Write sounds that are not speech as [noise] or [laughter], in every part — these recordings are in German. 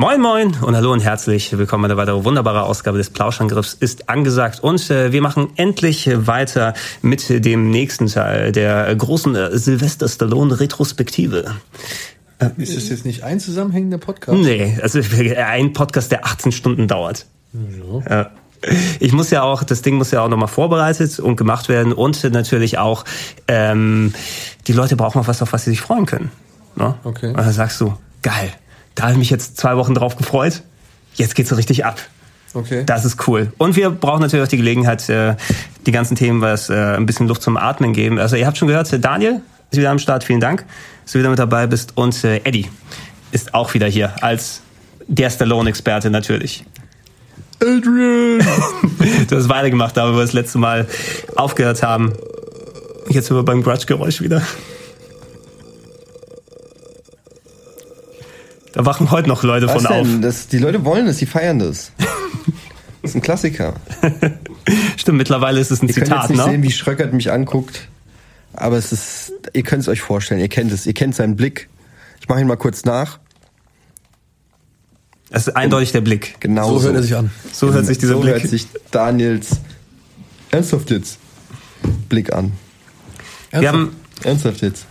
Moin Moin und hallo und herzlich willkommen. Eine weitere wunderbare Ausgabe des Plauschangriffs ist angesagt und äh, wir machen endlich weiter mit dem nächsten Teil der großen äh, Sylvester Stallone Retrospektive. Ist das jetzt nicht ein zusammenhängender Podcast? Nee, also ein Podcast, der 18 Stunden dauert. Ja. Ich muss ja auch, das Ding muss ja auch nochmal vorbereitet und gemacht werden und natürlich auch, ähm, die Leute brauchen auch was, auf was sie sich freuen können. Ne? Okay. Und dann sagst du, geil, da habe ich mich jetzt zwei Wochen drauf gefreut. Jetzt geht's so richtig ab. Okay. Das ist cool. Und wir brauchen natürlich auch die Gelegenheit, äh, die ganzen Themen, was äh, ein bisschen Luft zum Atmen geben. Also ihr habt schon gehört, Daniel ist wieder am Start. Vielen Dank, dass du wieder mit dabei bist. Und äh, Eddie ist auch wieder hier als der Stallone-Experte natürlich. Adrian! [laughs] Du hast weitergemacht, da wo wir das letzte Mal aufgehört haben. Jetzt sind wir beim Grudge-Geräusch wieder. Da wachen heute noch Leute Was von auf. denn? Das, die Leute wollen es, die feiern das. Das ist ein Klassiker. [laughs] Stimmt, mittlerweile ist es ein Ihr könnt Zitat, jetzt nicht ne? sehen, wie Schröckert mich anguckt. Aber es ist, ihr könnt es euch vorstellen, ihr kennt es, ihr kennt seinen Blick. Ich mache ihn mal kurz nach. Es ist eindeutig der Blick. Genau So hört er sich an. So hört sich dieser so Blick. hört sich Daniels ernsthaft jetzt Blick an. wir haben Ernsthaft jetzt.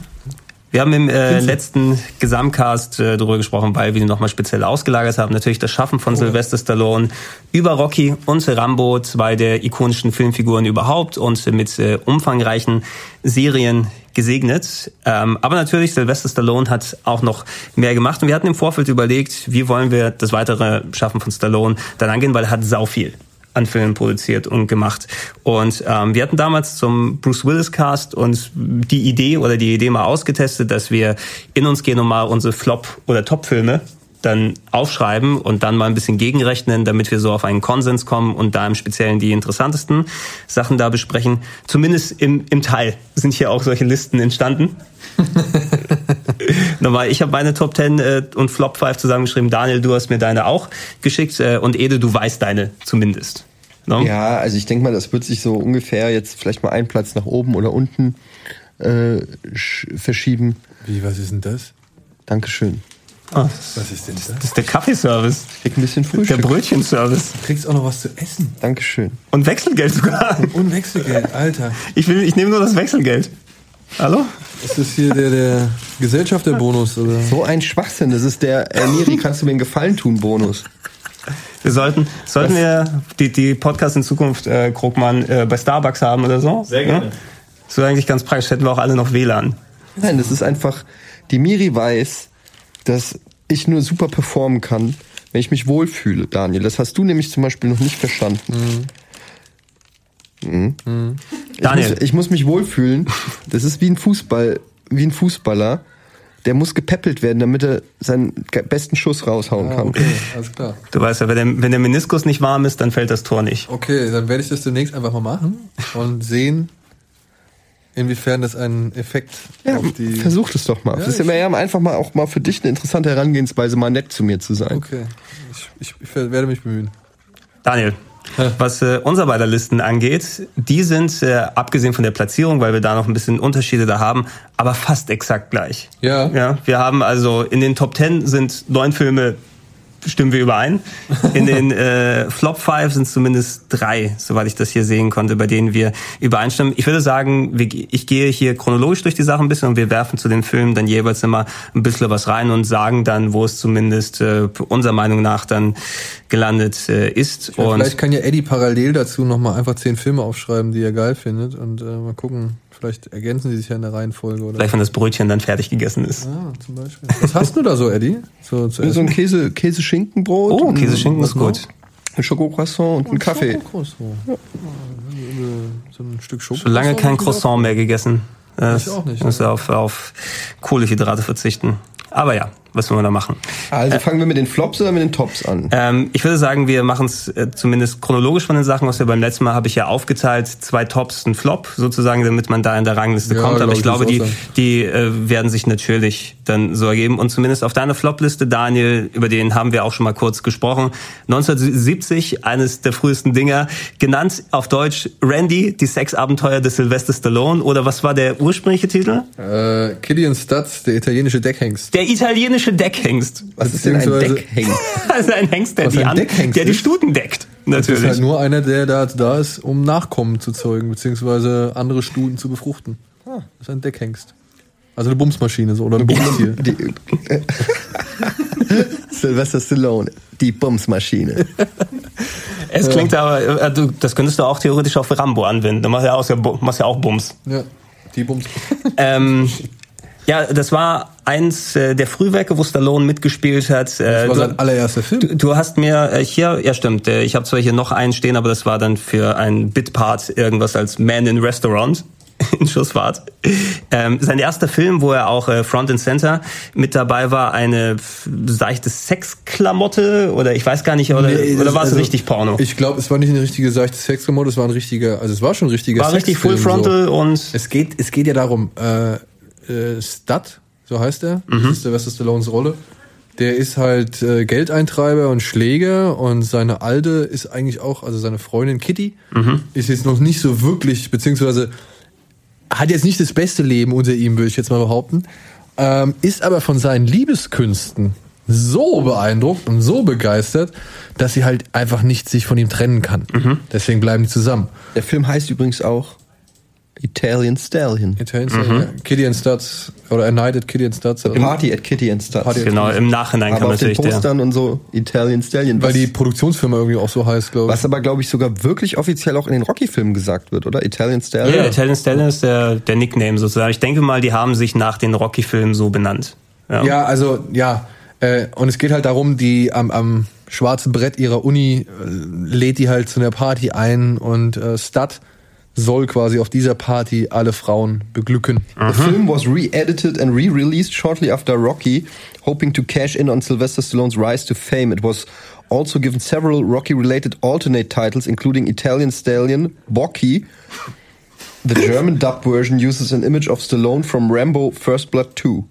Wir haben im äh, letzten Gesamtcast äh, darüber gesprochen, weil wir ihn nochmal speziell ausgelagert haben. Natürlich das Schaffen von Sylvester Stallone über Rocky und Rambo, zwei der ikonischen Filmfiguren überhaupt und mit äh, umfangreichen Serien gesegnet. Ähm, aber natürlich, Sylvester Stallone hat auch noch mehr gemacht. Und wir hatten im Vorfeld überlegt, wie wollen wir das weitere Schaffen von Stallone dann angehen, weil er hat sau viel an Filmen produziert und gemacht. Und ähm, wir hatten damals zum Bruce Willis Cast uns die Idee oder die Idee mal ausgetestet, dass wir in uns gehen und mal unsere Flop- oder Top-Filme dann aufschreiben und dann mal ein bisschen gegenrechnen, damit wir so auf einen Konsens kommen und da im Speziellen die interessantesten Sachen da besprechen. Zumindest im, im Teil sind hier auch solche Listen entstanden. [laughs] Nochmal, ich habe meine Top 10 äh, und Flop 5 zusammengeschrieben. Daniel, du hast mir deine auch geschickt äh, und Ede, du weißt deine zumindest. No? Ja, also ich denke mal, das wird sich so ungefähr jetzt vielleicht mal einen Platz nach oben oder unten äh, sch- verschieben. Wie, was ist denn das? Dankeschön. Ah, Was ist denn das? das ist der Kaffeeservice, Krieg ein bisschen der Frühstück. Brötchenservice Du kriegst auch noch was zu essen. Dankeschön. und Wechselgeld sogar. Und Wechselgeld, Alter. Ich will, ich nehme nur das Wechselgeld. Hallo? Ist das hier der, der Gesellschafterbonus, oder? So ein Schwachsinn. Das ist der äh, Miri, kannst du mir einen Gefallen tun Bonus. Wir sollten, sollten wir die, die Podcasts in Zukunft, äh, Krugmann, äh, bei Starbucks haben oder so? Sehr gerne. So eigentlich ganz praktisch, hätten wir auch alle noch WLAN. Nein, das ist einfach, die Miri weiß, dass ich nur super performen kann, wenn ich mich wohlfühle, Daniel. Das hast du nämlich zum Beispiel noch nicht verstanden. Mhm. Ich, Daniel. muss, ich muss mich wohlfühlen. Das ist wie ein Fußball, wie ein Fußballer. Der muss gepäppelt werden, damit er seinen besten Schuss raushauen Ah, kann. okay, alles klar. Du weißt ja, wenn der, wenn der Meniskus nicht warm ist, dann fällt das Tor nicht. Okay, dann werde ich das demnächst einfach mal machen und sehen, inwiefern das einen Effekt Ja, auf die... versuch das doch mal. Ja, das ist ich- ja ja einfach mal auch mal für dich eine interessante Herangehensweise, mal nett zu mir zu sein. Okay, ich, ich, ich werde mich bemühen. Daniel, was äh, unser beider Listen angeht, die sind, äh, abgesehen von der Platzierung, weil wir da noch ein bisschen Unterschiede da haben, aber fast exakt gleich. Ja. Ja, wir haben also in den Top 10 sind neun Filme, stimmen wir überein. In den äh, Flop 5 sind zumindest drei, soweit ich das hier sehen konnte, bei denen wir übereinstimmen. Ich würde sagen, wir, ich gehe hier chronologisch durch die Sachen ein bisschen und wir werfen zu den Filmen dann jeweils immer ein bisschen was rein und sagen dann, wo es zumindest äh, unserer Meinung nach dann gelandet äh, ist. Und vielleicht kann ja Eddie parallel dazu nochmal einfach zehn Filme aufschreiben, die er geil findet und äh, mal gucken, vielleicht ergänzen die sich ja in der Reihenfolge oder vielleicht, wenn das Brötchen dann fertig gegessen ist. Ah, zum Beispiel. Was hast du da so, Eddie? So, zu So ein? Käse, Käse-Schinkenbrot. Oh, Käseschinken ist gut. Ein Schokocroissant und ein Kaffee. Schokocroissant. Ja. So ein Stück Schoko. Schon lange kein Croissant mehr gegessen. Das Ich auch nicht, muss ja. auf, auf Kohlehydrate verzichten. Aber ja, was wollen wir da machen? Also äh, fangen wir mit den Flops oder mit den Tops an? Ähm, ich würde sagen, wir machen es äh, zumindest chronologisch von den Sachen, was wir beim letzten Mal habe ich ja aufgeteilt, zwei Tops, ein Flop sozusagen, damit man da in der Rangliste ja, kommt. Aber ich glaube, die, die äh, werden sich natürlich dann so ergeben. Und zumindest auf deiner Flopliste, Daniel, über den haben wir auch schon mal kurz gesprochen. 1970, eines der frühesten Dinger, genannt auf Deutsch Randy, die Sexabenteuer des Sylvester Stallone. Oder was war der ursprüngliche Titel? Äh, Killian Stutz, der italienische Deckhengst. Der italienische italienische Deckhengst. Was ist denn ein Deckhengst? [laughs] also ein Hengst, der, die, an, der die Stuten deckt. Natürlich. Das ist halt nur einer, der da, da ist, um Nachkommen zu zeugen, beziehungsweise andere Stuten zu befruchten. Ah. Das ist ein Deckhengst. Also eine Bumsmaschine so, oder ein Bumstier. [laughs] Sylvester Stallone, die Bumsmaschine. Es klingt aber, äh, du, das könntest du auch theoretisch auf Rambo anwenden. Du machst ja auch, machst ja auch Bums. Ja, die Bums. ähm, [laughs] ja, das war eins äh, der Frühwerke, wo Stallone mitgespielt hat. Äh, das war sein allererster Film. Du, du hast mir äh, hier, ja stimmt, äh, ich habe zwar hier noch einen stehen, aber das war dann für ein Bitpart irgendwas als Man in Restaurant [laughs] in Schussfahrt. Ähm, sein erster Film, wo er auch äh, Front and Center mit dabei war, eine seichte Sexklamotte oder ich weiß gar nicht, oder, nee, oder war es also, richtig Porno? Ich glaube, es war nicht eine richtige seichte Sexklamotte, es war ein richtiger, also es war schon ein richtiger War richtig Full Frontal so. und... Es geht, es geht ja darum, äh, äh, Stud, so heißt er, mhm. das ist Sylvester Stallones Rolle. Der ist halt äh, Geldeintreiber und Schläger und seine Alte ist eigentlich auch, also seine Freundin Kitty, mhm. ist jetzt noch nicht so wirklich, beziehungsweise hat jetzt nicht das beste Leben unter ihm, würde ich jetzt mal behaupten, ähm, ist aber von seinen Liebeskünsten so beeindruckt und so begeistert, dass sie halt einfach nicht sich von ihm trennen kann. Mhm. Deswegen bleiben die zusammen. Der Film heißt übrigens auch Italian Stallion. Italian Stallion, mhm. ja. Kitty and Studs oder A Night at Kitty and Studs. A Party at Kitty and Studs. Party genau, im Nachhinein aber kann man natürlich den Postern der. und so Italian Stallion. Weil die Produktionsfirma irgendwie auch so heißt, glaube ich. Was aber, glaube ich, sogar wirklich offiziell auch in den Rocky-Filmen gesagt wird, oder? Italian Stallion? Ja, Italian Stallion ist der, der Nickname sozusagen. Ich denke mal, die haben sich nach den Rocky-Filmen so benannt. Ja, ja also, ja. Äh, und es geht halt darum, die am, am schwarzen Brett ihrer Uni äh, lädt die halt zu einer Party ein und äh, Stud soll quasi auf dieser Party alle Frauen beglücken. The film was re-edited and re-released shortly after Rocky, hoping to cash in on Sylvester Stallone's rise to fame. It was also given several Rocky-related alternate titles, including Italian Stallion, Bocky, The German dub version uses an image of Stallone from Rambo First Blood 2.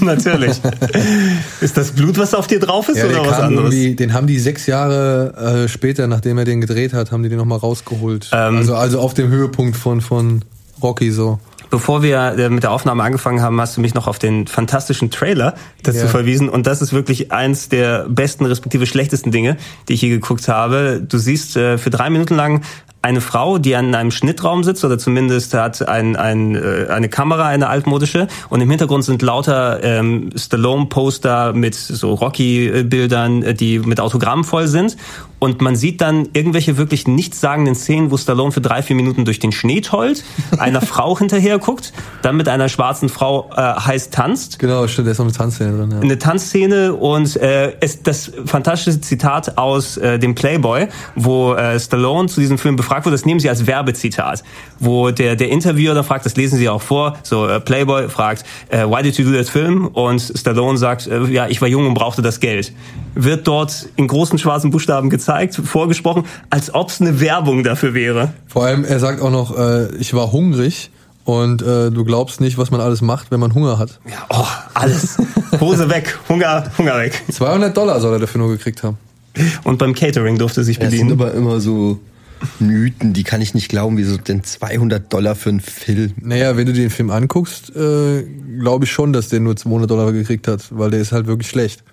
[laughs] Natürlich. ist das Blut, was auf dir drauf ist ja, oder was anderes? Den haben die sechs Jahre äh, später, nachdem er den gedreht hat, haben die den nochmal rausgeholt. Ähm, also, also auf dem Höhepunkt von, von Rocky so. Bevor wir äh, mit der Aufnahme angefangen haben, hast du mich noch auf den fantastischen Trailer dazu ja. verwiesen. Und das ist wirklich eins der besten, respektive schlechtesten Dinge, die ich hier geguckt habe. Du siehst äh, für drei Minuten lang eine Frau, die an einem Schnittraum sitzt oder zumindest hat ein, ein, äh, eine Kamera, eine altmodische und im Hintergrund sind lauter ähm, Stallone-Poster mit so Rocky-Bildern, äh, die mit Autogrammen voll sind und man sieht dann irgendwelche wirklich nichtssagenden Szenen, wo Stallone für drei, vier Minuten durch den Schnee tollt, einer [laughs] Frau hinterher guckt, dann mit einer schwarzen Frau äh, heiß tanzt. Genau, stimmt, da ist noch eine Tanzszene drin. Ja. Eine Tanzszene und äh, es, das fantastische Zitat aus äh, dem Playboy, wo äh, Stallone zu diesem Film befragt wurde, das nehmen sie als Werbezitat, wo der, der Interviewer dann fragt, das lesen sie auch vor, so äh, Playboy fragt, äh, why did you do that film? Und Stallone sagt, äh, ja, ich war jung und brauchte das Geld. Wird dort in großen schwarzen Buchstaben gezeigt, vorgesprochen, als ob es eine Werbung dafür wäre. Vor allem, er sagt auch noch, äh, ich war hungrig. Und äh, du glaubst nicht, was man alles macht, wenn man Hunger hat. Ja, oh, alles. Hose weg, Hunger, Hunger weg. 200 Dollar soll er dafür nur gekriegt haben. Und beim Catering durfte er sich bedienen. Das sind aber immer so Mythen, die kann ich nicht glauben, wieso denn 200 Dollar für einen Film? Naja, wenn du den Film anguckst, äh, glaube ich schon, dass der nur 200 Dollar gekriegt hat, weil der ist halt wirklich schlecht.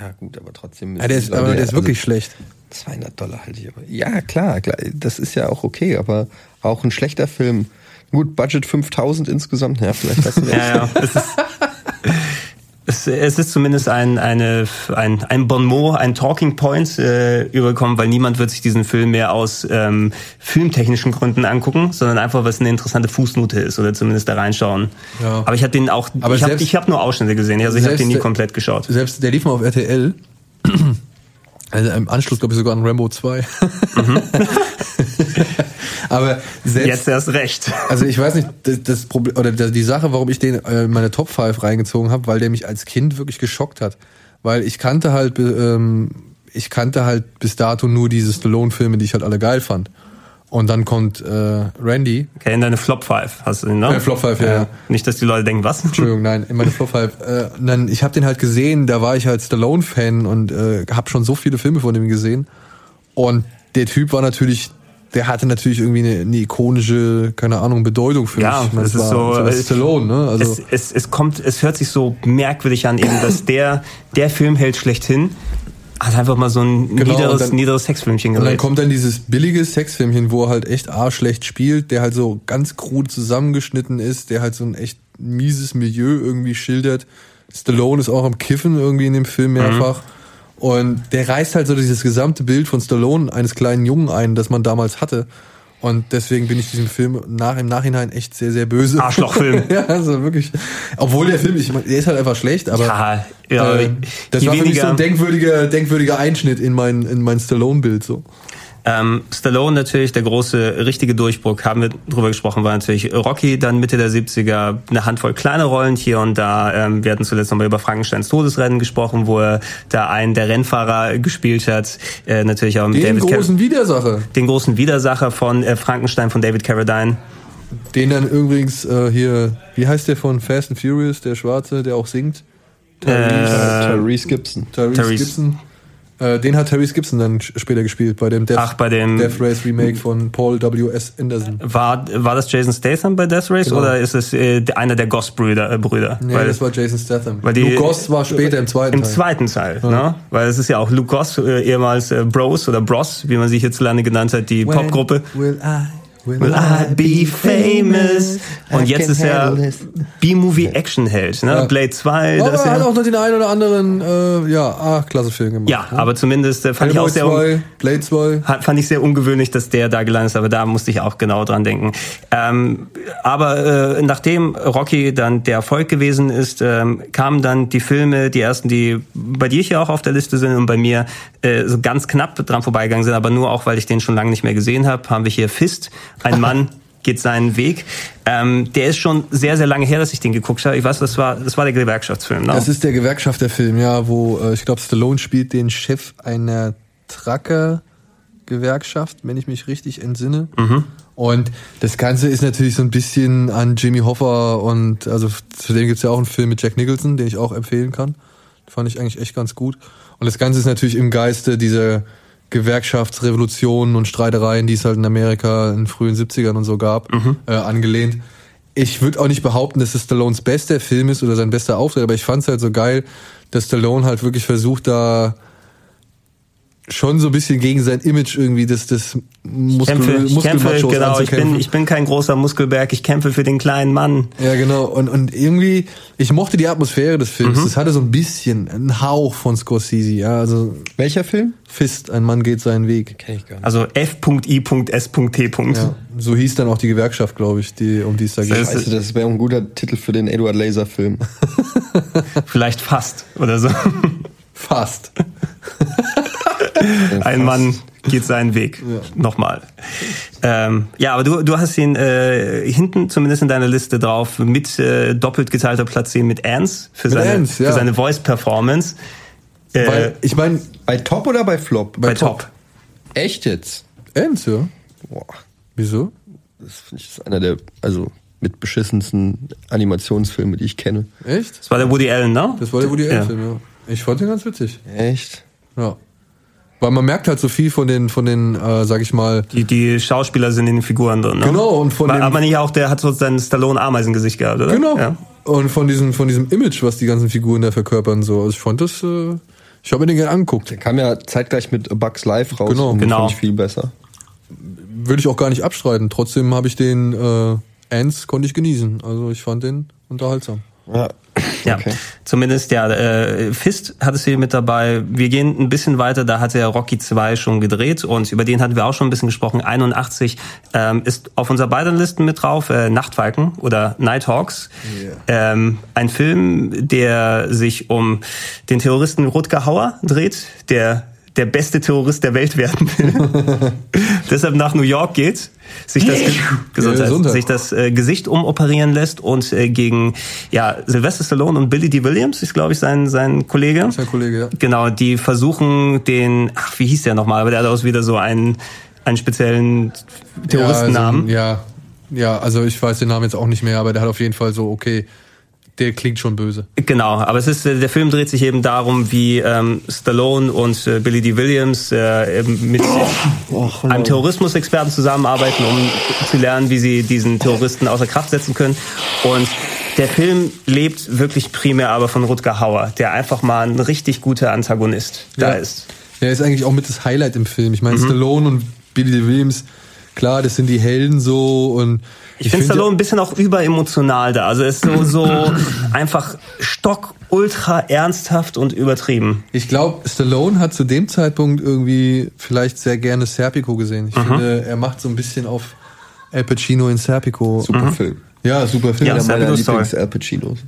Ja, gut, aber trotzdem. Ja, der ist, aber der ist wirklich also schlecht. 200 Dollar halte ich aber. Ja, klar, klar, das ist ja auch okay, aber auch ein schlechter Film. Gut, Budget 5000 insgesamt. Ja, vielleicht hast du [laughs] recht. ja, ja. [laughs] Es ist, es, es ist zumindest ein, eine, ein, ein Bon mot, ein Talking Point äh, übergekommen, weil niemand wird sich diesen Film mehr aus ähm, filmtechnischen Gründen angucken, sondern einfach, was eine interessante Fußnote ist oder zumindest da reinschauen. Ja. Aber ich habe den auch, Aber ich habe hab nur Ausschnitte gesehen, also ich habe den nie komplett geschaut. Selbst der lief mal auf RTL Also im Anschluss, glaube ich, sogar an Rambo 2. Mhm. [laughs] Aber selbst, Jetzt erst recht. Also ich weiß nicht, das, das Problem oder die Sache, warum ich den äh, in meine Top 5 reingezogen habe, weil der mich als Kind wirklich geschockt hat. Weil ich kannte halt, ähm, ich kannte halt bis dato nur diese Stallone-Filme, die ich halt alle geil fand. Und dann kommt äh, Randy. Okay, in deine Flop 5 hast du den, ne? Ja, Flop 5, ja, ja. Nicht, dass die Leute denken, was? Entschuldigung, nein, in meine Flop 5. Äh, dann, ich habe den halt gesehen, da war ich halt Stallone-Fan und äh, habe schon so viele Filme von ihm gesehen. Und der Typ war natürlich, der hatte natürlich irgendwie eine, eine ikonische, keine Ahnung, Bedeutung für ja, mich. Ja, es ist so, so Stallone, ne? Also es, es, es kommt, es hört sich so merkwürdig an, eben, dass der der Filmheld schlechthin hat einfach mal so ein genau, niederes, dann, niederes Sexfilmchen gedreht. Und dann kommt dann dieses billige Sexfilmchen, wo er halt echt arschlecht spielt, der halt so ganz krude zusammengeschnitten ist, der halt so ein echt mieses Milieu irgendwie schildert. Stallone ist auch am Kiffen irgendwie in dem Film mehrfach. Mhm. Und der reißt halt so dieses gesamte Bild von Stallone, eines kleinen Jungen ein, das man damals hatte. Und deswegen bin ich diesem Film nach, im Nachhinein echt sehr, sehr böse. Arschlochfilm. [laughs] ja, also wirklich. Obwohl der Film, ich meine, der ist halt einfach schlecht, aber ja, ja, äh, das war für mich so ein denkwürdiger, denkwürdiger Einschnitt in mein, in mein Stallone-Bild so. Ähm, Stallone natürlich, der große richtige Durchbruch, haben wir drüber gesprochen, war natürlich Rocky, dann Mitte der 70er, eine Handvoll kleine Rollen hier und da. Ähm, wir hatten zuletzt nochmal über Frankensteins Todesrennen gesprochen, wo er da einen der Rennfahrer gespielt hat. Äh, natürlich auch mit den David großen Car Widersacher. Den großen Widersacher von äh, Frankenstein von David Carradine. Den dann übrigens äh, hier, wie heißt der von Fast and Furious, der Schwarze, der auch singt? Tyrese, äh, Tyrese Gibson. Tyrese, Tyrese Gibson. Äh, den hat Tyrese Gibson dann später gespielt bei dem Death, Ach, bei dem Death Race Remake von Paul W.S. Anderson. War, war das Jason Statham bei Death Race genau. oder ist es äh, einer der Goss-Brüder? Äh, Brüder? Nee, weil, das war Jason Statham. Weil die, Luke Goss war später im zweiten Im Teil. Im zweiten Teil, ja. ne? Weil es ist ja auch Luke Goss, äh, ehemals äh, Bros oder Bros, wie man sich jetzt lange genannt hat, die Popgruppe. Will I Will I be famous? Und jetzt ist er B-Movie-Action-Held, ne? Ja. Blade 2. Aber das er hat auch noch den einen oder anderen, äh, ja, ah, klasse Film gemacht. Ja, ne? aber zumindest äh, fand Hellboy ich auch sehr, 2, Blade 2. fand ich sehr ungewöhnlich, dass der da gelandet ist, aber da musste ich auch genau dran denken. Ähm, aber äh, nachdem Rocky dann der Erfolg gewesen ist, ähm, kamen dann die Filme, die ersten, die bei dir hier auch auf der Liste sind und bei mir äh, so ganz knapp dran vorbeigegangen sind, aber nur auch, weil ich den schon lange nicht mehr gesehen habe, haben wir hier Fist ein Mann geht seinen Weg. Ähm, der ist schon sehr, sehr lange her, dass ich den geguckt habe. Ich weiß, das war, das war der Gewerkschaftsfilm. Ne? Das ist der Gewerkschafterfilm, ja, wo äh, ich glaube, Stallone spielt den Chef einer Trucker-Gewerkschaft, wenn ich mich richtig entsinne. Mhm. Und das Ganze ist natürlich so ein bisschen an Jimmy Hoffa und also zudem gibt es ja auch einen Film mit Jack Nicholson, den ich auch empfehlen kann. fand ich eigentlich echt ganz gut. Und das Ganze ist natürlich im Geiste dieser Gewerkschaftsrevolutionen und Streitereien, die es halt in Amerika in den frühen 70ern und so gab, mhm. äh, angelehnt. Ich würde auch nicht behaupten, dass es Stallones bester Film ist oder sein bester Auftritt, aber ich fand es halt so geil, dass Stallone halt wirklich versucht, da schon so ein bisschen gegen sein Image irgendwie des, des Muskel, ich kämpfe, ich kämpfe, genau, ich bin, ich bin kein großer Muskelberg, ich kämpfe für den kleinen Mann. Ja, genau. Und, und irgendwie, ich mochte die Atmosphäre des Films. Mhm. Das hatte so ein bisschen einen Hauch von Scorsese, ja. Also, Welcher Film? Fist, ein Mann geht seinen Weg. Kenn ich gar nicht. Also F.I.S.T. Ja, so hieß dann auch die Gewerkschaft, glaube ich, die, um die es da geht. Scheiße, das wäre ein guter Titel für den Edward Laser Film. [laughs] Vielleicht fast, oder so. [laughs] Fast. [laughs] [laughs] Ein Mann geht seinen Weg. Ja. Nochmal. Ähm, ja, aber du, du hast ihn äh, hinten zumindest in deiner Liste drauf mit äh, doppelt geteilter Platz 10 mit Ernst für mit seine, Ernst, ja. für seine Voice-Performance. Äh, ich meine, bei Top oder bei Flop? Bei, bei Top. Top. Echt jetzt? Ernst, ja. Boah. Wieso? Das finde ich ist einer der, also mit beschissensten Animationsfilme, die ich kenne. Echt? Das war der Woody Allen, ne? Das war der Woody Allen-Film, ja. Ich fand den ganz witzig. Echt? Ja. Weil man merkt halt so viel von den, von den, äh, sag ich mal. Die, die Schauspieler sind in den Figuren drin, ne? Genau, und von dem. Aber nicht auch, der hat so sein Stallone-Ameisengesicht gehabt, oder? Genau. Ja. Und von diesem, von diesem Image, was die ganzen Figuren da verkörpern, so. Also ich fand das, äh, ich habe mir den gerne angeguckt. Der kam ja zeitgleich mit Bugs Life raus. Genau. Und genau. Fand ich viel besser. Würde ich auch gar nicht abstreiten. Trotzdem habe ich den, äh, Ants konnte ich genießen. Also ich fand den unterhaltsam. Ja, ja, okay. zumindest ja. Äh, Fist hattest du hier mit dabei. Wir gehen ein bisschen weiter. Da hat er Rocky 2 schon gedreht und über den hatten wir auch schon ein bisschen gesprochen. 81 ähm, ist auf unserer beiden Listen mit drauf. Äh, Nachtfalken oder Nighthawks. Yeah. Ähm, ein Film, der sich um den Terroristen Rutger Hauer dreht, der der beste Terrorist der Welt werden will. [laughs] Deshalb nach New York geht, sich das, Gesundheit, Gesundheit. sich das äh, Gesicht umoperieren lässt und äh, gegen ja, Sylvester Stallone und Billy D. Williams ist, glaube ich, sein, sein Kollege. Sein Kollege, ja. Genau, die versuchen den, ach, wie hieß der nochmal, aber der hat auch wieder so einen, einen speziellen Terroristennamen. Ja, also, ja, ja, also ich weiß den Namen jetzt auch nicht mehr, aber der hat auf jeden Fall so, okay, der klingt schon böse. Genau, aber es ist äh, der Film dreht sich eben darum, wie ähm, Stallone und äh, Billy D. Williams äh, mit oh, oh, einem Terrorismusexperten zusammenarbeiten, um zu lernen, wie sie diesen Terroristen außer Kraft setzen können. Und der Film lebt wirklich primär aber von Rutger Hauer, der einfach mal ein richtig guter Antagonist ja. da ist. Er ist eigentlich auch mit das Highlight im Film. Ich meine, mhm. Stallone und Billy D. Williams, klar, das sind die Helden so und ich, ich finde Stallone ein bisschen auch überemotional da. Also er ist so, [clears throat] so einfach stock ultra ernsthaft und übertrieben. Ich glaube, Stallone hat zu dem Zeitpunkt irgendwie vielleicht sehr gerne Serpico gesehen. Ich mhm. finde, er macht so ein bisschen auf Al Pacino in Serpico. Super mhm. Film. Ja, super Film. Ja, ja meiner Lieblings-Al Pacinos.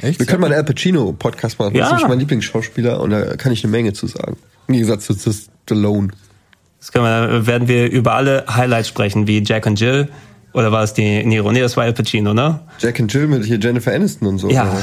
Echt? Wir können mal einen Al Pacino Podcast machen. Ja. Das ist mein Lieblingsschauspieler und da kann ich eine Menge zu sagen. Im Gegensatz zu Stallone. Das können wir, werden wir über alle Highlights sprechen, wie Jack und Jill, oder war es die Nero? Nee, das war Al Pacino, ne? Jack and Jill mit hier Jennifer Aniston und so. Ja. [laughs]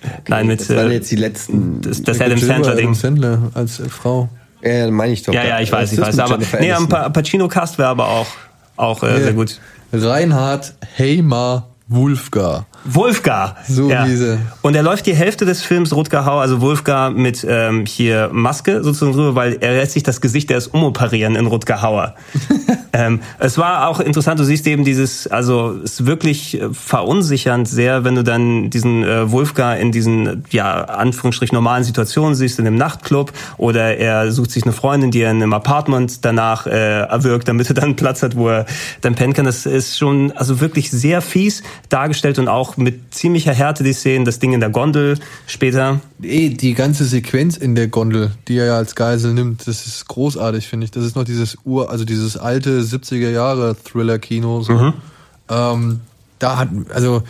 Okay. Nein, mit. Das waren jetzt die letzten. Das, das Adam Sandler-Ding. Adam Sandler als äh, Frau. Ja, meine ich doch. Ja, ja, ich weiß, ich weiß. Aber, nee, am Pacino-Cast wäre aber auch, auch äh, sehr gut. Reinhard Heimer Wulfgar. Wolfgar. So ja. diese. Und er läuft die Hälfte des Films Rutger Hauer, also Wolfgar mit ähm, hier Maske sozusagen drüber, weil er lässt sich das Gesicht erst umoperieren in Rutger Hauer. [laughs] ähm, es war auch interessant, du siehst eben dieses, also es ist wirklich äh, verunsichernd sehr, wenn du dann diesen äh, Wolfgar in diesen, ja, Anführungsstrich normalen Situationen siehst, in einem Nachtclub oder er sucht sich eine Freundin, die er in einem Apartment danach äh, erwirkt, damit er dann Platz hat, wo er dann pennen kann. Das ist schon also wirklich sehr fies dargestellt und auch mit ziemlicher Härte die Szenen, das Ding in der Gondel später. Eh, die ganze Sequenz in der Gondel, die er ja als Geisel nimmt, das ist großartig, finde ich. Das ist noch dieses Ur, also dieses alte 70er Jahre Thriller-Kino. So. Mhm. Ähm, da hat, also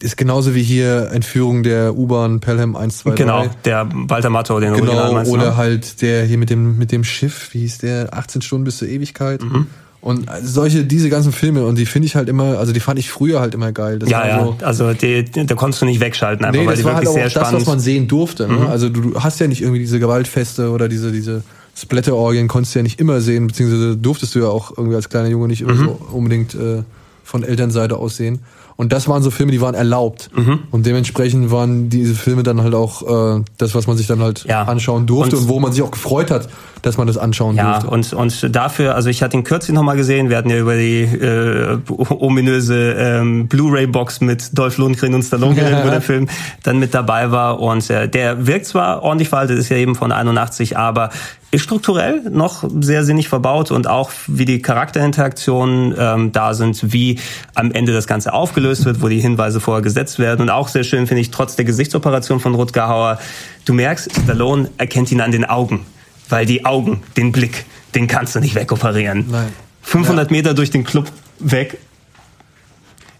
ist genauso wie hier Entführung der U-Bahn Pelham 123. Genau, der Walter Matto, den genau, Original meinst, Oder ne? halt der hier mit dem, mit dem Schiff, wie hieß der, 18 Stunden bis zur Ewigkeit. Mhm. Und solche, diese ganzen Filme, und die finde ich halt immer, also die fand ich früher halt immer geil. Das ja, ja, so, also die, da konntest du nicht wegschalten, einfach, nee, weil die war wirklich halt sehr auch das, was man sehen durfte. Ne? Mhm. Also du, du hast ja nicht irgendwie diese Gewaltfeste oder diese, diese Splatter-Orgien konntest du ja nicht immer sehen, beziehungsweise durftest du ja auch irgendwie als kleiner Junge nicht immer mhm. so unbedingt äh, von Elternseite aus sehen. Und das waren so Filme, die waren erlaubt. Mhm. Und dementsprechend waren diese Filme dann halt auch äh, das, was man sich dann halt ja. anschauen durfte und, und, wo man sich auch gefreut hat, dass man das anschauen ja, durfte. Und, und dafür, also ich hatte ihn kürzlich nochmal gesehen, wir hatten ja über die äh, ominöse ähm, Blu-ray-Box mit Dolph Lundgren und Stallone geredet, wo der [laughs] Film dann mit dabei war. Und äh, der wirkt zwar ordentlich veraltet, ist ja eben von 81, aber strukturell noch sehr sinnig verbaut und auch wie die Charakterinteraktionen ähm, da sind, wie am Ende das Ganze aufgelöst wird, wo die Hinweise vorher gesetzt werden. Und auch sehr schön finde ich, trotz der Gesichtsoperation von Rutger Hauer, du merkst, Stallone erkennt ihn an den Augen, weil die Augen, den Blick, den kannst du nicht wegoperieren. Nein. 500 ja. Meter durch den Club weg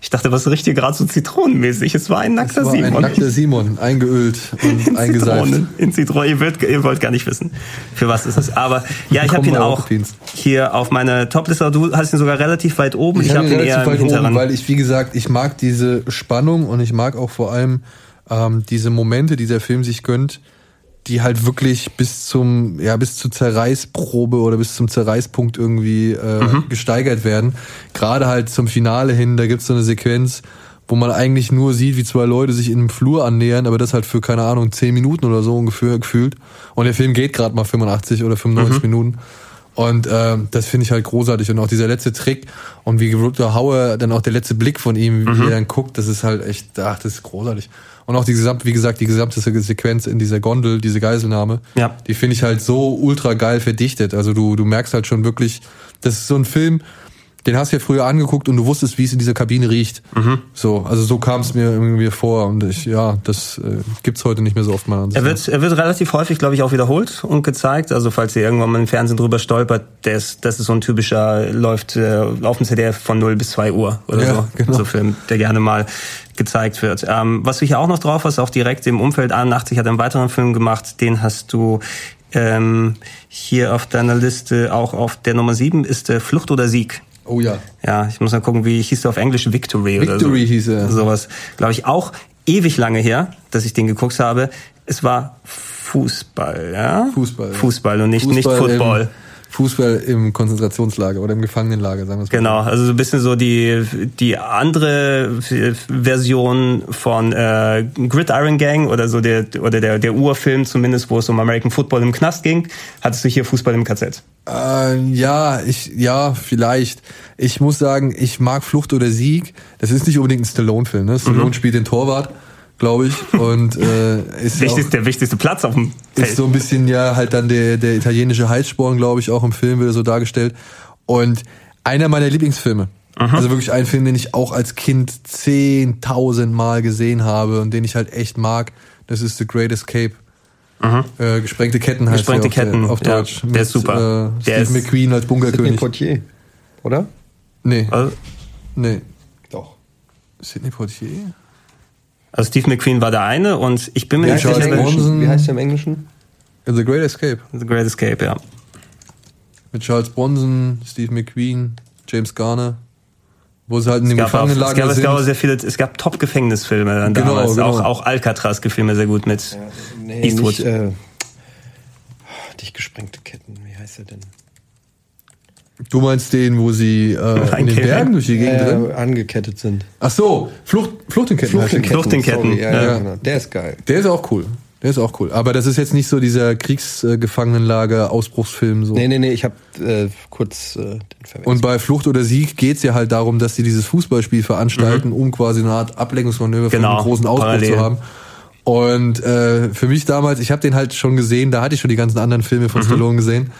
ich dachte, was riecht hier gerade so zitronenmäßig? Es war ein nackter war Simon. Ein nackter Simon, eingeölt [laughs] und eingeseift. In Zitronen. Ihr, wollt, ihr wollt gar nicht wissen, für was ist es. Aber ja, ich habe ihn auch hier auf meiner Topliste. Du hast ihn sogar relativ weit oben. Ich, ich habe ihn, hab ihn eher weit oben, weil ich, wie gesagt, ich mag diese Spannung und ich mag auch vor allem ähm, diese Momente, die der Film sich gönnt die halt wirklich bis zum, ja, bis zur Zerreißprobe oder bis zum Zerreißpunkt irgendwie äh, mhm. gesteigert werden. Gerade halt zum Finale hin, da gibt's so eine Sequenz, wo man eigentlich nur sieht, wie zwei Leute sich in einem Flur annähern, aber das halt für, keine Ahnung, zehn Minuten oder so ungefähr gefühlt. Und der Film geht gerade mal 85 oder 95 mhm. Minuten. Und äh, das finde ich halt großartig. Und auch dieser letzte Trick und wie Rutger Hauer, dann auch der letzte Blick von ihm, wie mhm. er dann guckt, das ist halt echt, ach, das ist großartig. Und auch die gesamte, wie gesagt, die gesamte Sequenz in dieser Gondel, diese Geiselnahme, ja. die finde ich halt so ultra geil verdichtet. Also du, du merkst halt schon wirklich, das ist so ein Film, den hast du ja früher angeguckt und du wusstest, wie es in dieser Kabine riecht. Mhm. So, also so kam es mir irgendwie vor und ich, ja, das äh, gibt's heute nicht mehr so oft Ansicht. Er wird, er wird relativ häufig, glaube ich, auch wiederholt und gezeigt. Also falls ihr irgendwann mal im Fernsehen drüber stolpert, ist, das ist so ein typischer, läuft äh, auf dem CDF von 0 bis 2 Uhr oder ja, so. Genau. So Film, der gerne mal gezeigt wird. Ähm, was du hier auch noch drauf hast, auch direkt im Umfeld 81 hat einen weiteren Film gemacht, den hast du Ähm, hier auf deiner Liste auch auf der Nummer 7 ist äh, Flucht oder Sieg. Oh ja. Ja, ich muss mal gucken, wie hieß der auf Englisch Victory, oder so. Victory hieß er. Sowas. Glaube ich auch ewig lange her, dass ich den geguckt habe. Es war Fußball, ja? Fußball. Fußball und nicht, nicht Fußball Football. Fußball im Konzentrationslager oder im Gefangenenlager, sagen wir es mal. Genau, also so ein bisschen so die die andere Version von äh, Gridiron Gang oder so der oder der der Urfilm zumindest, wo es um American Football im Knast ging, hattest du hier Fußball im KZ. Äh, ja, ich ja vielleicht. Ich muss sagen, ich mag Flucht oder Sieg. Das ist nicht unbedingt ein Stallone-Film. Ne? Stallone Mhm. spielt den Torwart, glaube ich, und äh, ist ja auch, der wichtigste Platz auf dem Feld. ist so ein bisschen ja halt dann der der italienische Heizsporn, glaube ich, auch im Film wird er so dargestellt. Und einer meiner Lieblingsfilme. Mhm. Also wirklich ein Film, den ich auch als Kind 10.000 Mal gesehen habe und den ich halt echt mag. Das ist The Great Escape. Äh, gesprengte Ketten heißt. Gesprengte der auf, Ketten, der, auf ja, Deutsch. der ist super. Äh, Der Steve ist- McQueen als Sidney Bunkerkönig. Poitier, oder? Nee, Also, nee. Doch. Sidney Poitier? Also Steve McQueen war der eine und ich bin mir nicht sicher? Wie heißt der im Englischen? The Great Escape. The Great Escape, ja. Mit Charles Bronson, Steve McQueen, James Garner. Wo sie halt in dem Gefangenenlager gab, es sind. gab auch sehr viele, es gab Top-Gefängnisfilme dann Genau, damals. genau. Auch, auch Alcatraz gefiel mir sehr gut mit Nee, Eastwood. nicht, äh, dicht gesprengte Ketten, wie heißt er denn? Du meinst den, wo sie äh, in den. Bergen durch die Gegend? Äh, angekettet sind. Ach so, Flucht, Flucht in Ketten. heißt der. Flucht in Ketten, sorry, ja, ja. ja. genau. Der ist geil. Der ist auch cool. Der ist auch cool. Aber das ist jetzt nicht so dieser Kriegsgefangenenlager-Ausbruchsfilm so. Nee, nee, nee, ich habe äh, kurz äh, den verwechselt. Und bei Flucht oder Sieg geht's ja halt darum, dass sie dieses Fußballspiel veranstalten, um quasi eine Art Ablenkungsmanöver von Mhm. Genau, einem großen Ausbruch parallel. zu haben. Und äh, für mich damals, ich habe den halt schon gesehen, da hatte ich schon die ganzen anderen Filme Mhm. von Stallone gesehen.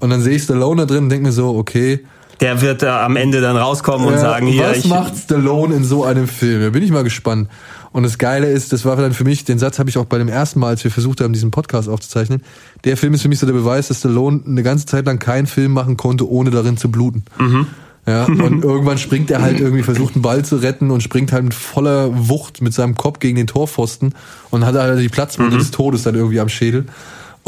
Und dann sehe ich Stallone da drin und denke mir so, okay, Der wird äh, am Ende dann rauskommen und äh, sagen, hier, was ich, macht Stallone in so einem Film? Da bin ich mal gespannt. Und das Geile ist, das war dann für mich, den Satz habe ich auch bei dem ersten Mal, als wir versucht haben, diesen Podcast aufzuzeichnen. Der Film ist für mich so der Beweis, dass Stallone eine ganze Zeit lang keinen Film machen konnte, ohne darin zu bluten. Mhm. Ja, und [laughs] irgendwann springt er halt irgendwie, versucht einen Ball zu retten und springt halt mit voller Wucht mit seinem Kopf gegen den Torpfosten und hat halt die Platzwunde des Todes dann irgendwie am Schädel.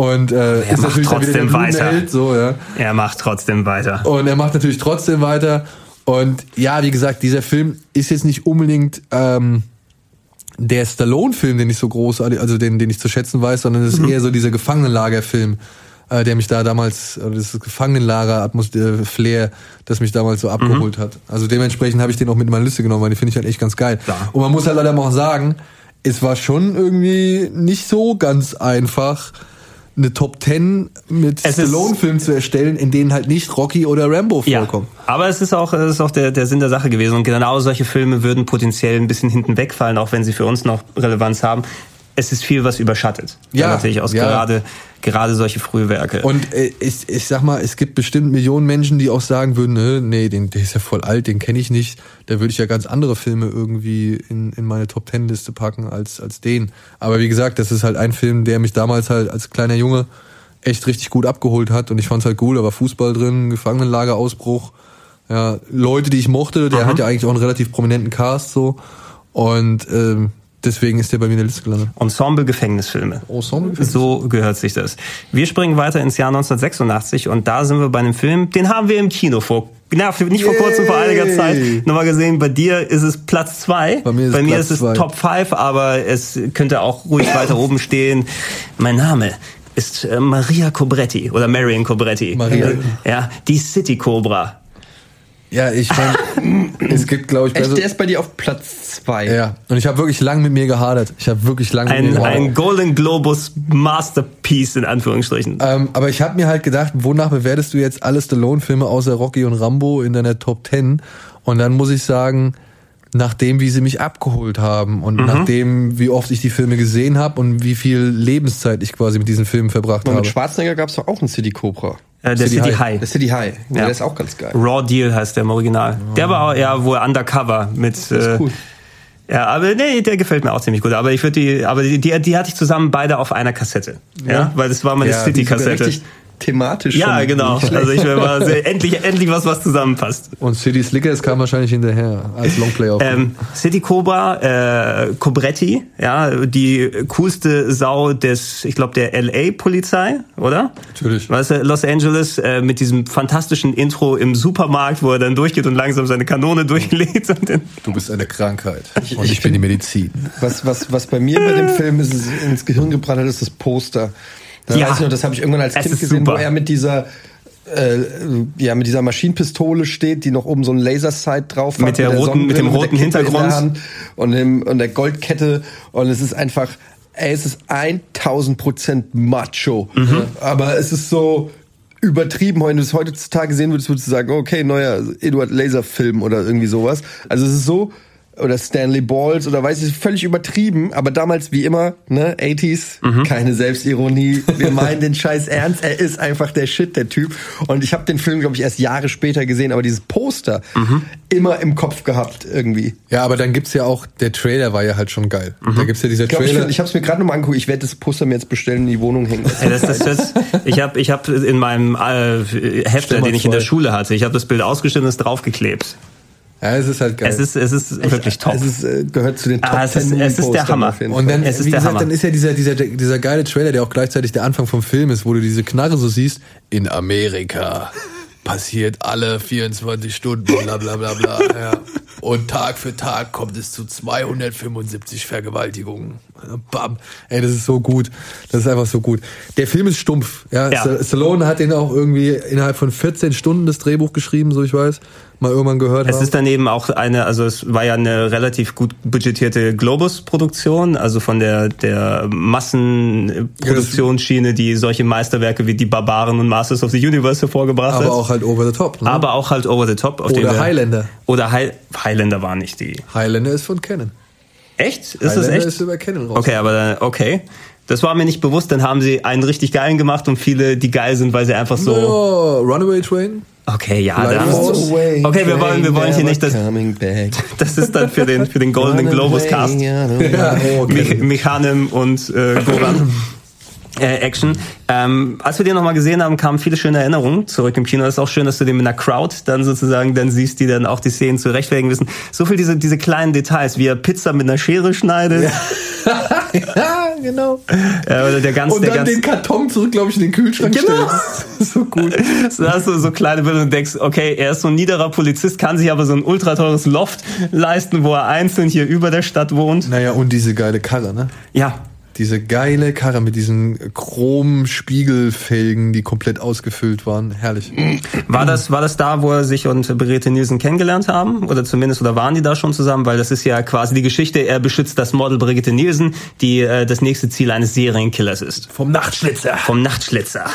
Und äh, ist Mhm. macht natürlich trotzdem weiter. So, ja. er macht trotzdem weiter. Und er macht natürlich trotzdem weiter. Und ja, wie gesagt, dieser Film ist jetzt nicht unbedingt ähm, der Stallone-Film, den ich so groß, also den, den ich zu schätzen weiß, sondern es ist eher so dieser Gefangenenlager-Film, äh, der mich da damals, oder das Gefangenenlager-Atmosphäre-Flair, das mich damals so abgeholt hat. Also dementsprechend habe ich den auch mit in meine Liste genommen, weil den finde ich halt echt ganz geil. Klar. Und man muss halt leider auch sagen, es war schon irgendwie nicht so ganz einfach, eine Top 10 mit Stallone-Filmen zu erstellen, in denen halt nicht Rocky oder Rambo Ja, vorkommen. aber es ist auch, es ist auch der, der Sinn der Sache gewesen. Und genau solche Filme würden potenziell ein bisschen hinten wegfallen, auch wenn sie für uns noch Relevanz haben. Es ist viel, was überschattet. Ja, natürlich aus ja. gerade, gerade solche Frühwerke. Und äh, ich, ich sag mal, es gibt bestimmt Millionen Menschen, die auch sagen würden, ne, nee, den, der ist ja voll alt, den kenne ich nicht. Da würde ich ja ganz andere Filme irgendwie in, in meine Top Ten Liste packen als, als den. Aber wie gesagt, das ist halt ein Film, der mich damals halt als kleiner Junge echt richtig gut abgeholt hat und ich fand's halt cool, da war Fußball drin, Gefangenenlagerausbruch, ja, Leute, die ich mochte, der hat ja eigentlich auch einen relativ prominenten Cast so und ähm, deswegen ist der bei mir in der Liste gelandet. Ensemble Gefängnisfilme. Ensemble So gehört sich das. Wir springen weiter ins Jahr 1986 und da sind wir bei einem Film, den haben wir im Kino vor, na, nicht vor kurzem, vor einiger. Zeit nochmal gesehen. Bei dir ist es Platz zwei. Bei mir ist es Platz ist es zwei. Top 5, aber es könnte auch ruhig weiter oben stehen. Mein Name ist äh, Maria Cobretti oder Marion Cobretti. Maria. Ja, die City Cobra. Ja, ich mein, [coughs] es gibt, glaube ich, Echt, der ist bei dir auf Platz zwei. Ja, und ich habe wirklich lang mit mir gehadert. Ich habe wirklich lang mit mir Ein, gehadert. ein Golden Globus Masterpiece in Anführungsstrichen. Ähm, aber ich habe mir halt gedacht, wonach bewertest du jetzt alle Stallone-Filme außer Rocky und Rambo in deiner Top 10? Und dann muss ich sagen, nachdem, wie sie mich abgeholt haben Mhm. und nachdem, wie oft ich die Filme gesehen habe und wie viel Lebenszeit ich quasi mit diesen Filmen verbracht Und mit habe. Schwarzenegger gab es doch auch einen City Cobra. Äh, der City City High. High. Der City High. Ja. Der ist auch ganz geil. Raw Deal heißt der im Original. Der war auch ja wohl undercover mit. ist äh, cool. Ja, aber nee, der gefällt mir auch ziemlich gut. Aber ich würde die, aber die, die, die hatte ich zusammen beide auf einer Kassette. Ja, Ja. weil das war meine Ja, City Thematisch. Ja, schon genau. Also ich will mal sehr, endlich, endlich was, was zusammenpasst. Und City Slickers kam wahrscheinlich hinterher als Longplay auf. Ähm, City Cobra, äh, Cobretti, ja, die coolste Sau des, ich glaube, der LA-Polizei, oder? Natürlich. Weißt du, Los Angeles äh, mit diesem fantastischen Intro im Supermarkt, wo er dann durchgeht und langsam seine Kanone [laughs] durchlädt. Und dann, du bist eine Krankheit. Und ich, bin die Medizin. Was, was, was bei mir bei dem Film ist, ist ins Gehirn gebrannt hat, ist das Poster. Da Ja. weiß ich noch, das habe ich irgendwann als Es Kind gesehen, super. wo er mit dieser äh, ja, mit dieser Maschinenpistole steht, die noch oben so ein Lasersight drauf hat. Mit der roten- mit dem Sonnenbrille, roten der Kippe in der Hintergrund. Und, dem, und der Goldkette. Und es ist einfach, ey, es ist 1000 Prozent Macho. Mhm. Aber es ist so übertrieben. Wenn du es heutzutage sehen würdest, würdest du sagen, okay, neuer Eduard Laser Film oder irgendwie sowas. Also es ist so, oder Stanley Balls oder weiß ich, völlig übertrieben, aber damals wie immer, ne, 80s, Mhm. keine Selbstironie, wir meinen den Scheiß ernst, er ist einfach der Shit, der Typ. Und ich habe den Film, glaube ich, erst Jahre später gesehen, aber dieses Poster Mhm. immer im Kopf gehabt irgendwie. Ja, aber dann gibt's ja auch, der Trailer war ja halt schon geil. Da gibt's ja dieser Ich glaube, ich, Trailer. ich habe es mir gerade nochmal angeguckt, ich werde das Poster mir jetzt bestellen, in die Wohnung hängen. Ey, das, das, das, ich habe ich hab in meinem äh, Hefter, den ich in der. Schule hatte, ich habe das Bild ausgeschnitten und es draufgeklebt. Ja, es ist halt geil. Es ist, es ist wirklich top. Es ist, äh, gehört zu den Top Ah, es ist- 10 es ist der Hammer. Und dann, Es ist wie der gesagt, Hammer. dann ist ja dieser, dieser, dieser geile Trailer, der auch gleichzeitig der Anfang vom Film ist, wo du diese Knarre so siehst. In Amerika passiert alle 24 Stunden, bla bla bla bla. Ja. Und Tag für Tag kommt es zu 275 Vergewaltigungen. Bam. Ey, das ist so gut. Das ist einfach so gut. Der Film ist stumpf. Ja, Ja. Sta- Stallone hat den auch irgendwie innerhalb von 14 Stunden das Drehbuch geschrieben, so ich weiß. Mal irgendwann gehört Es haben. ist daneben auch eine, also es war ja eine relativ gut budgetierte Globus-Produktion, also von der, der Massenproduktionsschiene, die solche Meisterwerke wie die Barbaren und Masters of the Universe hervorgebracht hat. aber auch halt over the top. Ne? aber auch halt over the top. Auf Oder Highlander. Oder High, Highlander war nicht die. Highlander ist von Canon. Echt? Ist das echt? ist über Canon raus. Okay, aber dann, okay. Das war mir nicht bewusst, dann haben sie einen richtig geilen gemacht und viele, die geil sind, weil sie einfach so. Oh, Runaway Train. Okay, ja, da. Away, Okay, wir wollen, wir wollen hier nicht das. [laughs] Das ist dann für den, für den Golden Globus Cast. Ja, oh, Mich, Canon. Mechanim und äh, Goran. Äh, Action. Ähm, als wir den nochmal gesehen haben, kamen viele schöne Erinnerungen zurück im Kino. Es ist auch schön, dass du den mit einer Crowd dann sozusagen dann siehst, die dann auch die Szenen zurechtwägen wissen. So viel diese, diese kleinen Details, wie er Pizza mit einer Schere schneidet. ja, [laughs] genau. Ja, oder der ganz, Und der dann ganz, den Karton zurück, glaube ich, in den Kühlschrank Genau. stellt. [laughs] so gut. [laughs] So hast du so kleine Bilder und denkst, okay, er ist so ein niederer Polizist, kann sich aber so ein ultra teures Loft leisten, wo er einzeln hier über der Stadt wohnt. Naja, und diese geile Karre, ne? Ja, Diese geile Karre mit diesen Chrom-Spiegelfelgen, die komplett ausgefüllt waren. Herrlich. War das, war das da, wo er sich und Brigitte Nielsen kennengelernt haben? Oder zumindest, oder waren die da schon zusammen? Weil das ist ja quasi die Geschichte, er beschützt das Model Brigitte Nielsen, die äh, das nächste Ziel eines Serienkillers ist. Vom Nachtschlitzer. Vom Nachtschlitzer.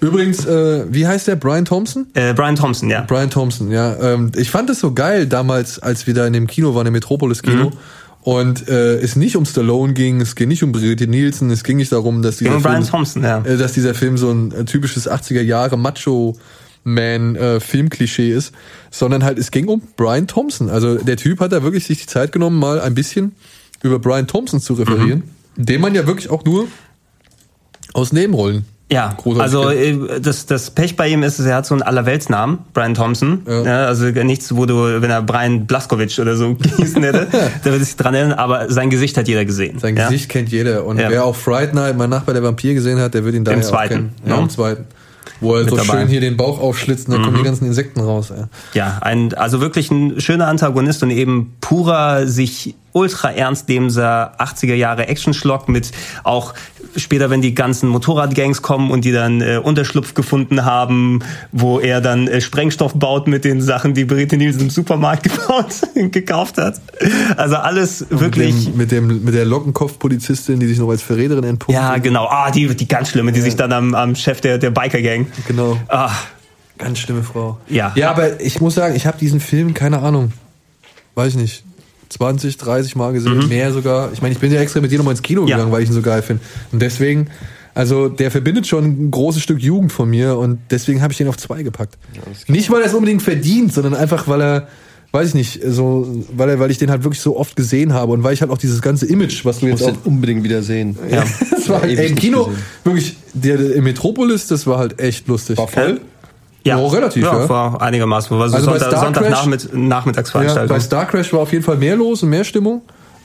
Übrigens, äh, wie heißt der? Brian Thompson? Äh, Brian Thompson, ja. Brian Thompson, ja. Ähm, ich fand es so geil damals, als wir da in dem Kino waren, im Metropolis-Kino. Mhm. Und äh, es nicht um Stallone ging, es ging nicht um Brigitte Nielsen, es ging nicht darum, dass dieser Film, Thompson, ja. äh, dass dieser Film so ein äh, typisches 80er Jahre Macho Man äh, Filmklischee ist, sondern halt es ging um Brian Thompson. Also der Typ hat da wirklich sich die Zeit genommen, mal ein bisschen über Brian Thompson zu referieren, Mhm. den man ja wirklich auch nur aus Nebenrollen Ja, großartig also äh, das, das Pech bei ihm ist, er hat so einen Allerweltsnamen, Brian Thompson. Ja. Ja. also nichts, wo du, wenn er Brian Blaskowitsch oder so [laughs] gehießen hätte, [laughs] da würde sich dran erinnern, aber sein Gesicht hat jeder gesehen. Sein ja? Gesicht kennt jeder. Und wer auch Fright Night, mein Nachbar, der Vampir gesehen hat, der wird ihn daher auch zweiten, kennen. Ja, ne? im zweiten. Wo er so dabei. Mhm. schön hier den Bauch aufschlitzt und dann kommen die ganzen Insekten raus. Ja, ein, also wirklich ein schöner Antagonist und eben purer, sich ultra ernst nehmender 80er Jahre Action-Schlock mit auch später, wenn die ganzen Motorradgangs kommen und die dann äh, Unterschlupf gefunden haben, wo er dann äh, Sprengstoff baut mit den Sachen, die Brigitte Nielsen im Supermarkt [laughs] gebaut, gekauft hat. Also alles wirklich... Mit, dem, mit, dem, mit der Lockenkopf-Polizistin, die sich noch als Verräterin entpuppt. Ja, genau. Ah, die, die ganz schlimme, die sich dann am, am Chef der, der Biker-Gang... Genau. Ah, Ganz schlimme Frau. Ja. Ja, aber ich muss sagen, ich habe diesen Film, keine Ahnung, weiß ich nicht, 20, 30 Mal gesehen, mehr sogar. Ich meine, ich bin ja extra mit dir nochmal ins Kino Mhm. Ja. gegangen, weil ich ihn so geil finde. Und deswegen, also der verbindet schon ein großes Stück Jugend von mir und deswegen habe ich den auf zwei gepackt. nicht, weil er es unbedingt verdient, sondern einfach, weil er weiß ich nicht, so, weil, er- weil ich den halt wirklich so oft gesehen habe und weil ich halt auch dieses ganze Image, was du jetzt auch unbedingt wieder sehen. Ja. [laughs] das war halt, ewig ey, im Kino, gesehen. wirklich, der, der im Metropolis, das war halt echt lustig. War voll? Ja, Ja, relativ, ja. ja. war einigermaßen. War so Also bei Sonntag, Star Sonntag Crash- Nachmitt Ja, Nachmittagsveranstaltung. bei Star Crash war auf jeden Fall mehr los und mehr Stimmung,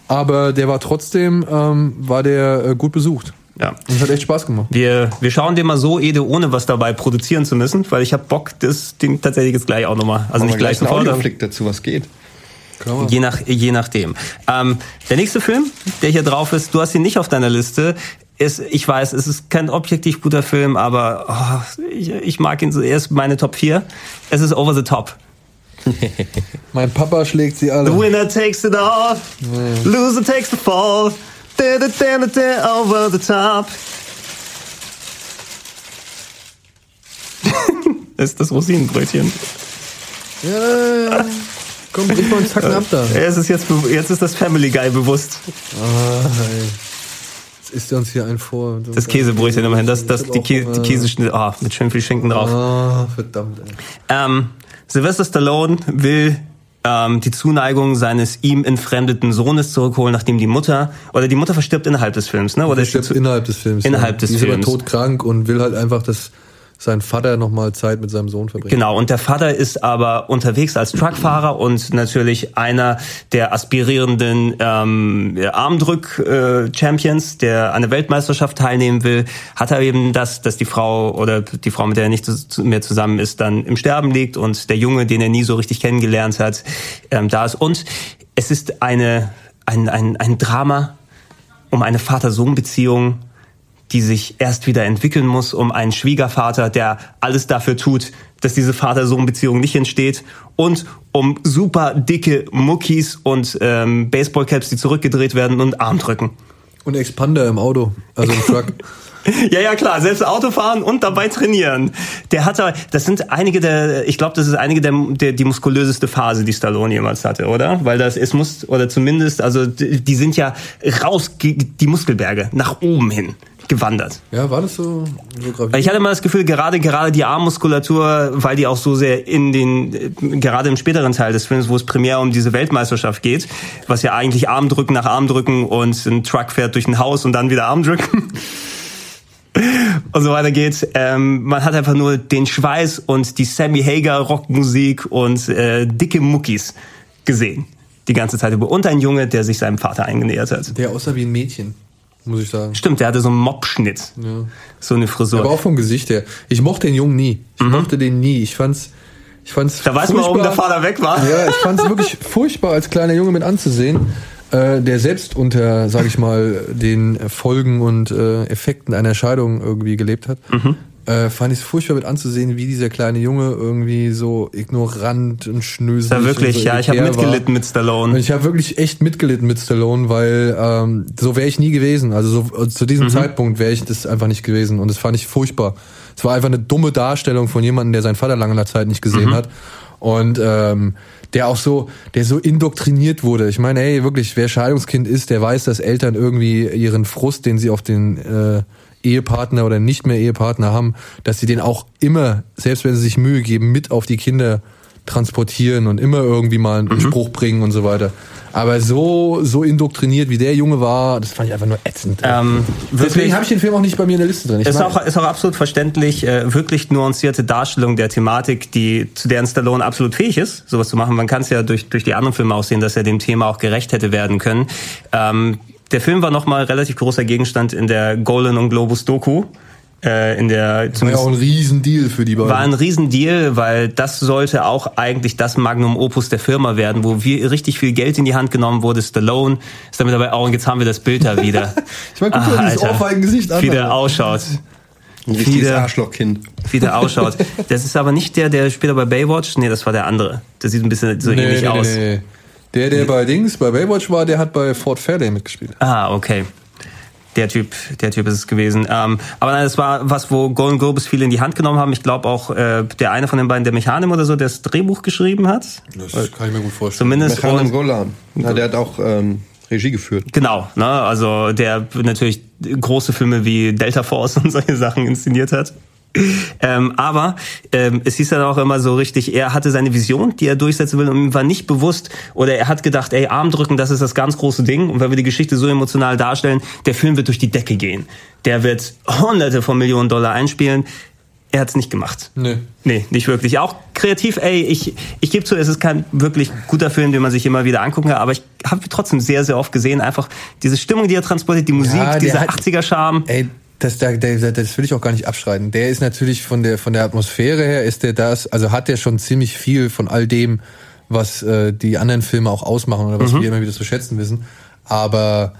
aber der war trotzdem, ähm, war der äh, gut besucht. ja. Und es hat echt Spaß gemacht. Wir, wir schauen den mal so, Ede, ohne was dabei produzieren zu müssen, weil ich habe Bock, das Ding tatsächlich jetzt gleich auch nochmal. Also nicht gleich sofort, Audioflick dazu, was geht. je, nach, je nachdem. Ähm, der nächste Film, der hier drauf ist, du hast ihn nicht auf deiner Liste. Ist, ich weiß, es ist kein objektiv guter Film, aber oh, ich, ich mag ihn so. Er ist meine Top 4. Es ist Over the Top. [laughs] Mein Papa schlägt sie The alle. winner takes it all, loser takes the fall. Da, da, da, da, da, over the top. [laughs] das ist das Rosinenbrötchen. Ja, komm, brich mal einen Zacken ab da. Es ist jetzt, jetzt ist das Family Guy bewusst. Ah, ey. Isst uns hier ein vor. Das Käsebrötchen immerhin. Das, das, die, Kä die Käseschnitte, oh, mit schön viel Schinken drauf. Ah, verdammt, ey. Ähm, Sylvester Stallone will ähm, die Zuneigung seines ihm entfremdeten Sohnes zurückholen, nachdem die Mutter, oder die Mutter verstirbt innerhalb des Films, ne? Oder stirbt innerhalb des Films. Innerhalb ja. des Die ist aber Films. todkrank und will halt einfach, dass sein Vater nochmal Zeit mit seinem Sohn verbringt. Genau, und der Vater ist aber unterwegs als Truckfahrer und natürlich einer der aspirierenden ähm, Armdrück-Champions, der an der Weltmeisterschaft teilnehmen will, hat er eben das, dass die Frau oder die Frau, mit der er nicht mehr zusammen ist, dann im Sterben liegt und der Junge, den er nie so richtig kennengelernt hat, ähm, da ist. Und es ist eine, ein, ein, ein Drama um eine Vater-Sohn-Beziehung, die sich erst wieder entwickeln muss, um einen Schwiegervater, der alles dafür tut, dass diese Vater-Sohn-Beziehung nicht entsteht und um super dicke Muckis und ähm, Baseballcaps, die zurückgedreht werden und Armdrücken. Und Expander im Auto, also im Truck. [laughs] Ja, ja, klar, selbst Autofahren und dabei trainieren. Der hat da, das sind einige der, ich glaube, das ist einige der, der, die muskulöseste Phase, die Stallone jemals hatte, oder? Weil das, es muss, oder zumindest, also die die sind ja raus, die Muskelberge, nach oben hin gewandert. ja, war das so, so gravierend? Ich hatte immer das Gefühl, gerade gerade die Armmuskulatur, weil die auch so sehr in den äh, gerade im späteren Teil des Films, wo es primär um diese Weltmeisterschaft geht, was ja eigentlich Armdrücken nach Armdrücken und ein Truck fährt durch ein Haus und dann wieder Armdrücken [laughs] und so weiter geht. Ähm, man hat einfach nur den Schweiß und die Sammy Hager Rockmusik und äh, dicke Muckis gesehen die ganze Zeit über und ein Junge, der sich seinem Vater eingenähert hat. Der aussah wie ein Mädchen, muss ich sagen. Stimmt, der hatte so einen Mobschnitt, so eine Frisur. Aber auch vom Gesicht her. Ich mochte den Jungen nie. Ich mochte den nie. Ich fand's, ich fand's Mhm. da weiß man, warum der Vater weg war. Ja, ich fand's wirklich [laughs] furchtbar, als kleiner Junge mit anzusehen, äh, der selbst unter, sag ich mal, den Folgen und äh, Effekten einer Scheidung irgendwie gelebt hat. Mhm. Äh, fand ich furchtbar mit anzusehen, wie dieser kleine Junge irgendwie so ignorant und schnöselig. Ja, wirklich, und so ja, ich habe war. mitgelitten mit Und Stallone. ich habe wirklich echt mitgelitten mit Stallone, weil ähm, so wäre ich nie gewesen. Also so, zu diesem Mhm. Zeitpunkt wäre ich das einfach nicht gewesen. Und das fand ich furchtbar. Es war einfach eine dumme Darstellung von jemandem, der seinen Vater lange Zeit nicht Mhm. gesehen hat. Und ähm, der auch so, der so indoktriniert wurde. Ich meine, ey, wirklich, wer Scheidungskind ist, der weiß, dass Eltern irgendwie ihren Frust, den sie auf den äh, Ehepartner oder nicht mehr Ehepartner haben, dass sie den auch immer, selbst wenn sie sich Mühe geben, mit auf die Kinder transportieren und immer irgendwie mal Mhm. einen Spruch bringen und so weiter. Aber so so indoktriniert wie der Junge war, das fand ich einfach nur ätzend. Ähm, wirklich, Deswegen habe ich den Film auch nicht bei mir in der Liste drin. Ich ist auch, ist auch absolut verständlich, äh, wirklich nuancierte Darstellung der Thematik, die zu deren Stallone absolut fähig ist, sowas zu machen. Man kann es ja durch, durch die anderen Filme auch sehen, dass er dem Thema auch gerecht hätte werden können. Ähm, der Film war nochmal relativ großer Gegenstand in der Golden und Globus Doku. Äh, in der war ja auch ein Riesendeal für die beiden. war ein Riesendeal, weil das sollte auch eigentlich das Magnum Opus der Firma werden, wo wir richtig viel Geld in die Hand genommen wurde. Stallone ist damit dabei auch, und jetzt haben wir das Bild da wieder. [laughs] Ich meine, guck dir Ah, dieses. Ohrfeigengesicht an. Wie der ausschaut. Ein richtiges Arschlochkind. [laughs] Wie der ausschaut. Das ist aber nicht der, der später bei Baywatch, nee, das war der andere. Der sieht ein bisschen so Nee, ähnlich nee, aus. nee, nee. Der, der bei Dings, bei Baywatch war, der hat bei Fort Fairday mitgespielt. Ah, okay. Der Typ, der Typ ist es gewesen. Ähm, aber nein, es war was, wo Golden Globus viel in die Hand genommen haben. Ich glaube auch äh, der eine von den beiden, der Mechanim oder so, der das Drehbuch geschrieben hat. Das kann ich mir gut vorstellen. Zumindest. Mechanem Und, Golan. Ja, der hat auch ähm, Regie geführt. genau, ne? Also der natürlich große Filme wie Delta Force [laughs] und solche Sachen inszeniert hat. Ähm, aber ähm, es hieß dann auch immer so richtig, er hatte seine Vision, die er durchsetzen will und ihm war nicht bewusst oder er hat gedacht, ey, Arm drücken, das ist das ganz große Ding und wenn wir die Geschichte so emotional darstellen, der Film wird durch die Decke gehen. Der wird hunderte von Millionen Dollar einspielen. Er hat es nicht gemacht. Nee. Nee, nicht wirklich. Auch kreativ, ey, ich, ich gebe zu, es ist kein wirklich guter Film, den man sich immer wieder angucken kann, aber ich habe trotzdem sehr, sehr oft gesehen, einfach diese Stimmung, die er transportiert, die Musik, Ja, dieser hat- 80er-Charme. Ey, das, der, der, das will ich auch gar nicht abstreiten. Der ist natürlich von der von der Atmosphäre her ist der das, also hat der schon ziemlich viel von all dem, was äh, die anderen Filme auch ausmachen oder was wir immer wieder zu schätzen wissen. Aber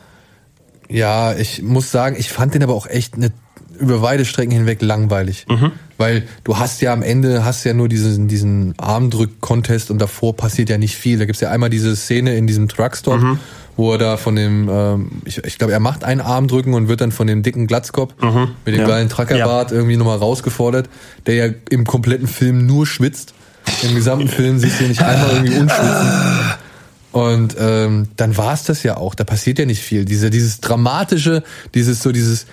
ja, ich muss sagen, ich fand den aber auch echt eine über weite Strecken hinweg langweilig. Weil du hast ja am Ende, hast ja nur diesen, diesen Armdrück-Contest und davor passiert ja nicht viel. Da gibt's ja einmal diese Szene in diesem Truckstop, wo er da von dem, ähm, ich, ich glaube, er macht einen Armdrücken und wird dann von dem dicken Glatzkopf mit dem Ja. geilen Truckerbart irgendwie nochmal rausgefordert, der ja im kompletten Film nur schwitzt. Im gesamten Film siehst du ihn nicht einmal irgendwie unschwitzen. Und ähm, dann war es das ja auch. Da passiert ja nicht viel. Diese, dieses dramatische, dieses so dieses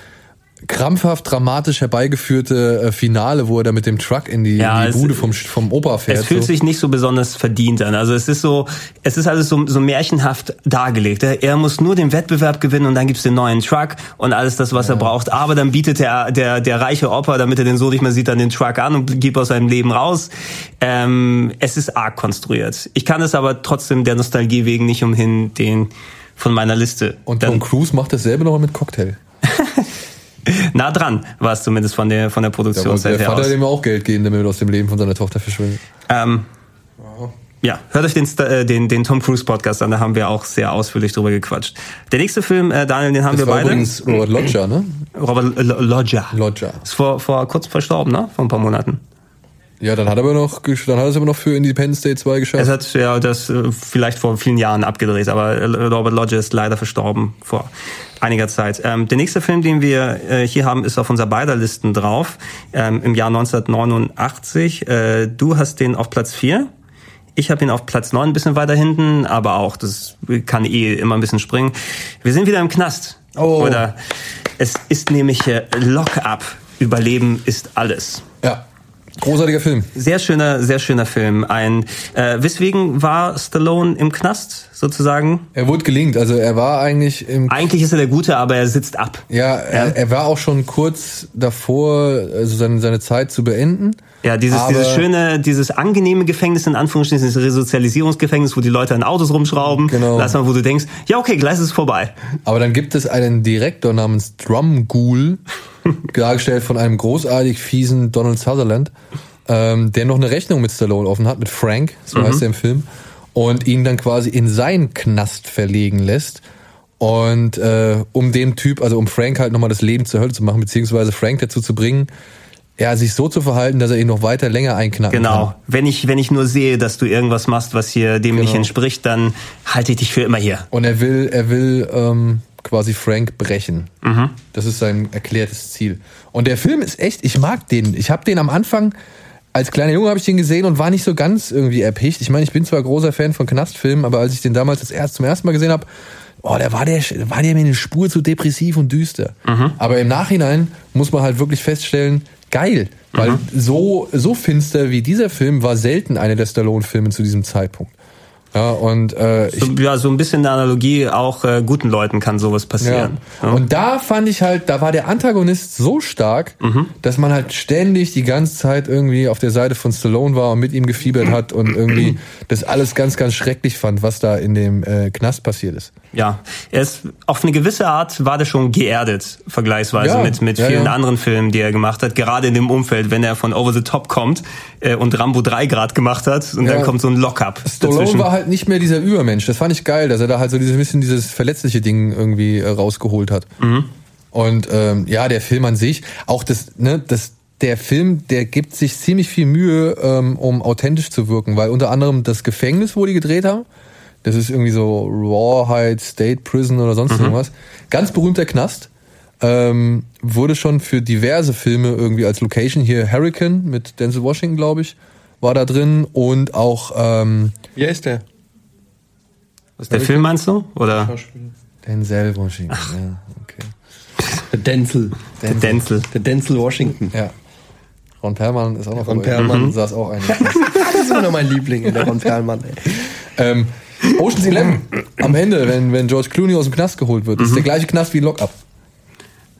krampfhaft dramatisch herbeigeführte äh, Finale, wo er da mit dem Truck in die, Ja, in die Bude vom, vom Opa fährt. Es fühlt so. sich nicht so besonders verdient an. Also es ist so, es ist alles so, so märchenhaft dargelegt. Er, er muss nur den Wettbewerb gewinnen und dann gibt's den neuen Truck und alles das, was er braucht. Aber dann bietet der, der, der reiche Opa, damit er den so nicht mehr sieht, dann den Truck an und gibt aus seinem Leben raus. Ähm, es ist arg konstruiert. Ich kann es aber trotzdem der Nostalgie wegen nicht umhin, den von meiner Liste. Und Tom Cruise macht dasselbe noch mit Cocktail. [laughs] [laughs] nah dran war es zumindest von der, von der wollte Produktionszeit der her Vater aus. dem auch Geld geben, damit er aus dem Leben von seiner Tochter verschwindet. Ähm, ja, hört euch den, äh, den, den Tom Cruise Podcast an, da haben wir auch sehr ausführlich drüber gequatscht. Der nächste Film, äh, Daniel, den haben Das wir war beide. übrigens Robert Lodger, ne? Robert L- Loggia. Lodger. Ist vor, vor kurzem verstorben, ne? Vor ein paar Monaten. Ja, dann hat er aber noch, dann hat er es aber noch für Independence Day 2 geschafft. Es hat ja das äh, vielleicht vor vielen Jahren abgedreht, aber äh, Robert Lodger ist leider verstorben vor einiger Zeit. Ähm, der nächste Film, den wir äh, hier haben, ist auf unserer beider Listen drauf. Ähm, Im Jahr 1989. Äh, du hast den auf Platz 4. Ich habe ihn auf Platz 9 ein bisschen weiter hinten, aber auch, das kann eh immer ein bisschen springen. Wir sind wieder im Knast. Oh. Oder es ist nämlich äh, Lock-up. Überleben ist alles. Ja. Großartiger Film. Sehr schöner, sehr schöner Film. Ein, äh, weswegen war Stallone im Knast sozusagen? Er wurde gelingt. Also er war eigentlich im Eigentlich ist er der Gute, aber er sitzt ab. Ja, er, er war auch schon kurz davor, also seine, seine Zeit zu beenden. Ja, dieses, Aber- dieses schöne, dieses angenehme Gefängnis in Anführungsstrichen, dieses Resozialisierungsgefängnis, wo die Leute an Autos rumschrauben. Genau. Lass mal, wo du denkst, ja okay, gleich ist es vorbei. Aber dann gibt es einen Direktor namens Drum Ghoul, dargestellt von einem großartig fiesen Donald Sutherland, ähm, der noch eine Rechnung mit Stallone offen hat, mit Frank, so heißt er im Film, und ihn dann quasi in seinen Knast verlegen lässt. Und äh, um dem Typ, also um Frank halt nochmal das Leben zur Hölle zu machen, beziehungsweise Frank dazu zu bringen, ja, sich so zu verhalten, dass er ihn noch weiter länger einknacken Genau. kann. Wenn ich, wenn ich nur sehe, dass du irgendwas machst, was hier dem nicht Genau. entspricht, dann halte ich dich für immer hier. Und er will, er will ähm, quasi Frank brechen. Das ist sein erklärtes Ziel. Und der Film ist echt, ich mag den. Ich habe den am Anfang, als kleiner Junge habe ich den gesehen und war nicht so ganz irgendwie erpicht. Ich meine, ich bin zwar großer Fan von Knastfilmen, aber als ich den damals das erst, zum ersten Mal gesehen habe, oh, da war der, war der mir eine Spur zu depressiv und düster. Aber im Nachhinein muss man halt wirklich feststellen, geil. Weil so, so finster wie dieser Film war selten einer der Stallone-Filme zu diesem Zeitpunkt. Ja, und äh, ich So, ja, so ein bisschen eine Analogie, auch äh, guten Leuten kann sowas passieren. ja. Und da fand ich halt, da war der Antagonist so stark, Mhm. dass man halt ständig die ganze Zeit irgendwie auf der Seite von Stallone war und mit ihm gefiebert hat und irgendwie das alles ganz, ganz schrecklich fand, was da in dem äh, Knast passiert ist. Ja, er ist auf eine gewisse Art war der schon geerdet, vergleichsweise Ja, mit, mit ja, vielen ja. anderen Filmen, die er gemacht hat. Gerade in dem Umfeld, wenn er von Over the Top kommt äh, und Rambo 3 Grad gemacht hat und dann kommt so ein Lockup Stallone dazwischen. war halt nicht mehr dieser Übermensch. Das fand ich geil, dass er da halt so dieses bisschen dieses verletzliche Ding irgendwie äh, rausgeholt hat. Mhm. Und ähm, ja, der Film an sich, auch das, ne, das, der Film, der gibt sich ziemlich viel Mühe, ähm, um authentisch zu wirken, weil unter anderem das Gefängnis, wo die gedreht haben, das ist irgendwie so Rawhide State Prison oder sonst irgendwas, ganz berühmter Knast. Ähm, wurde schon für diverse Filme irgendwie als Location hier Hurricane mit Denzel Washington, glaube ich, war da drin und auch ähm, Wie heißt der? Der Film meinst du? Oder Denzel Washington. Ja, okay. Der Denzel. der Denzel? Der Denzel Washington. Ja. Ron Perlman ist auch noch Ron dabei. Perlman. Mhm. saß auch ein. [laughs] das ist immer noch mein Liebling, der Ron Perlmann. Ey. ähm, Ocean's Eleven, am Ende, wenn, wenn George Clooney aus dem Knast geholt wird, ist der gleiche Knast wie Lockup.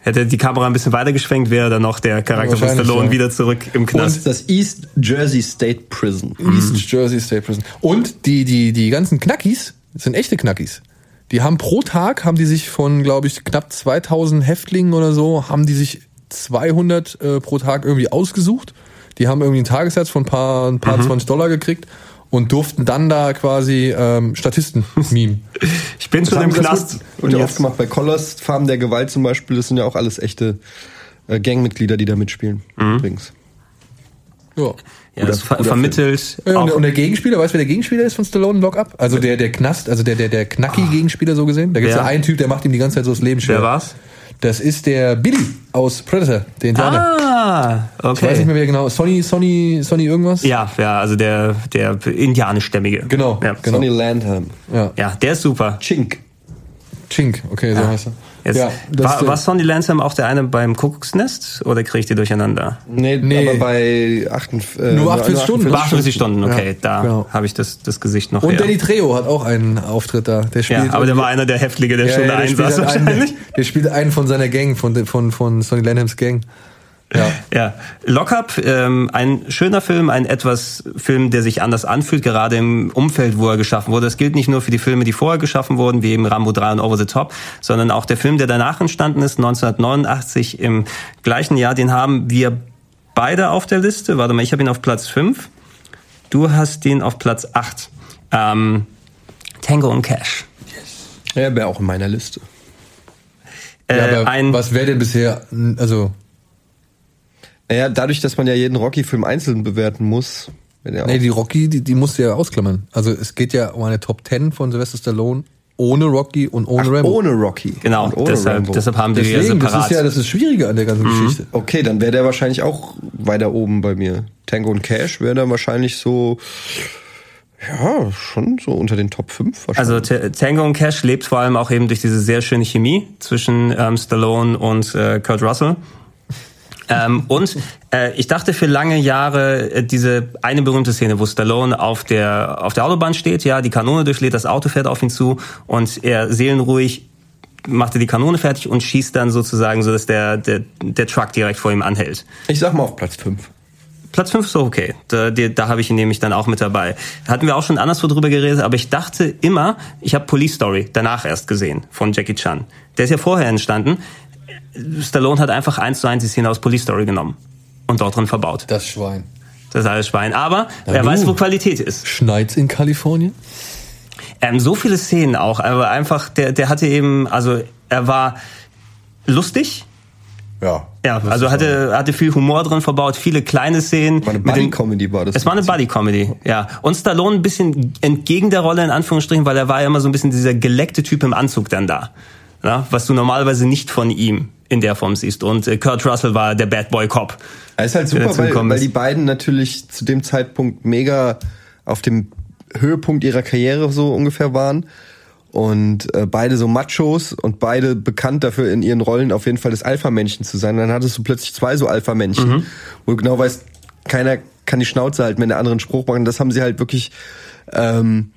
Hätte die Kamera ein bisschen weiter geschwenkt, wäre dann noch der Charakter von Stallone ja. wieder zurück im Knast. Das East Jersey State Prison. East Jersey State Prison. Und die, die, die ganzen Knackis, das sind echte Knackis. Die haben pro Tag, haben die sich von, glaube ich, knapp 2000 Häftlingen oder so, haben die sich 200 äh, pro Tag irgendwie ausgesucht. Die haben irgendwie einen Tagessatz von ein paar, ein paar 20 Dollar gekriegt und durften dann da quasi ähm, Statisten [laughs] mimen. Ich bin schon im Das Knast. Wird, wird ja oft gemacht bei Colors, Farben der Gewalt zum Beispiel. Das sind ja auch alles echte äh, Gangmitglieder, die da mitspielen. Übrigens. Ja. ja, das ver vermittelt Ja, und, auch und der Gegenspieler, weißt du, wer der Gegenspieler ist von Stallone in Lockup? Also der, der Knast, also der, der, der Knacki-Gegenspieler so gesehen. Da gibt's ja. Ja. einen Typ, der macht ihm die ganze Zeit so das Leben schwer. Wer war's? Das ist der Billy aus Predator, der Indianer. Ah, Ich weiß nicht okay. mehr, wer genau. Sonny, Sonny, Sonny irgendwas? Ja, ja, also der, der indianischstämmige. Genau, Ja, genau. Sonny Landham. Ja. ja der ist super. Chink. Chink, okay, so heißt er. Jetzt, ja, das war, der- war Sonny Lansam auch der eine beim Kuckucksnest oder kriege ich die durcheinander? Nee, Nee. aber bei 48, äh, Nur 48 Stunden. War 48 Stunden, okay, Ja, da genau. habe ich das, das Gesicht noch Und her. Danny Trejo hat auch einen Auftritt da. Der spielt ja, aber der war einer der Häftlinge, der ja, schon ja, da der, spielt einsaß halt einen, wahrscheinlich. der spielt einen von seiner Gang, von, von, von Sonny Lanhams Gang. Ja. Ja, Lockup, ähm, ein schöner Film, ein etwas Film, der sich anders anfühlt, gerade im Umfeld, wo er geschaffen wurde. Das gilt nicht nur für die Filme, die vorher geschaffen wurden, wie eben Rambo 3 und Over the Top, sondern auch der Film, der danach entstanden ist, 1989 im gleichen Jahr, den haben wir beide auf der Liste. Warte mal, ich habe ihn auf Platz 5. Du hast ihn auf Platz 8. Ähm, Tango und Cash. Ja, wäre auch in meiner Liste. Äh, ja aber ein, was wäre denn bisher, also, Naja, dadurch, dass man ja jeden Rocky-Film einzeln bewerten muss. wenn nee, die Rocky, die, die musst du ja ausklammern. Also es geht ja um eine Top 10 von Sylvester Stallone ohne Rocky und ohne Ach, Rambo. ohne Rocky. genau, Und ohne deshalb, Rambo. deshalb haben die die ja Deswegen, das separat. ist ja das ist Schwierige an der ganzen Geschichte. Okay, dann wäre der wahrscheinlich auch weiter oben bei mir. Tango und Cash wäre dann wahrscheinlich so, ja, schon so unter den Top 5 Also wahrscheinlich. T- Tango und Cash lebt vor allem auch eben durch diese sehr schöne Chemie zwischen ähm, Stallone und äh, Kurt Russell. Ähm, und äh, ich dachte für lange Jahre äh, diese eine berühmte Szene, wo Stallone auf der auf der Autobahn steht, ja, die Kanone durchlädt, das Auto fährt auf ihn zu und er seelenruhig machte die Kanone fertig und schießt dann sozusagen so, dass der der, der Truck direkt vor ihm anhält. ich sag mal auf Platz 5. Platz 5 ist so okay. Da, da, da habe ich ihn nämlich dann auch mit dabei. Da hatten wir auch schon anderswo drüber geredet, aber ich dachte immer, ich habe Police Story danach erst gesehen von Jackie Chan. Der ist ja vorher entstanden. Stallone hat einfach eins zu eins die Szene aus Police Story genommen und dort drin verbaut. Das Schwein. Das ist alles Schwein. Aber wer du. weiß, wo Qualität ist. Schneit's in Kalifornien? Ähm, so viele Szenen auch, aber einfach, der, der hatte eben, also er war lustig, Ja. Ja, also hatte, hatte viel Humor drin verbaut, viele kleine Szenen. War eine Buddy-Comedy war das. Es war eine Buddy-Comedy, ja. Und Stallone ein bisschen entgegen der Rolle, in Anführungsstrichen, weil er war ja immer so ein bisschen dieser geleckte Typ im Anzug dann da. Ja, was du normalerweise nicht von ihm in der Form siehst. Und äh, Kurt Russell war der Bad Boy Cop. Er ist halt super, weil, weil die beiden natürlich zu dem Zeitpunkt mega auf dem Höhepunkt ihrer Karriere so ungefähr waren. Und äh, beide so Machos und beide bekannt dafür in ihren Rollen auf jeden Fall das Alpha-Männchen zu sein. Dann hattest du plötzlich zwei so Alpha-Männchen, Mhm. wo du genau weißt, keiner kann die Schnauze halten, wenn der andere einen Spruch macht. Und das haben sie halt wirklich, ähm,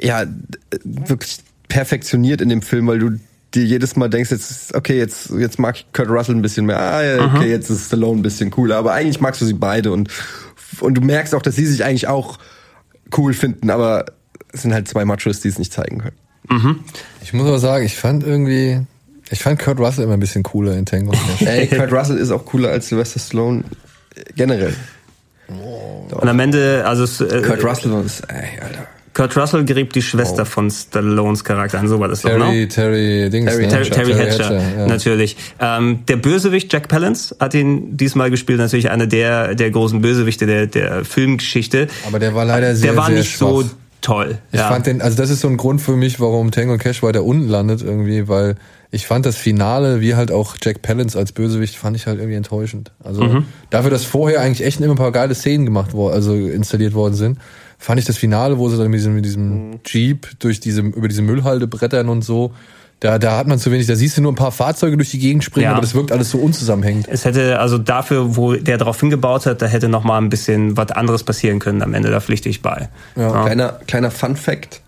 ja, wirklich perfektioniert in dem Film, weil du dir jedes Mal denkst, jetzt, okay, jetzt, jetzt mag ich Kurt Russell ein bisschen mehr. Ah, ja, okay, jetzt ist Stallone ein bisschen cooler. Aber eigentlich magst du sie beide und, und du merkst auch, dass sie sich eigentlich auch cool finden, aber es sind halt zwei Machos, die es nicht zeigen können. Ich muss aber sagen, ich fand irgendwie, ich fand Kurt Russell immer ein bisschen cooler in Tango. [laughs] Ey, Kurt Russell ist auch cooler als Sylvester Stallone äh, generell. Und am Ende, also es, äh, Kurt Russell ist, ey, Alter. Kurt Russell gerieb die Schwester von Stallones Charakter an, so war das doch, ne? Terry, Terry, Dings, Terry- ne? Terry, Terry Hatcher, ja. natürlich. Ähm, der Bösewicht Jack Palance hat ihn diesmal gespielt, natürlich einer der, der großen Bösewichte der, der Filmgeschichte. Aber der war leider sehr, Der war sehr nicht schwach. so toll. Ich ja. fand den, also das ist so ein Grund für mich, warum Tango Cash weiter unten landet irgendwie, weil ich fand das Finale, wie halt auch Jack Palance als Bösewicht, fand ich halt irgendwie enttäuschend. Also Mhm. dafür, dass vorher eigentlich echt immer ein paar geile Szenen gemacht worden, also installiert worden sind, fand ich das Finale, wo sie dann mit diesem, mit diesem Jeep durch diese, über diese Müllhalde brettern und so, Da, da hat man zu wenig, da siehst du nur ein paar Fahrzeuge durch die Gegend springen, Ja. aber das wirkt alles so unzusammenhängend. Es hätte also dafür, wo der drauf hingebaut hat, da hätte noch mal ein bisschen was anderes passieren können am Ende, da pflichte ich bei. Ja. Kleiner, kleiner Fun Fact.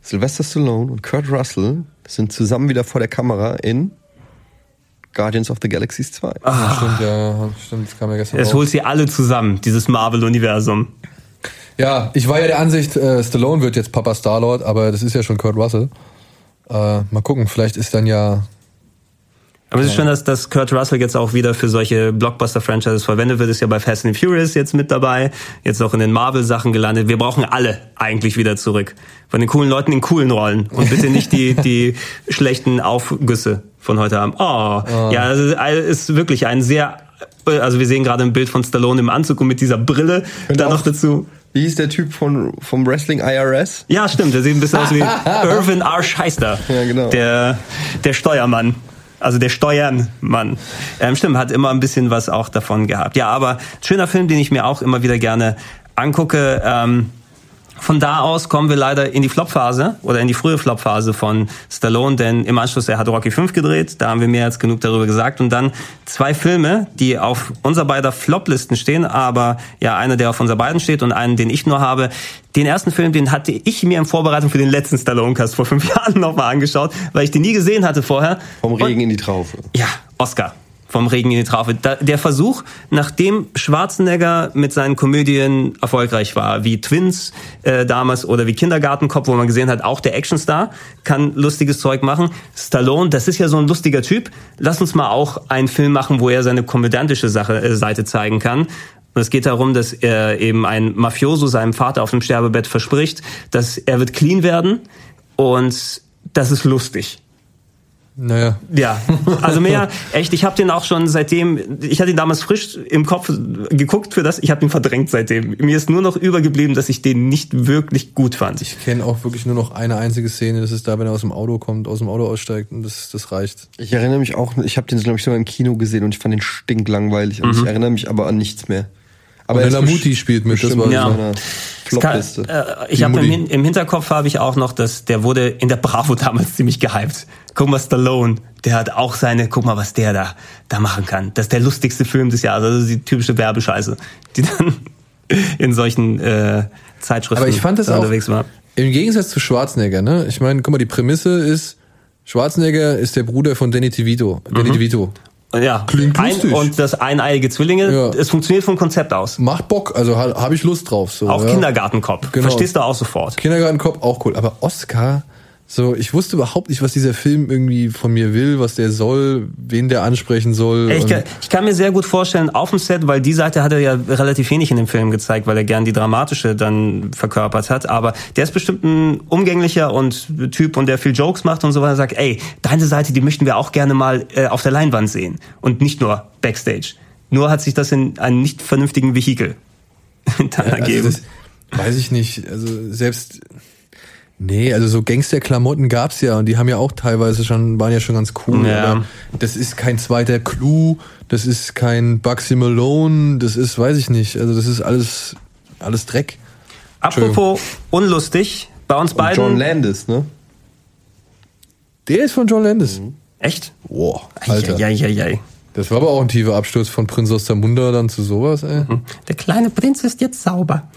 Sylvester Stallone und Kurt Russell sind zusammen wieder vor der Kamera in Guardians of the Galaxies 2. Ja, stimmt, ja, stimmt, das kam ja gestern Es holt sie alle zusammen, dieses Marvel-Universum. Ja, ich war ja der Ansicht, äh, Stallone wird jetzt Papa Starlord, aber das ist ja schon Kurt Russell. Äh, mal gucken, vielleicht ist dann ja. Aber es ist schön, dass, dass Kurt Russell jetzt auch wieder für solche Blockbuster-Franchises verwendet wird. Ist ja bei Fast and Furious jetzt mit dabei. Jetzt auch in den Marvel-Sachen gelandet. Wir brauchen alle eigentlich wieder zurück. Von den coolen Leuten in coolen Rollen. Und bitte [laughs] nicht die, die schlechten Aufgüsse von heute Abend. Oh, ja, also, es ist wirklich ein sehr, also wir sehen gerade ein Bild von Stallone im Anzug und mit dieser Brille. Auch- noch dazu. Wie hieß der Typ von, vom Wrestling IRS? Ja, stimmt. Der sieht ein bisschen aus wie [laughs] Irvin R. Scheister. Ja, genau. Der, der Steuermann. Also der Steuernmann. Ähm, stimmt, hat immer ein bisschen was auch davon gehabt. Ja, aber schöner Film, den ich mir auch immer wieder gerne angucke. Ähm, von da aus kommen wir leider in die Flop-Phase oder in die frühe Flop-Phase von Stallone, denn im Anschluss, er hat Rocky 5 gedreht, da haben wir mehr als genug darüber gesagt. Und dann zwei Filme, die auf unser beider Flop-Listen stehen, aber ja, einer, der auf unser beiden steht und einen, den ich nur habe. Den ersten Film, den hatte ich mir in Vorbereitung für den letzten Stallone-Cast vor fünf [laughs] Jahren nochmal angeschaut, weil ich den nie gesehen hatte vorher. Vom Und- Regen in die Traufe. ja, Oscar. Vom Regen in die Traufe. Der Versuch, nachdem Schwarzenegger mit seinen Komödien erfolgreich war, wie Twins äh, damals oder wie Kindergartenkopf, wo man gesehen hat, auch der Actionstar kann lustiges Zeug machen. Stallone, das ist ja so ein lustiger Typ. Lass uns mal auch einen Film machen, wo er seine komödiantische Sache, äh, Seite zeigen kann. Und es geht darum, dass er eben ein Mafioso seinem Vater auf dem Sterbebett verspricht, dass er wird clean werden und das ist lustig. Naja. Ja, also mehr, echt, ich habe den auch schon seitdem, ich hatte ihn damals frisch im Kopf geguckt für das, ich habe ihn verdrängt seitdem. Mir ist nur noch übergeblieben, dass ich den nicht wirklich gut fand. Ich kenne auch wirklich nur noch eine einzige Szene, das ist da, wenn er aus dem Auto kommt, aus dem Auto aussteigt und das, das reicht. Ich erinnere mich auch, ich habe den, glaube ich, sogar im Kino gesehen und ich fand den stinklangweilig. Und ich erinnere mich aber an nichts mehr. Aber er best- Mutti spielt mit, das war- in Ja. kann- Flopliste. Äh, ich habe im, im Hinterkopf habe ich auch noch, dass der wurde in der Bravo [laughs] damals ziemlich gehypt. Guck mal, Stallone, der hat auch seine, guck mal, was der da, da machen kann. Das ist der lustigste Film des Jahres, also die typische Werbescheiße, die dann [laughs] in solchen äh, Zeitschriften Aber ich fand das auch, unterwegs war. im Gegensatz zu Schwarzenegger, ne? Ich meine, guck mal, die Prämisse ist, Schwarzenegger ist der Bruder von Danny DeVito. Danny DeVito. Ja, Klingt ein, lustig. und das eineiige Zwillinge, Ja. es funktioniert vom Konzept aus. Macht Bock, also ha, habe ich Lust drauf. So, Auch ja. Kindergartenkopf. Genau. Verstehst du auch sofort. Kindergartenkopf auch cool. Aber Oscar, so, ich wusste überhaupt nicht, was dieser Film irgendwie von mir will, was der soll, wen der ansprechen soll. Ich kann, ich kann mir sehr gut vorstellen, auf dem Set, weil die Seite hat er ja relativ wenig in dem Film gezeigt, weil er gern die dramatische dann verkörpert hat. Aber der ist bestimmt ein umgänglicher und Typ und der viel Jokes macht und so weiter. Sagt, ey, deine Seite, die möchten wir auch gerne mal äh, auf der Leinwand sehen und nicht nur Backstage. Nur hat sich das in einen nicht vernünftigen Vehikel [laughs] dann Also ergeben. das weiß ich nicht. Also selbst nee, also so Gangsterklamotten gab's ja und die haben ja auch teilweise schon waren ja schon ganz cool. Ja. Das ist kein zweiter Clou, das ist kein Bugsy Malone, das ist, weiß ich nicht. Also das ist alles alles Dreck. Apropos unlustig, bei uns Und beiden. John Landis, ne? Der ist von John Landis. Echt? Boah, Alter. Ja, ja, ja. Das war aber auch ein tiefer Absturz von Prinz aus Zamunda dann zu sowas, ey. Der kleine Prinz ist jetzt sauber.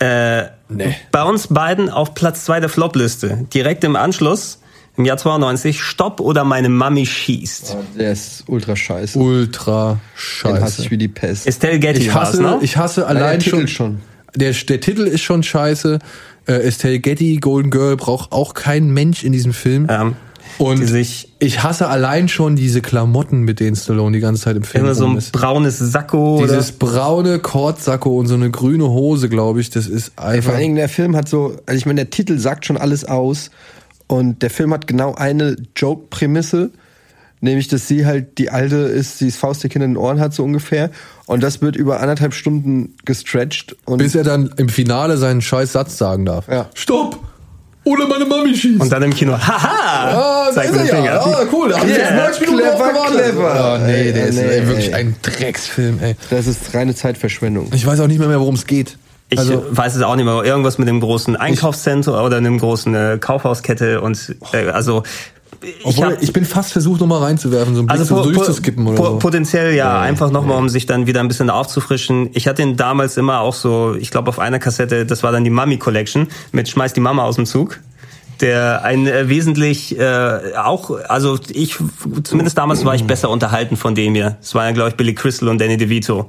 Äh, Nee. Bei uns beiden auf Platz zwei der Flop-Liste. Direkt im Anschluss, im Jahr 92, Stopp oder meine Mami schießt. Der ist ultra scheiße. Ultra Den hasse scheiße. ich wie die Pest. Estelle Getty Ich hasse, ne? ich hasse Nein, der allein Titel schon, schon. Der, der Titel ist schon scheiße. Äh, Estelle Getty, Golden Girl, braucht auch kein Mensch in diesem Film. ähm, Und die sich ich hasse allein schon diese Klamotten, mit denen Stallone die ganze Zeit im Film immer so ein ist. braunes Sakko Dieses braune Kordsacko und so eine grüne Hose, glaube ich, das ist Vor einfach. allen Dingen der Film hat so, also ich meine, der Titel sagt schon alles aus. Und der Film hat genau eine Joke-Prämisse, nämlich, dass sie halt die alte ist, die das Faustdick in den Ohren hat, so ungefähr. Und das wird über anderthalb Stunden gestretched. Und Bis er dann im Finale seinen scheiß Satz sagen darf. Ja. Stopp! Oder meine Mami schießt! und dann im Kino, haha, Ah, da zeigt ist mit er dem ja. Finger. Ah, cool. Da hab ich Yeah, jetzt 90 Minuten clever, clever. Ah, nee, der Äh, ist nee, ey, wirklich ey. ein Drecksfilm, ey. das ist reine Zeitverschwendung. Ich weiß auch nicht mehr, mehr worum es geht. Ich also, weiß es auch nicht mehr. Irgendwas mit dem großen Einkaufszentrum oder einem großen äh, Kaufhauskette und äh, also Obwohl, hab- ich bin fast versucht, nochmal reinzuwerfen, so ein bisschen also po, durchzuskippen oder po, so. Potenziell ja, einfach nochmal, um sich dann wieder ein bisschen aufzufrischen. Ich hatte ihn damals immer auch so, ich glaube auf einer Kassette, das war dann die Mummy Collection mit Schmeiß die Mama aus dem Zug. Der ein äh, wesentlich äh, auch, also ich, zumindest damals war ich besser unterhalten von dem hier. Es waren ja, glaube ich, Billy Crystal und Danny DeVito,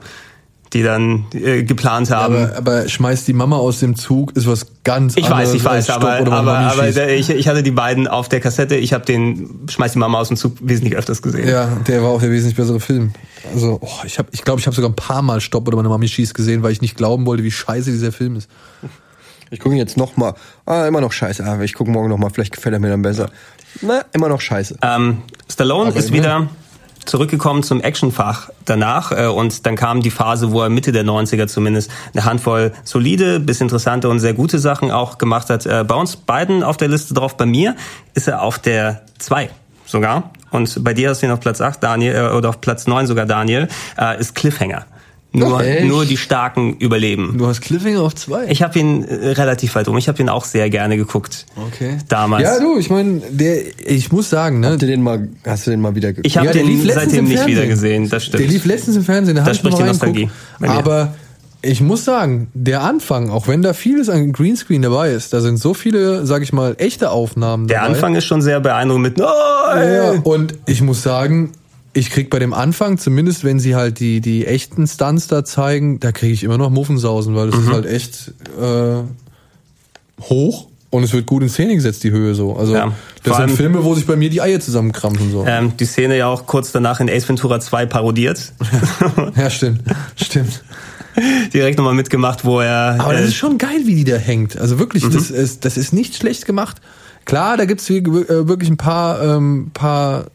die dann äh, geplant haben. aber, aber schmeißt die Mama aus dem Zug ist was ganz Ich weiß, anderes ich weiß, als Stopp aber, aber, aber ich, ich hatte die beiden auf der Kassette. Ich habe den Schmeiß die Mama aus dem Zug wesentlich öfters gesehen. Ja, der war auch der wesentlich bessere Film. Also, oh, ich glaube, ich, glaub, ich habe sogar ein paar Mal Stopp oder meine Mami schießt gesehen, weil ich nicht glauben wollte, wie scheiße dieser Film ist. Ich gucke ihn jetzt nochmal. Ah, immer noch scheiße. Ah, ich gucke morgen nochmal, vielleicht gefällt er mir dann besser. Na, immer noch scheiße. Ähm, Stallone ist immerhin. wieder zurückgekommen zum Actionfach danach äh, und dann kam die Phase, wo er Mitte der 90er zumindest eine Handvoll solide, bis interessante und sehr gute Sachen auch gemacht hat. Äh, bei uns beiden auf der Liste drauf, bei mir ist er auf der 2 sogar und bei dir hast du ihn auf Platz 8, Daniel, äh, oder auf Platz 9 sogar, Daniel, äh, ist Cliffhanger. Nur, Ach, nur die Starken überleben. Du hast Cliffhanger auf zwei. Ich habe ihn äh, relativ weit um. Ich habe ihn auch sehr gerne geguckt. okay. Damals. Ja, du, ich meine, der, ich muss sagen, ne, Habt ihr den mal, hast du den mal wieder geguckt? ich habe Ja, der den lief letztens seitdem nicht Fernsehen. wieder gesehen. Das stimmt. Der lief letztens im Fernsehen, da habe Das ich spricht mal die. Nostalgie. Aber ich muss sagen, der Anfang, auch wenn da vieles an Greenscreen dabei ist, da sind so viele, sag ich mal, echte Aufnahmen Der dabei. Anfang ist schon sehr beeindruckend mit Ja, Nein! und ich muss sagen, ich krieg bei dem Anfang, zumindest wenn sie halt die, die echten Stunts da zeigen, da kriege ich immer noch Muffensausen, weil das Mhm. ist halt echt äh, hoch und es wird gut in Szene gesetzt, die Höhe so. Also Ja, das sind Filme, wo sich bei mir die Eier zusammenkrampfen so. Ähm, die Szene ja auch kurz danach in Ace Ventura 2 parodiert. [laughs] Ja, stimmt. Stimmt. [laughs] Direkt nochmal mitgemacht, wo er. Aber das äh, ist schon geil, wie die da hängt. Also wirklich, Mhm. das, ist, das ist nicht schlecht gemacht. Klar, da gibt's äh, wirklich ein paar, ähm, paar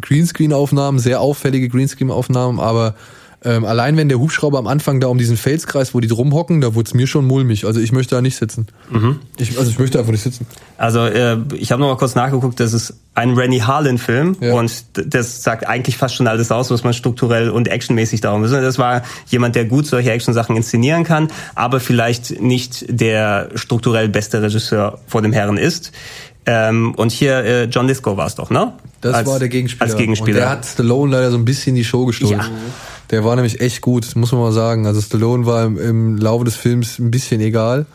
Greenscreen-Aufnahmen, sehr auffällige Greenscreen-Aufnahmen, aber ähm, allein wenn der Hubschrauber am Anfang da um diesen Felskreis, wo die drum hocken, da wurde mir schon mulmig. Also ich möchte da nicht sitzen. Mhm. Ich, also ich möchte einfach nicht sitzen. Also äh, ich habe noch mal kurz nachgeguckt, das ist ein Rennie Harlan-Film Ja. und das sagt eigentlich fast schon alles aus, was man strukturell und actionmäßig darum ist. Das war jemand, der gut solche Action-Sachen inszenieren kann, aber vielleicht nicht der strukturell beste Regisseur vor dem Herren ist. Ähm, und hier äh, John Lithgow war es doch, ne? Das als, war der Gegenspieler. Als Gegenspieler. Und der hat Stallone leider so ein bisschen die Show gestohlen. Ja. Der war nämlich echt gut, muss man mal sagen. Also Stallone war im, im Laufe des Films ein bisschen egal.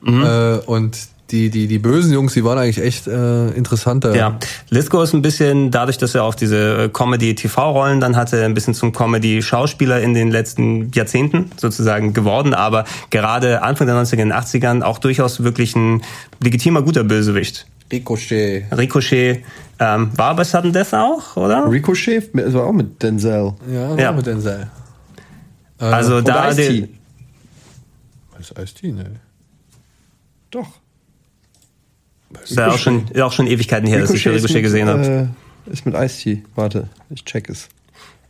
Mhm. Äh, und die, die, die bösen Jungs, die waren eigentlich echt äh, interessanter. Ja, Lithgow ist ein bisschen, dadurch, dass er auf diese äh, Comedy-TV-Rollen dann hatte, ein bisschen zum Comedy-Schauspieler in den letzten Jahrzehnten sozusagen geworden, aber gerade Anfang der 90er und 80ern auch durchaus wirklich ein legitimer, guter Bösewicht. Ricochet. Ricochet ähm, war bei Sudden Death auch, oder? Ricochet, das war auch mit Denzel. Ja, Ja. ja. mit Denzel. Äh, Also da Ice-T. den, Das ist Ice-T, ne? Doch. ist ja auch schon, ist auch schon Ewigkeiten her, dass ich Ricochet mit, gesehen habe. Äh, ist mit Ice-T. Warte, ich check es.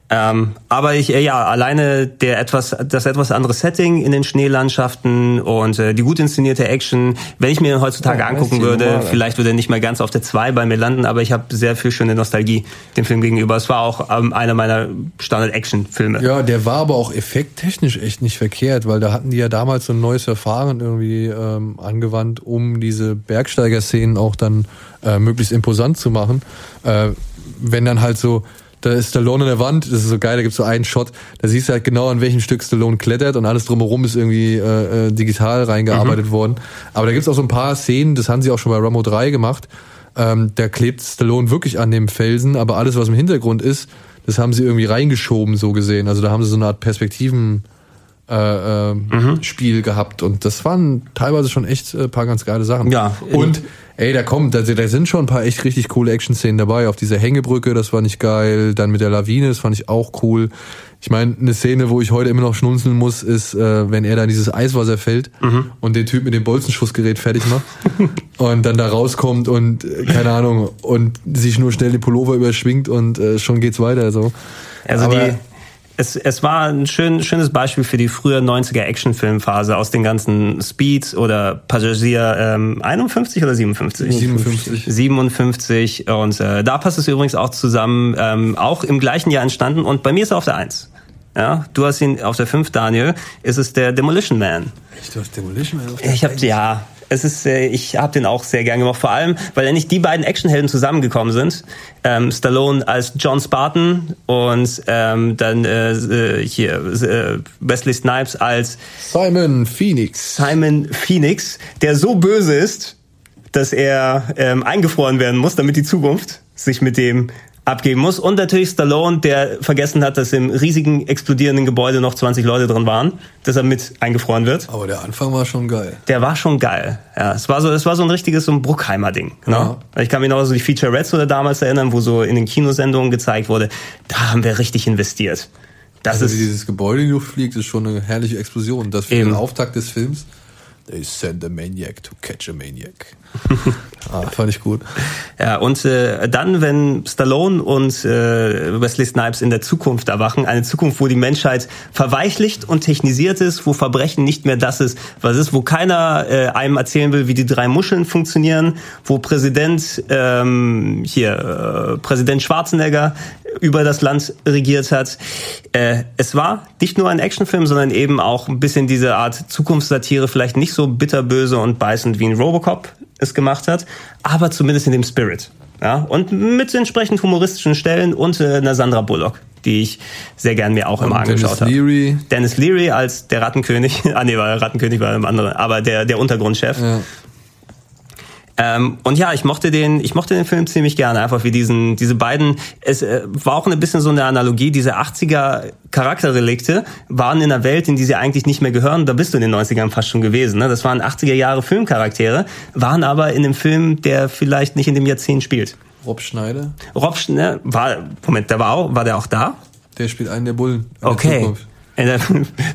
Ähm, aber ich, äh, ja, alleine der etwas, das etwas andere Setting in den Schneelandschaften und äh, die gut inszenierte Action, wenn ich mir den heutzutage Ja, angucken würde, normal. vielleicht würde er nicht mehr ganz auf der 2 bei mir landen, aber ich habe sehr viel schöne Nostalgie dem Film gegenüber. Es war auch ähm, einer meiner Standard-Action-Filme. Ja, der war aber auch effekttechnisch echt nicht verkehrt, weil da hatten die ja damals so ein neues Verfahren irgendwie ähm, angewandt, um diese Bergsteiger-Szenen auch dann äh, möglichst imposant zu machen. Äh, wenn dann halt so, da ist Stallone an der Wand, das ist so geil, da gibt's so einen Shot, da siehst du halt genau, an welchem Stück Stallone klettert und alles drumherum ist irgendwie äh, äh, digital reingearbeitet worden. Aber da gibt's auch so ein paar Szenen, das haben sie auch schon bei Rambo 3 gemacht, ähm, da klebt Stallone wirklich an dem Felsen, aber alles, was im Hintergrund ist, das haben sie irgendwie reingeschoben, so gesehen. Also da haben sie so eine Art Perspektiven äh, äh, Mhm. Spiel gehabt und das waren teilweise schon echt äh, paar ganz geile Sachen. Ja. Und ey, da kommt, da, da sind schon ein paar echt richtig coole Action-Szenen dabei. Auf dieser Hängebrücke, das war nicht geil. Dann mit der Lawine, das fand ich auch cool. Ich meine, eine Szene, wo ich heute immer noch schnunzeln muss, ist, äh, wenn er da in dieses Eiswasser fällt Mhm. und den Typ mit dem Bolzenschussgerät fertig macht [laughs] und dann da rauskommt und äh, keine Ahnung und sich nur schnell den Pullover überschwingt und äh, schon geht's weiter. So. Also Aber- die, es, es war ein schön, schönes Beispiel für die frühe 90er Actionfilmphase aus den ganzen Speeds oder Passagier ähm, 51 oder 57? 57. 57 und äh, da passt es übrigens auch zusammen, ähm, auch im gleichen Jahr entstanden und bei mir ist er auf der 1. Ja, du hast ihn auf der 5, Daniel, ist es der Demolition Man. Echt, du hast Demolition Man auf Ich habe ja, Es ist, äh, ich habe den auch sehr gern gemacht, vor allem, weil endlich die beiden Actionhelden zusammengekommen sind. Ähm, Stallone als John Spartan und ähm, dann äh, äh hier äh, Wesley Snipes als Simon Phoenix. Simon Phoenix, der so böse ist, dass er ähm, eingefroren werden muss, damit die Zukunft sich mit dem abgeben muss. Und natürlich Stallone, der vergessen hat, dass im riesigen explodierenden Gebäude noch 20 Leute drin waren, dass er mit eingefroren wird. Aber der Anfang war schon geil. Der war schon geil. Ja, es war so, es war so ein richtiges so ein Bruckheimer Ding. Genau. Ja. Ich kann mich noch so die Feature-Reds oder damals erinnern, wo so in den Kinosendungen gezeigt wurde. Da haben wir richtig investiert. Das also, ist dieses Gebäude die Luft fliegt, ist schon eine herrliche Explosion. Das für eben. den Auftakt des Films. They send a maniac to catch a maniac. [laughs] ah, fand ich gut. Ja, und äh, dann, wenn Stallone und äh, Wesley Snipes in der Zukunft erwachen, eine Zukunft, wo die Menschheit verweichlicht und technisiert ist, wo Verbrechen nicht mehr das ist, was ist, wo keiner äh, einem erzählen will, wie die drei Muscheln funktionieren, wo Präsident ähm, hier äh, Präsident Schwarzenegger über das Land regiert hat. Äh, es war nicht nur ein Actionfilm, sondern eben auch ein bisschen diese Art Zukunftssatire, vielleicht nicht so bitterböse und beißend wie ein Robocop es gemacht hat, aber zumindest in dem Spirit. Ja, und mit entsprechend humoristischen Stellen und äh, einer Sandra Bullock, die ich sehr gern mir auch und immer Dennis angeschaut habe. Leary. Dennis Leary als der Rattenkönig. [laughs] ah nee, war Rattenkönig war im anderen, aber der der Untergrundchef. Ja. Ähm, und ja, ich mochte den, ich mochte den Film ziemlich gerne, einfach wie diesen, diese beiden, es äh, war auch ein bisschen so eine Analogie, diese 80er Charakterrelikte waren in einer Welt, in die sie eigentlich nicht mehr gehören, da bist du in den 90ern fast schon gewesen, ne? das waren 80er Jahre Filmcharaktere, waren aber in einem Film, der vielleicht nicht in dem Jahrzehnt spielt. Rob Schneider? Rob Schneider, war, Moment, der war auch, war der auch da? Der spielt einen der Bullen. okay. Der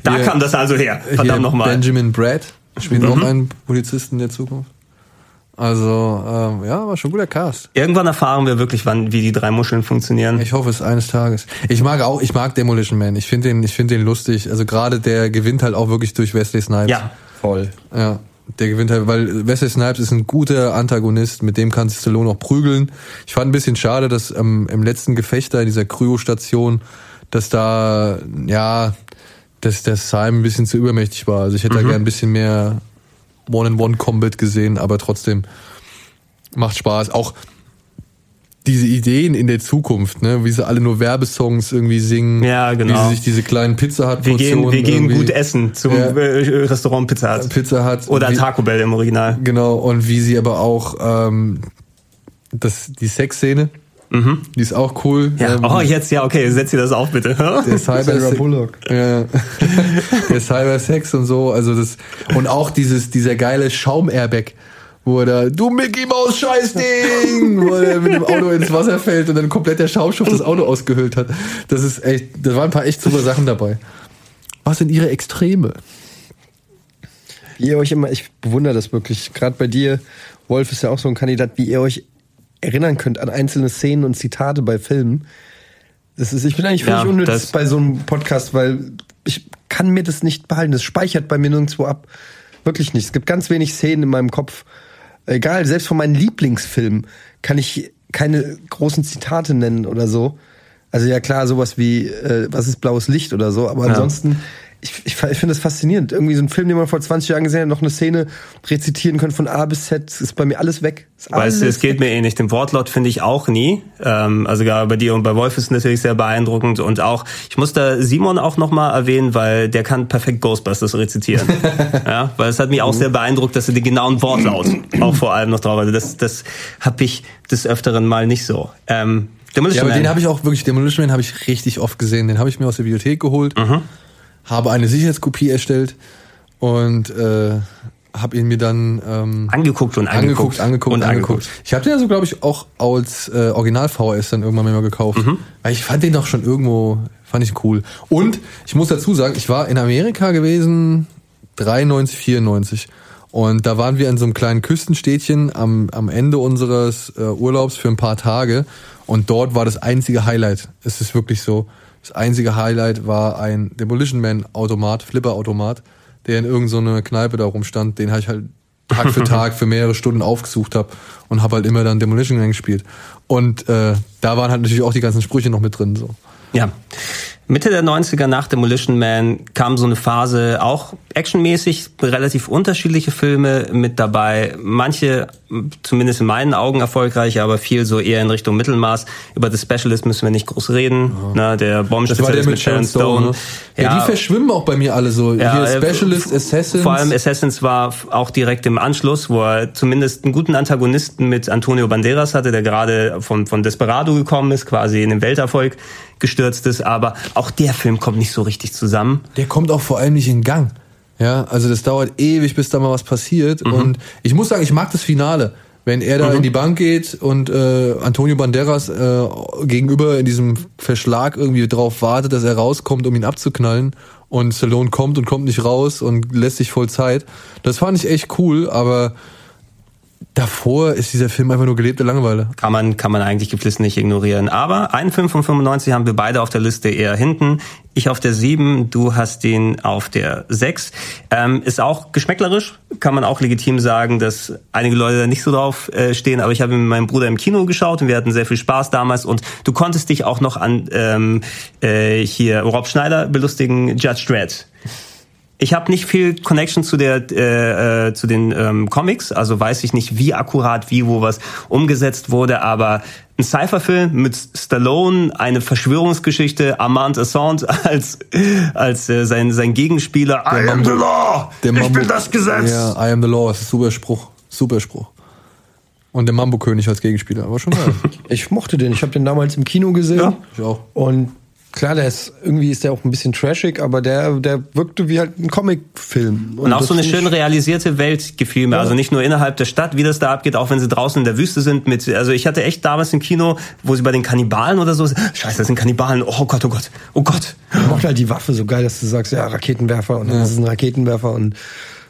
da hier, kam das also her. Verdammt nochmal. Benjamin Brad spielt mhm. auch einen Polizisten der Zukunft. Also, ähm, ja, war schon ein guter Cast. Irgendwann erfahren wir wirklich, wann, wie die drei Muscheln funktionieren. Ich hoffe es eines Tages. Ich mag auch, ich mag Demolition Man. Ich finde den, ich finde den lustig. Also gerade der gewinnt halt auch wirklich durch Wesley Snipes. Ja, voll. Ja. Der gewinnt halt, weil Wesley Snipes ist ein guter Antagonist, mit dem kann sich Stallone auch prügeln. Ich fand ein bisschen schade, dass ähm, im letzten Gefecht da in dieser Kryostation, dass da, ja, dass der Simon ein bisschen zu übermächtig war. Also ich hätte mhm. da gern ein bisschen mehr One-in-One-Combat gesehen, aber trotzdem macht Spaß. Auch diese Ideen in der Zukunft, ne, wie sie alle nur Werbesongs irgendwie singen, ja, genau. wie sie sich diese kleinen Pizza Hut Wir gehen, wir gehen gut essen zum ja, äh, Restaurant Pizza Hut. Pizza Hut oder wie, Taco Bell im Original. Genau und wie sie aber auch ähm, das die Sexszene Mhm. Die ist auch cool. Ja. Ähm, oh, jetzt, ja, okay, setz dir das auf, bitte. [laughs] Der Cyber Bullock. Ja. [laughs] Der Cybersex und so, also das, und auch dieses, dieser geile Schaum-Airbag, wo er da, du Mickey Maus Scheißding, wo er mit dem Auto ins Wasser fällt und dann komplett der Schaumstoff das Auto ausgehüllt hat. Das ist echt, da waren ein paar echt super Sachen dabei. Was sind ihre Extreme? Wie ihr euch immer, ich bewundere das wirklich, gerade bei dir, Wolf ist ja auch so ein Kandidat, wie ihr euch erinnern könnt an einzelne Szenen und Zitate bei Filmen. Das ist, ich bin eigentlich völlig ja, unnütz bei so einem Podcast, weil ich kann mir das nicht behalten. Das speichert bei mir nirgendwo ab. Wirklich nicht. Es gibt ganz wenig Szenen in meinem Kopf. Egal, selbst von meinen Lieblingsfilmen kann ich keine großen Zitate nennen oder so. Also ja klar, sowas wie äh, was ist blaues Licht oder so, aber ja. ansonsten ich, ich, ich finde das faszinierend. Irgendwie so ein Film, den man vor 20 Jahren gesehen hat, noch eine Szene rezitieren können von A bis Z, ist bei mir alles weg. Weißt du, es geht mir ähnlich. Den Wortlaut finde ich auch nie. Ähm, also gerade bei dir und bei Wolf ist es natürlich sehr beeindruckend. Und auch, ich muss da Simon auch nochmal erwähnen, weil der kann perfekt Ghostbusters rezitieren. [laughs] ja, weil es hat mich auch sehr beeindruckt, dass er den genauen Wortlaut auch vor allem noch drauf hatte. Das, das habe ich des Öfteren mal nicht so. Ähm, Demolition ja, aber den habe ich auch wirklich, Demolition Man habe ich richtig oft gesehen. Den habe ich mir aus der Bibliothek geholt. Mhm habe eine Sicherheitskopie erstellt und äh, habe ihn mir dann ähm, angeguckt und angeguckt, angeguckt und angeguckt. Ich habe den also glaube ich auch als äh, Original VHS dann irgendwann mal gekauft, mhm. weil ich fand den doch schon irgendwo fand ich cool. Und ich muss dazu sagen, ich war in Amerika gewesen 93 94 und da waren wir in so einem kleinen Küstenstädtchen am, am Ende unseres äh, Urlaubs für ein paar Tage und dort war das einzige Highlight. Es ist wirklich so das einzige Highlight war ein Demolition Man Automat, Flipper Automat, der in irgendeiner so Kneipe da rumstand, den habe ich halt Tag für [laughs] Tag für mehrere Stunden aufgesucht habe und habe halt immer dann Demolition Man gespielt. Und äh, da waren halt natürlich auch die ganzen Sprüche noch mit drin so. Ja. Mitte der 90er nach Demolition Man kam so eine Phase, auch actionmäßig, relativ unterschiedliche Filme mit dabei. Manche, zumindest in meinen Augen erfolgreich, aber viel so eher in Richtung Mittelmaß. Über The Specialist müssen wir nicht groß reden. Ja. Na, der Bombenspezialist mit Sharon Stone. Stone. Ne? Ja, ja, die verschwimmen auch bei mir alle so. Ja, Hier äh, Specialist, Assassins. Vor allem Assassins war auch direkt im Anschluss, wo er zumindest einen guten Antagonisten mit Antonio Banderas hatte, der gerade von, von Desperado gekommen ist, quasi in den Welterfolg gestürzt ist, aber auch der Film kommt nicht so richtig zusammen. Der kommt auch vor allem nicht in Gang. Ja, also das dauert ewig, bis da mal was passiert. Mhm. Und ich muss sagen, ich mag das Finale. Wenn er da mhm. in die Bank geht und äh, Antonio Banderas äh, gegenüber in diesem Verschlag irgendwie drauf wartet, dass er rauskommt, um ihn abzuknallen und Stallone kommt und kommt nicht raus und lässt sich voll Zeit. Das fand ich echt cool, aber davor ist dieser Film einfach nur gelebte Langeweile. Kann man, kann man eigentlich geflissen nicht ignorieren. Aber einen Film von 95 haben wir beide auf der Liste eher hinten. Ich auf der 7, du hast den auf der 6. Ähm, ist auch geschmäcklerisch, kann man auch legitim sagen, dass einige Leute da nicht so drauf äh, stehen, aber ich habe mit meinem Bruder im Kino geschaut und wir hatten sehr viel Spaß damals und du konntest dich auch noch an ähm, äh, hier Rob Schneider belustigen, Judge Dredd. Ich habe nicht viel Connection zu der äh, äh, zu den ähm, Comics, also weiß ich nicht, wie akkurat wie wo was umgesetzt wurde, aber ein Cypher-Film mit Stallone, eine Verschwörungsgeschichte, Armand Assant [laughs] als als äh, sein sein Gegenspieler. Der I Mambo, am the law. Der ich bin das Gesetz. Ja, I am the law. Das ist ein super Spruch, super Spruch. Und der Mambo-König als Gegenspieler, aber schon geil. [laughs] ich mochte den. Ich habe den damals im Kino gesehen. Ja, ich auch. Und Klar, der ist irgendwie ist der auch ein bisschen trashig, aber der der wirkte wie halt ein Comicfilm. Und, und auch so eine schön realisierte Welt gefiel mir. Ja. Also nicht nur innerhalb der Stadt, wie das da abgeht, auch wenn sie draußen in der Wüste sind. Mit also ich hatte echt damals im Kino, wo sie bei den Kannibalen oder so, Scheiße, das sind Kannibalen. Oh Gott, oh Gott, oh Gott. Ich mochte halt die Waffe so geil, dass du sagst, ja Raketenwerfer und dann ja. ist es ein Raketenwerfer und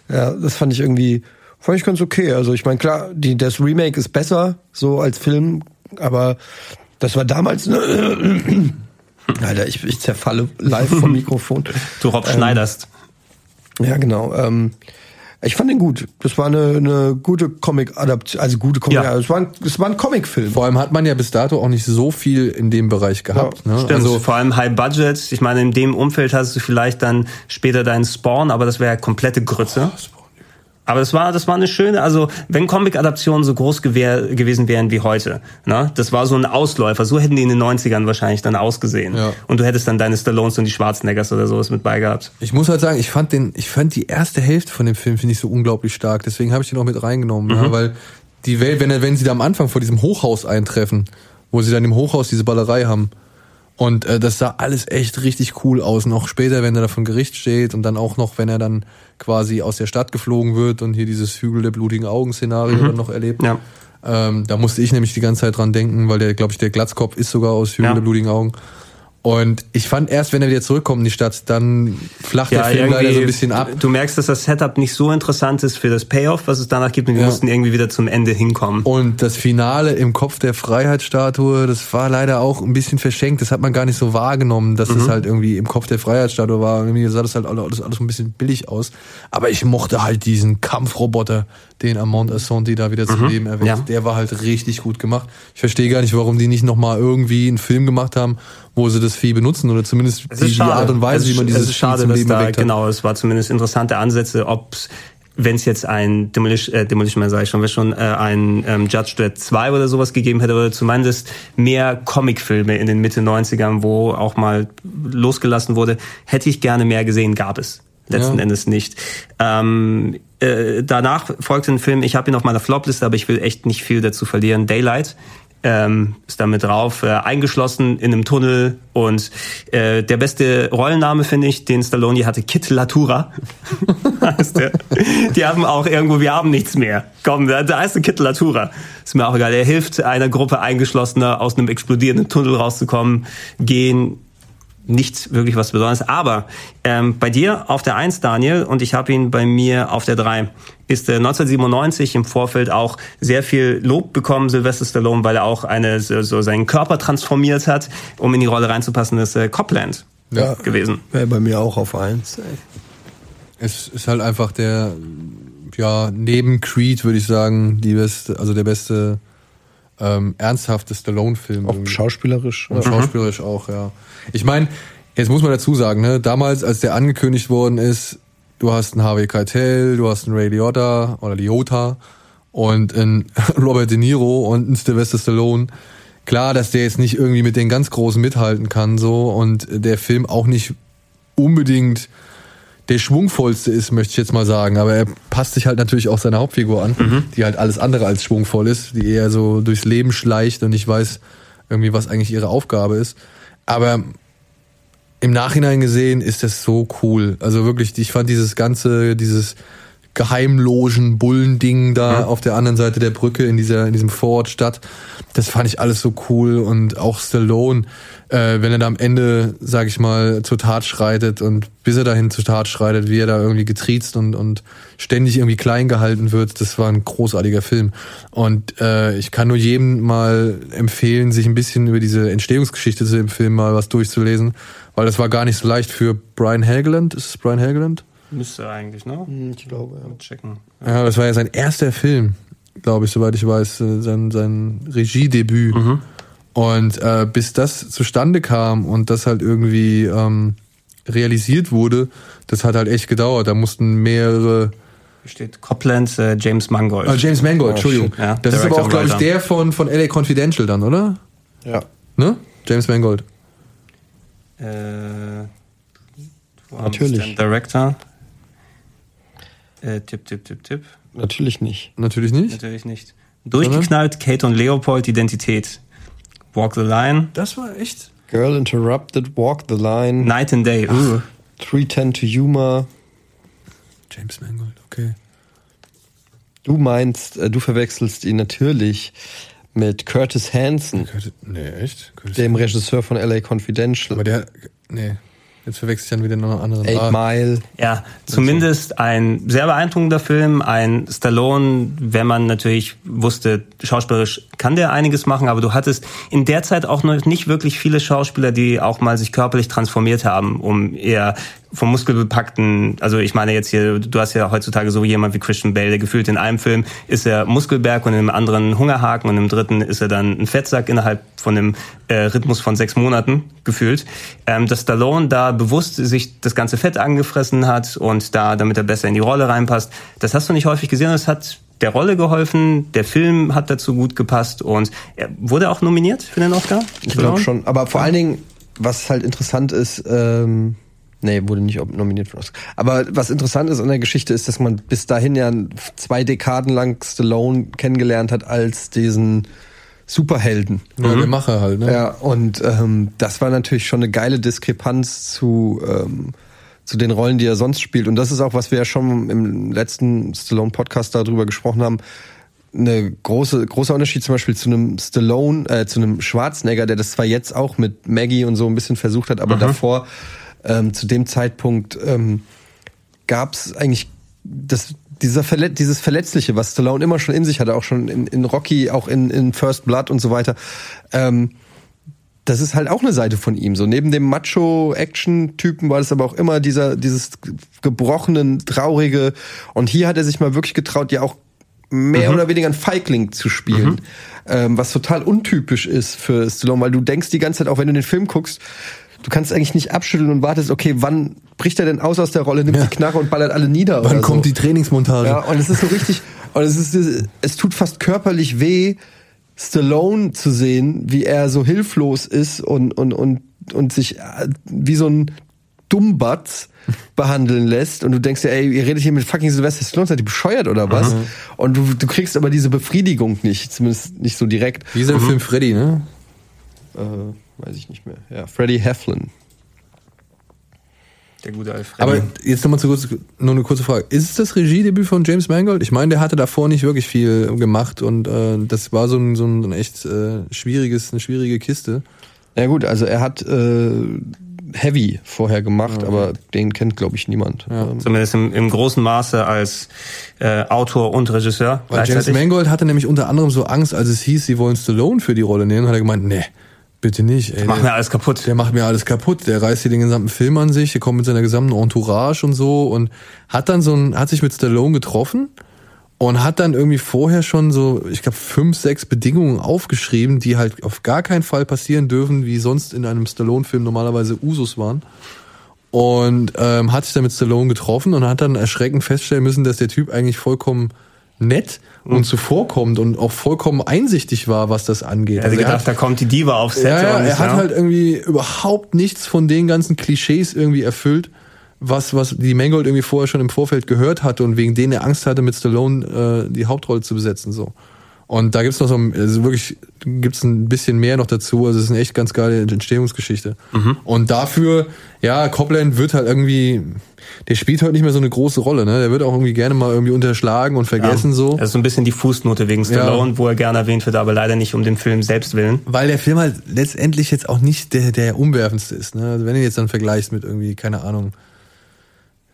ja, das fand ich irgendwie fand ich ganz okay. Also ich meine klar, die das Remake ist besser so als Film, aber das war damals [clears throat] Alter, ich, ich zerfalle live vom [laughs] Mikrofon. du Rob ähm, schneiderst. Ja, genau. Ähm, ich fand ihn gut. Das war eine, eine gute Comic-Adaption, also gute Comic. Ja. Es war ein, es war ein Comic-Film. Vor allem hat man ja bis dato auch nicht so viel in dem Bereich gehabt. Ja, ne? Stimmt. Also vor allem High Budget. Ich meine, in dem Umfeld hast du vielleicht dann später deinen Spawn, aber das wäre ja komplette Grütze. Oh, aber das war, das war eine schöne, also wenn Comic-Adaptionen so groß gewesen wären wie heute, ne, das war so ein Ausläufer. So hätten die in den 90ern wahrscheinlich dann ausgesehen. Ja. Und du hättest dann deine Stallones und die Schwarzeneggers oder sowas mit beigehabt. Ich muss halt sagen, ich fand den, ich fand die erste Hälfte von dem Film finde ich so unglaublich stark. Deswegen habe ich den auch mit reingenommen, mhm. ja, weil die Welt, wenn, wenn sie da am Anfang vor diesem Hochhaus eintreffen, wo sie dann im Hochhaus diese Ballerei haben, und äh, das sah alles echt richtig cool aus. Und auch später, wenn er da vor Gericht steht und dann auch noch, wenn er dann quasi aus der Stadt geflogen wird und hier dieses Hügel der blutigen Augen-Szenario mhm. dann noch erlebt. Ja. Ähm, da musste ich nämlich die ganze Zeit dran denken, weil der, glaube ich, der Glatzkopf ist sogar aus Hügel ja. der blutigen Augen. Und ich fand erst, wenn er wieder zurückkommt in die Stadt, dann flacht ja, der Film leider so ein bisschen ab. Du merkst, dass das Setup nicht so interessant ist für das Payoff, was es danach gibt, und wir ja. mussten irgendwie wieder zum Ende hinkommen. Und das Finale im Kopf der Freiheitsstatue, das war leider auch ein bisschen verschenkt. Das hat man gar nicht so wahrgenommen, dass mhm. das halt irgendwie im Kopf der Freiheitsstatue war. Irgendwie sah das halt alles, alles ein bisschen billig aus. Aber ich mochte halt diesen Kampfroboter, den Amont Assanti da wieder zum mhm. Leben erweckt. Ja. Der war halt richtig gut gemacht. Ich verstehe gar nicht, warum die nicht nochmal irgendwie einen Film gemacht haben, wo sie das Vieh benutzen oder zumindest die, die, Art und Weise, wie man dieses es ist schade, Vieh zum Leben da, erweckt hat. Genau, es war zumindest interessante Ansätze, ob wenn es jetzt ein Demolition, äh, Demolition Man sage ich schon, wenn schon äh, ein ähm, Judge Dredd 2 oder sowas gegeben hätte, oder zumindest mehr Comicfilme in den Mitte 90ern, wo auch mal losgelassen wurde, hätte ich gerne mehr gesehen, gab es letzten ja. Endes nicht. Ähm, äh, danach folgte ein Film, ich habe ihn auf meiner Flopliste, aber ich will echt nicht viel dazu verlieren, Daylight ähm, ist damit drauf, äh, eingeschlossen in einem Tunnel und äh, der beste Rollenname finde ich, den Stallone hatte, Kit Latura. [laughs] heißt der. Die haben auch irgendwo, wir haben nichts mehr. Komm, da, da heißt der Kit Latura. Ist mir auch egal. Er hilft einer Gruppe Eingeschlossener aus einem explodierenden Tunnel rauszukommen, gehen nichts wirklich was Besonderes. Aber ähm, bei dir auf der 1, Daniel, und ich habe ihn bei mir auf der 3, ist äh, 1997 im Vorfeld auch sehr viel Lob bekommen, Sylvester Stallone, weil er auch eine, so, so seinen Körper transformiert hat, um in die Rolle reinzupassen, ist äh, Copland ja, gewesen. Wäre bei mir auch auf 1. Es ist halt einfach der, ja, neben Creed würde ich sagen, die beste, also der beste ähm, ernsthafte Stallone-Film. Auch schauspielerisch. Und schauspielerisch auch, ja. Ich meine, Jetzt muss man dazu sagen, ne, damals, als der angekündigt worden ist, du hast einen Harvey Keitel, du hast einen Ray Liotta oder Liotta und einen [laughs] Robert De Niro und einen Sylvester Stallone. Klar, dass der jetzt nicht irgendwie mit den ganz Großen mithalten kann, so, und der Film auch nicht unbedingt der schwungvollste ist, möchte ich jetzt mal sagen. Aber er passt sich halt natürlich auch seiner Hauptfigur an, mhm. die halt alles andere als schwungvoll ist, die eher so durchs Leben schleicht und nicht weiß irgendwie, was eigentlich ihre Aufgabe ist. Aber im Nachhinein gesehen ist das so cool. Also wirklich, ich fand dieses ganze, dieses Geheimlogen Bullending da mhm. auf der anderen Seite der Brücke in dieser in diesem Vorortstadt. Das fand ich alles so cool und auch Stallone, äh, wenn er da am Ende, sag ich mal, zur Tat schreitet und bis er dahin zur Tat schreitet, wie er da irgendwie getriezt und und ständig irgendwie klein gehalten wird, das war ein großartiger Film. Und äh, ich kann nur jedem mal empfehlen, sich ein bisschen über diese Entstehungsgeschichte zu dem Film mal was durchzulesen, weil das war gar nicht so leicht für Brian Helgeland. Ist es Brian Helgeland? Müsste eigentlich, ne? Hm, ich glaube, ja. Mal checken. Ja, das war ja sein erster Film, glaube ich, soweit ich weiß, äh, sein, sein Regiedebüt. Mhm. Und äh, bis das zustande kam und das halt irgendwie ähm, realisiert wurde, das hat halt echt gedauert. Da mussten mehrere Hier steht Copland, äh, James Mangold. Ah, James Mangold, oh, Entschuldigung. Ja, das ist aber auch, glaube ich, der von, von LA Confidential dann, oder? Ja. Ne? James Mangold. Äh, Natürlich. Director. Äh, tipp, tipp, tipp, tipp. Natürlich nicht. Natürlich nicht? Natürlich nicht. Durchgeknallt, Kate und Leopold, Identität. Walk the Line. Das war echt. Girl Interrupted, Walk the Line. Night and Day. Ugh. 310 to Humor. James Mangold, okay. Du meinst, äh, du verwechselst ihn natürlich mit Curtis Hanson. Curtis, nee, echt? Curtis dem Regisseur von LA Confidential. Aber der, nee. Jetzt verwechsel ich dann wieder noch einen anderen. Eight ah. Mile. Ja, zumindest ein sehr beeindruckender Film. Ein Stallone, wenn man natürlich wusste, schauspielerisch kann der einiges machen, aber du hattest in der Zeit auch noch nicht wirklich viele Schauspieler, die auch mal sich körperlich transformiert haben, um eher vom muskelbepackten, also ich meine jetzt hier, du hast ja heutzutage so jemand wie Christian Bale, der gefühlt in einem Film ist er Muskelberg und im anderen Hungerhaken und im dritten ist er dann ein Fettsack innerhalb von einem äh, Rhythmus von sechs Monaten gefühlt. Ähm, dass Stallone da bewusst sich das ganze Fett angefressen hat und da, damit er besser in die Rolle reinpasst, das hast du nicht häufig gesehen. Das hat der Rolle geholfen, der Film hat dazu gut gepasst und er wurde auch nominiert für den Oscar. Ich glaube schon, aber vor allen Dingen, was halt interessant ist, ähm Nee, wurde nicht nominiert für Oscar. Aber was interessant ist an der Geschichte ist, dass man bis dahin ja zwei Dekaden lang Stallone kennengelernt hat als diesen Superhelden. Ja, mhm. der Macher halt, ne? Ja, und ähm, das war natürlich schon eine geile Diskrepanz zu, ähm, zu den Rollen, die er sonst spielt. Und das ist auch, was wir ja schon im letzten Stallone-Podcast darüber gesprochen haben. Eine große, großer Unterschied zum Beispiel zu einem Stallone, äh, zu einem Schwarzenegger, der das zwar jetzt auch mit Maggie und so ein bisschen versucht hat, aber mhm. davor ähm, zu dem Zeitpunkt ähm, gab es eigentlich das, dieser Verlet dieses Verletzliche, was Stallone immer schon in sich hatte, auch schon in, in Rocky, auch in, in First Blood und so weiter. Ähm, das ist halt auch eine Seite von ihm. So neben dem Macho-Action-Typen war das aber auch immer dieser dieses gebrochenen, traurige. Und hier hat er sich mal wirklich getraut, ja auch mehr mhm. oder weniger ein Feigling zu spielen, mhm. ähm, was total untypisch ist für Stallone, weil du denkst die ganze Zeit, auch wenn du den Film guckst, du kannst eigentlich nicht abschütteln und wartest, okay, wann bricht er denn aus aus der Rolle, nimmt ja. die Knarre und ballert alle nieder? Wann kommt so. die Trainingsmontage? Ja, und es ist so richtig, und es ist, es tut fast körperlich weh, Stallone zu sehen, wie er so hilflos ist und, und, und, und sich äh, wie so ein Dummbatz behandeln lässt und du denkst dir, ey, ihr redet hier mit fucking Sylvester Stallone, seid ihr bescheuert oder was? Mhm. Und du, du kriegst aber diese Befriedigung nicht, zumindest nicht so direkt. Wie ist der mhm. Film Freddy, ne? Äh, weiß ich nicht mehr. Ja, Freddie Heflin. Der gute Alfred. Aber jetzt nochmal zu kurz, nur eine kurze Frage. Ist es das Regiedebüt von James Mangold? Ich meine, der hatte davor nicht wirklich viel gemacht und äh, das war so ein, so ein echt äh, schwieriges, eine schwierige Kiste. Ja gut, also er hat äh, Heavy vorher gemacht, ja, aber den kennt, glaube ich, niemand. Ja. Ähm, Zumindest im, im großen Maße als äh, Autor und Regisseur. Weil James Mangold hatte nämlich unter anderem so Angst, als es hieß, sie wollen Stallone für die Rolle nehmen, hat er gemeint, nee, Bitte nicht, ey. Macht mir alles kaputt. Der macht mir alles kaputt. Der reißt hier den gesamten Film an sich, der kommt mit seiner gesamten Entourage und so und hat dann so ein, hat sich mit Stallone getroffen und hat dann irgendwie vorher schon so, ich glaube, fünf, sechs Bedingungen aufgeschrieben, die halt auf gar keinen Fall passieren dürfen, wie sonst in einem Stallone-Film normalerweise Usus waren. Und ähm, hat sich dann mit Stallone getroffen und hat dann erschreckend feststellen müssen, dass der Typ eigentlich vollkommen nett und mhm. zuvorkommt und auch vollkommen einsichtig war, was das angeht. Er also gedacht, hat, da kommt die Diva aufs Set. Ja, ja er hat ja. halt irgendwie überhaupt nichts von den ganzen Klischees irgendwie erfüllt was, was die Mangold irgendwie vorher schon im Vorfeld gehört hatte und wegen denen er Angst hatte, mit Stallone äh, die Hauptrolle zu besetzen. so. Und da gibt's noch so, also wirklich gibt's ein bisschen mehr noch dazu. Also es ist eine echt ganz geile Entstehungsgeschichte. Mhm. Und dafür, ja, Copland wird halt irgendwie, der spielt heute nicht mehr so eine große Rolle, ne? Der wird auch irgendwie gerne mal irgendwie unterschlagen und vergessen ja. so. Das ist so ein bisschen die Fußnote wegen Stallone, ja. wo er gerne erwähnt wird, aber leider nicht um den Film selbst willen. Weil der Film halt letztendlich jetzt auch nicht der, der umwerfendste ist, ne? Also wenn du jetzt dann vergleichst mit irgendwie, keine Ahnung,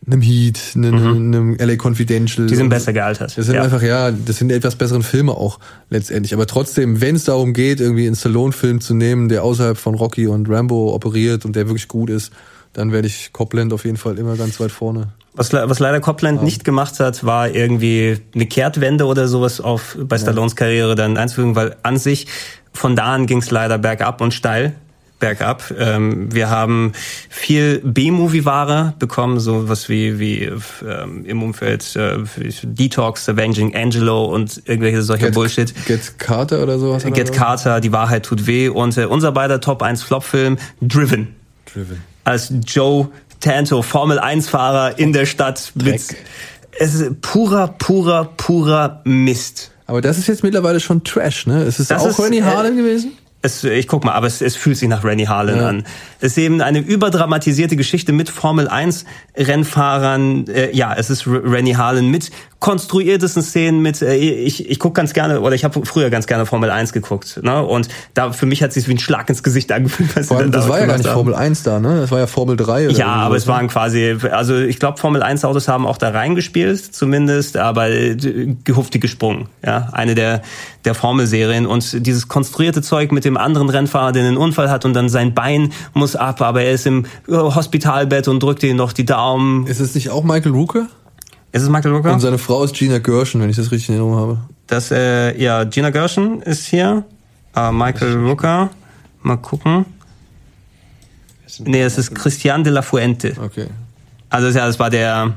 einem Heat, einem, mhm. einem LA Confidential. Die sind besser gealtert. Das sind ja. einfach, ja, das sind etwas besseren Filme auch letztendlich. Aber trotzdem, wenn es darum geht, irgendwie einen Stallone-Film zu nehmen, der außerhalb von Rocky und Rambo operiert und der wirklich gut ist, dann werde ich Copland auf jeden Fall immer ganz weit vorne. Was, was leider Copland ja. nicht gemacht hat, war irgendwie eine Kehrtwende oder sowas auf bei Stallones ja. Karriere dann einzufügen, weil an sich von da an ging es leider bergab und steil bergab. Ähm, wir haben viel B-Movie-Ware bekommen, so was wie, wie ähm, im Umfeld äh, Detox, Avenging Angelo und irgendwelche solche Get, Bullshit. Get Carter oder sowas? Get Carter, Die Wahrheit tut weh und äh, unser beider Top 1 Flop-Film, Driven. Driven. Als Joe Tanto, Formel 1-Fahrer in der Stadt. Mit, es ist purer, purer, purer Mist. Aber das ist jetzt mittlerweile schon Trash, ne? Es ist das auch ist, Rennie Harlan äh, gewesen? Es, ich guck mal, aber es, es fühlt sich nach Rennie Harlan ja. an. Es ist eben eine überdramatisierte Geschichte mit Formel 1 Rennfahrern. Äh, ja, es ist Rennie Harlan mit konstruiertesten Szenen mit, äh, ich, ich guck ganz gerne, oder ich habe früher ganz gerne Formel 1 geguckt. Ne? Und da für mich hat sich wie ein Schlag ins Gesicht angefühlt. Was Vor allem, das war ja gar nicht haben. Formel 1 da, ne? Das war ja Formel 3. Oder ja, aber es waren quasi, also ich glaube, Formel 1 Autos haben auch da reingespielt, zumindest, aber äh, gehuftig gesprungen. Ja, eine der, der Formelserien. Und dieses konstruierte Zeug mit dem anderen Rennfahrer, der einen Unfall hat und dann sein Bein muss ab, aber er ist im äh, Hospitalbett und drückt ihm noch die Daumen. Ist es nicht auch Michael Rooker? Ist es Michael Rooker? Und seine Frau ist Gina Gershon, wenn ich das richtig in Erinnerung habe. Das, äh, ja, Gina Gershon ist hier. Äh, Michael Rooker. Mal gucken. Nee, es ist Christian de la Fuente. Okay. Also ja, das war der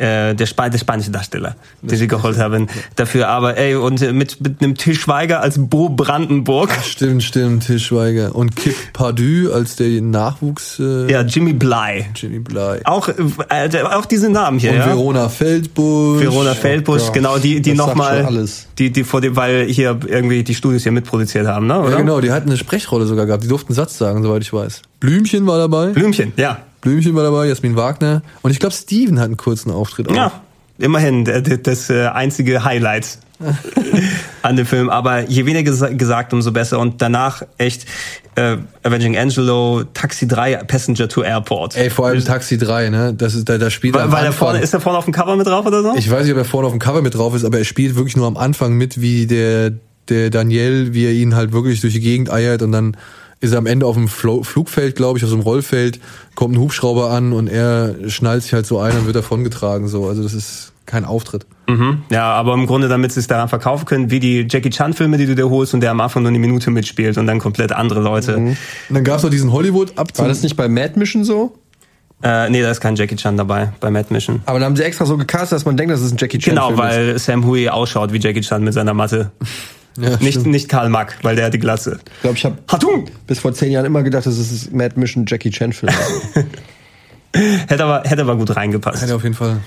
äh, der, Sp der spanische Darsteller, den sie geholt haben dafür. Aber ey, und mit, mit einem Til Schweiger als Bo Brandenburg. Ach, stimmt, stimmt, Til Schweiger. Und Kip Pardue als der Nachwuchs. Äh, ja, Jimmy Bly. Jimmy Bly. Auch, äh, auch diese Namen hier. Und ja? Verona Feldbusch. Verona Feldbusch, oh genau, die, die nochmal. Die, die vor dem, weil hier irgendwie die Studios hier mitproduziert haben, ne? Oder? Ja, genau, die hatten eine Sprechrolle sogar gehabt. Die durften Satz sagen, soweit ich weiß. Blümchen war dabei. Blümchen, ja. Blümchen war dabei, Jasmin Wagner. Und ich glaube, Steven hat einen kurzen Auftritt auch. Ja, immerhin, das äh, einzige Highlight [laughs] an dem Film. Aber je weniger gesagt, umso besser. Und danach echt äh, Avenging Angelo, Taxi 3, Passenger to Airport. Ey, vor allem Taxi 3, ne? Das ist, da, da spielt weil, er weil er vorne, Ist er vorne auf dem Cover mit drauf oder so? Ich weiß nicht, ob er vorne auf dem Cover mit drauf ist, aber er spielt wirklich nur am Anfang mit, wie der, der Daniel, wie er ihn halt wirklich durch die Gegend eiert und dann ist er am Ende auf dem Flugfeld, glaube ich, auf so einem Rollfeld, kommt ein Hubschrauber an und er schnallt sich halt so ein und wird davongetragen. So. Also das ist kein Auftritt. Mhm. Ja, aber im Grunde, damit sie es daran verkaufen können, wie die Jackie Chan-Filme, die du dir holst und der am Anfang nur eine Minute mitspielt und dann komplett andere Leute. Mhm. Und dann gab es noch diesen Hollywood-Abzug. War das nicht bei Mad Mission so? Äh, nee, da ist kein Jackie Chan dabei bei Mad Mission. Aber da haben sie extra so gecastet, dass man denkt, dass es ein Jackie Chan Genau, weil ist. Sam Hui ausschaut wie Jackie Chan mit seiner Matte. [laughs] Ja, nicht, nicht Karl Mack, weil der hat die Glatze. Ich glaube, ich habe bis vor zehn Jahren immer gedacht, das ist Mad Mission Jackie Chan Film. [laughs] hätte, aber, hätte aber gut reingepasst. Hätte auf jeden Fall.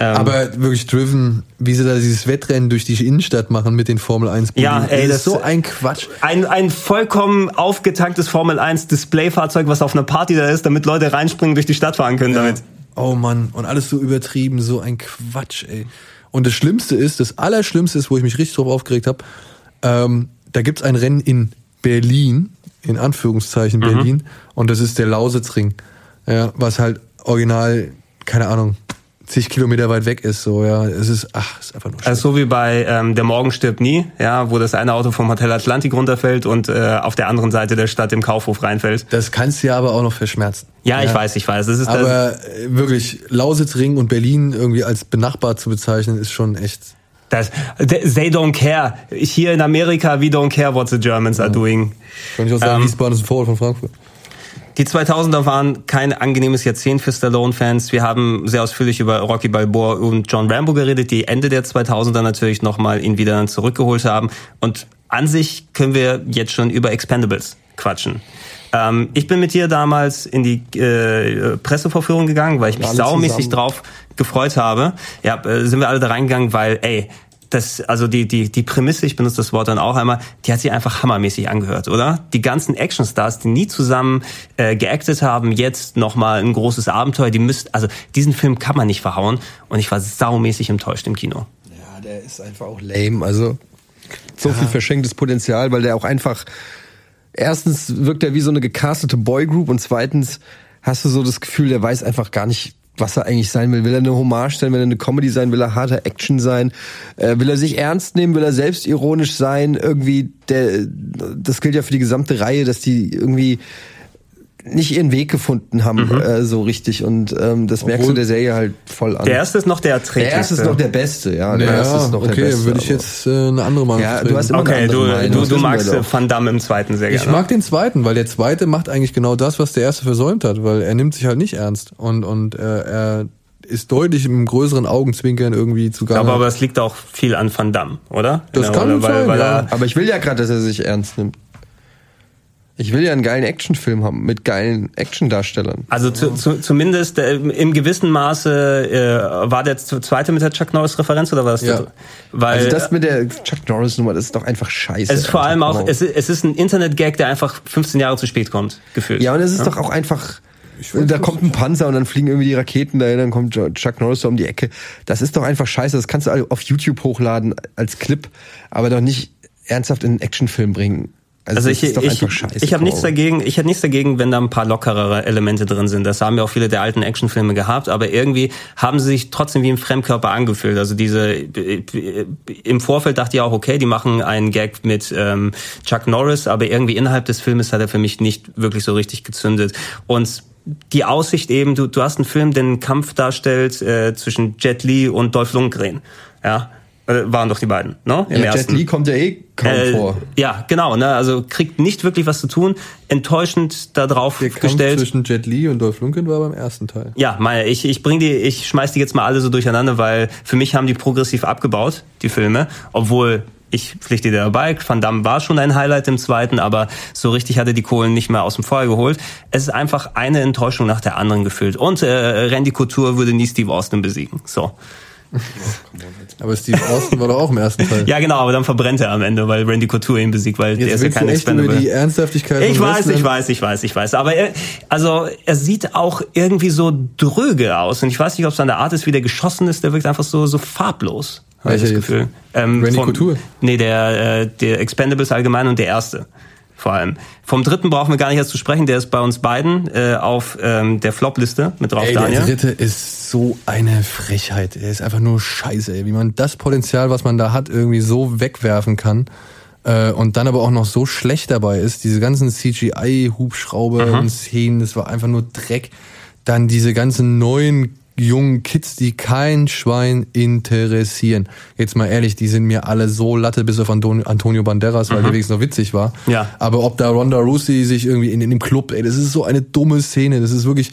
Ähm, aber wirklich Driven, wie sie da dieses Wettrennen durch die Innenstadt machen mit den Formel 1 -Buden. Ja, ey, das, das ist so ein Quatsch. Ein, ein vollkommen aufgetanktes Formel 1 Displayfahrzeug, was auf einer Party da ist, damit Leute reinspringen durch die Stadt fahren können ja. damit. Oh Mann, und alles so übertrieben, so ein Quatsch, ey. Und das Schlimmste ist, das Allerschlimmste ist, wo ich mich richtig drauf aufgeregt habe, ähm, da gibt's ein Rennen in Berlin, in Anführungszeichen mhm. Berlin, und das ist der Lausitzring. Ja, was halt original, keine Ahnung, zig Kilometer weit weg ist. So, ja, es ist, ach, ist einfach nur schön. Also so wie bei ähm, Der Morgen stirbt nie, ja, wo das eine Auto vom Hotel Atlantik runterfällt und äh, auf der anderen Seite der Stadt im Kaufhof reinfällt. Das kannst du ja aber auch noch verschmerzen. Ja, ja. ich weiß, ich weiß. Das ist aber das wirklich, Lausitzring und Berlin irgendwie als benachbart zu bezeichnen, ist schon echt Das, they don't care. Hier in Amerika, we don't care what the Germans are doing. Kann ich auch sagen, ähm, Wiesbaden ist ein Vorort von Frankfurt. Die 2000er waren kein angenehmes Jahrzehnt für Stallone-Fans. Wir haben sehr ausführlich über Rocky Balboa und John Rambo geredet, die Ende der 2000er natürlich nochmal ihn wieder zurückgeholt haben. Und an sich können wir jetzt schon über Expendables quatschen. Ähm, ich bin mit dir damals in die äh, Pressevorführung gegangen, weil ich mich saumäßig drauf gefreut habe. Ja, äh, sind wir alle da reingegangen, weil, ey, das, also die, die, die Prämisse, ich benutze das Wort dann auch einmal, die hat sich einfach hammermäßig angehört, oder? Die ganzen Actionstars, die nie zusammen äh, geactet haben, jetzt nochmal ein großes Abenteuer, die müssten, also diesen Film kann man nicht verhauen und ich war saumäßig enttäuscht im Kino. Ja, der ist einfach auch lame, also so ja. viel verschenktes Potenzial, weil der auch einfach erstens wirkt er wie so eine gecastete Boygroup und zweitens hast du so das Gefühl, der weiß einfach gar nicht, was er eigentlich sein will. Will er eine Hommage sein? Will er eine Comedy sein? Will er harter Action sein? Äh, will er sich ernst nehmen? Will er selbstironisch sein? Irgendwie, der, das gilt ja für die gesamte Reihe, dass die irgendwie nicht ihren Weg gefunden haben, mhm. äh, so richtig. Und ähm, das Obwohl, merkst du der Serie halt voll an. Der erste ist noch der erträglichste. Der erste ist noch der beste, ja. Der ja, erste ist noch okay, der beste. würde ich jetzt äh, eine andere Meinung Ja, du hast immer okay, eine du, Meinung. du, du magst Van Damme im zweiten sehr gerne. Ich mag den zweiten, weil der zweite macht eigentlich genau das, was der erste versäumt hat, weil er nimmt sich halt nicht ernst und und äh, er ist deutlich im größeren Augenzwinkern irgendwie zugange. Aber, aber es liegt auch viel an Van Damme, oder? Das kann Rolle, sein, weil ja. Aber ich will ja gerade, dass er sich ernst nimmt. Ich will ja einen geilen Actionfilm haben mit geilen Actiondarstellern. Also zu, zu, zumindest äh, im gewissen Maße äh, war der zweite mit der Chuck Norris Referenz oder war das ja. Weil also das mit der Chuck Norris Nummer, das ist doch einfach scheiße. Es ist vor allem auch, es ist, es ist ein Internet Gag, der einfach 15 Jahre zu spät kommt, gefühlt. Ja, und es ist ja? doch auch einfach da kommt ein Panzer und dann fliegen irgendwie die Raketen dahin, dann kommt Chuck Norris so um die Ecke. Das ist doch einfach scheiße. Das kannst du auf YouTube hochladen als Clip, aber doch nicht ernsthaft in einen Actionfilm bringen. Also, also ich, ich, ich habe nichts dagegen, ich hätte nichts dagegen, wenn da ein paar lockerere Elemente drin sind. Das haben ja auch viele der alten Actionfilme gehabt, aber irgendwie haben sie sich trotzdem wie ein Fremdkörper angefühlt. Also diese im Vorfeld dachte ich auch, okay, die machen einen Gag mit ähm, Chuck Norris, aber irgendwie innerhalb des Filmes hat er für mich nicht wirklich so richtig gezündet. Und die Aussicht eben, du, du hast einen Film, der einen Kampf darstellt äh, zwischen Jet Li und Dolph Lundgren. Ja, waren doch die beiden, ne? Im ja, ersten. Jet Li kommt ja eh kaum äh, vor. Ja, genau, ne? Also kriegt nicht wirklich was zu tun. Enttäuschend da drauf Der gestellt. zwischen Jet Li und Dolph Lundgren war beim ersten Teil. Ja, meine, ich, ich bring die, ich schmeiß die jetzt mal alle so durcheinander, weil für mich haben die progressiv abgebaut, die Filme, obwohl ich pflichte dir dabei. Van Damme war schon ein Highlight im zweiten, aber so richtig hatte die Kohlen nicht mehr aus dem Feuer geholt. Es ist einfach eine Enttäuschung nach der anderen gefüllt. Und äh, Randy Couture würde nie Steve Austin besiegen. So. [laughs] aber Steve Austin war doch auch im ersten Teil. ja, genau, aber dann verbrennt er am Ende, weil Randy Couture ihn besiegt, weil Jetzt der ist ja kein Expendable. Über die Ernsthaftigkeit ich weiß, ich weiß, ich weiß, ich weiß. Aber er, also er sieht auch irgendwie so dröge aus und ich weiß nicht, ob es an der Art ist, wie der geschossen ist. Der wirkt einfach so so farblos. Habe ich das Gefühl. Ähm, Randy Couture? Nee, der, äh, der Expendables allgemein und der erste vor allem. Vom dritten brauchen wir gar nicht erst zu sprechen, der ist bei uns beiden äh, auf ähm, der Flop-Liste mit drauf, ey, Daniel. Der dritte ist so eine Frechheit. Er ist einfach nur scheiße, ey. wie man das Potenzial, was man da hat, irgendwie so wegwerfen kann äh, und dann aber auch noch so schlecht dabei ist. Diese ganzen CGI-Hubschrauber mhm. und Szenen, das war einfach nur Dreck. Dann diese ganzen neuen jungen Kids, die kein Schwein interessieren. Jetzt mal ehrlich, die sind mir alle so Latte, bis auf Antonio Banderas, weil mhm. der wenigstens noch witzig war. Ja. Aber ob da Ronda Rousey sich irgendwie in, in dem Club, ey, das ist so eine dumme Szene. Das ist wirklich,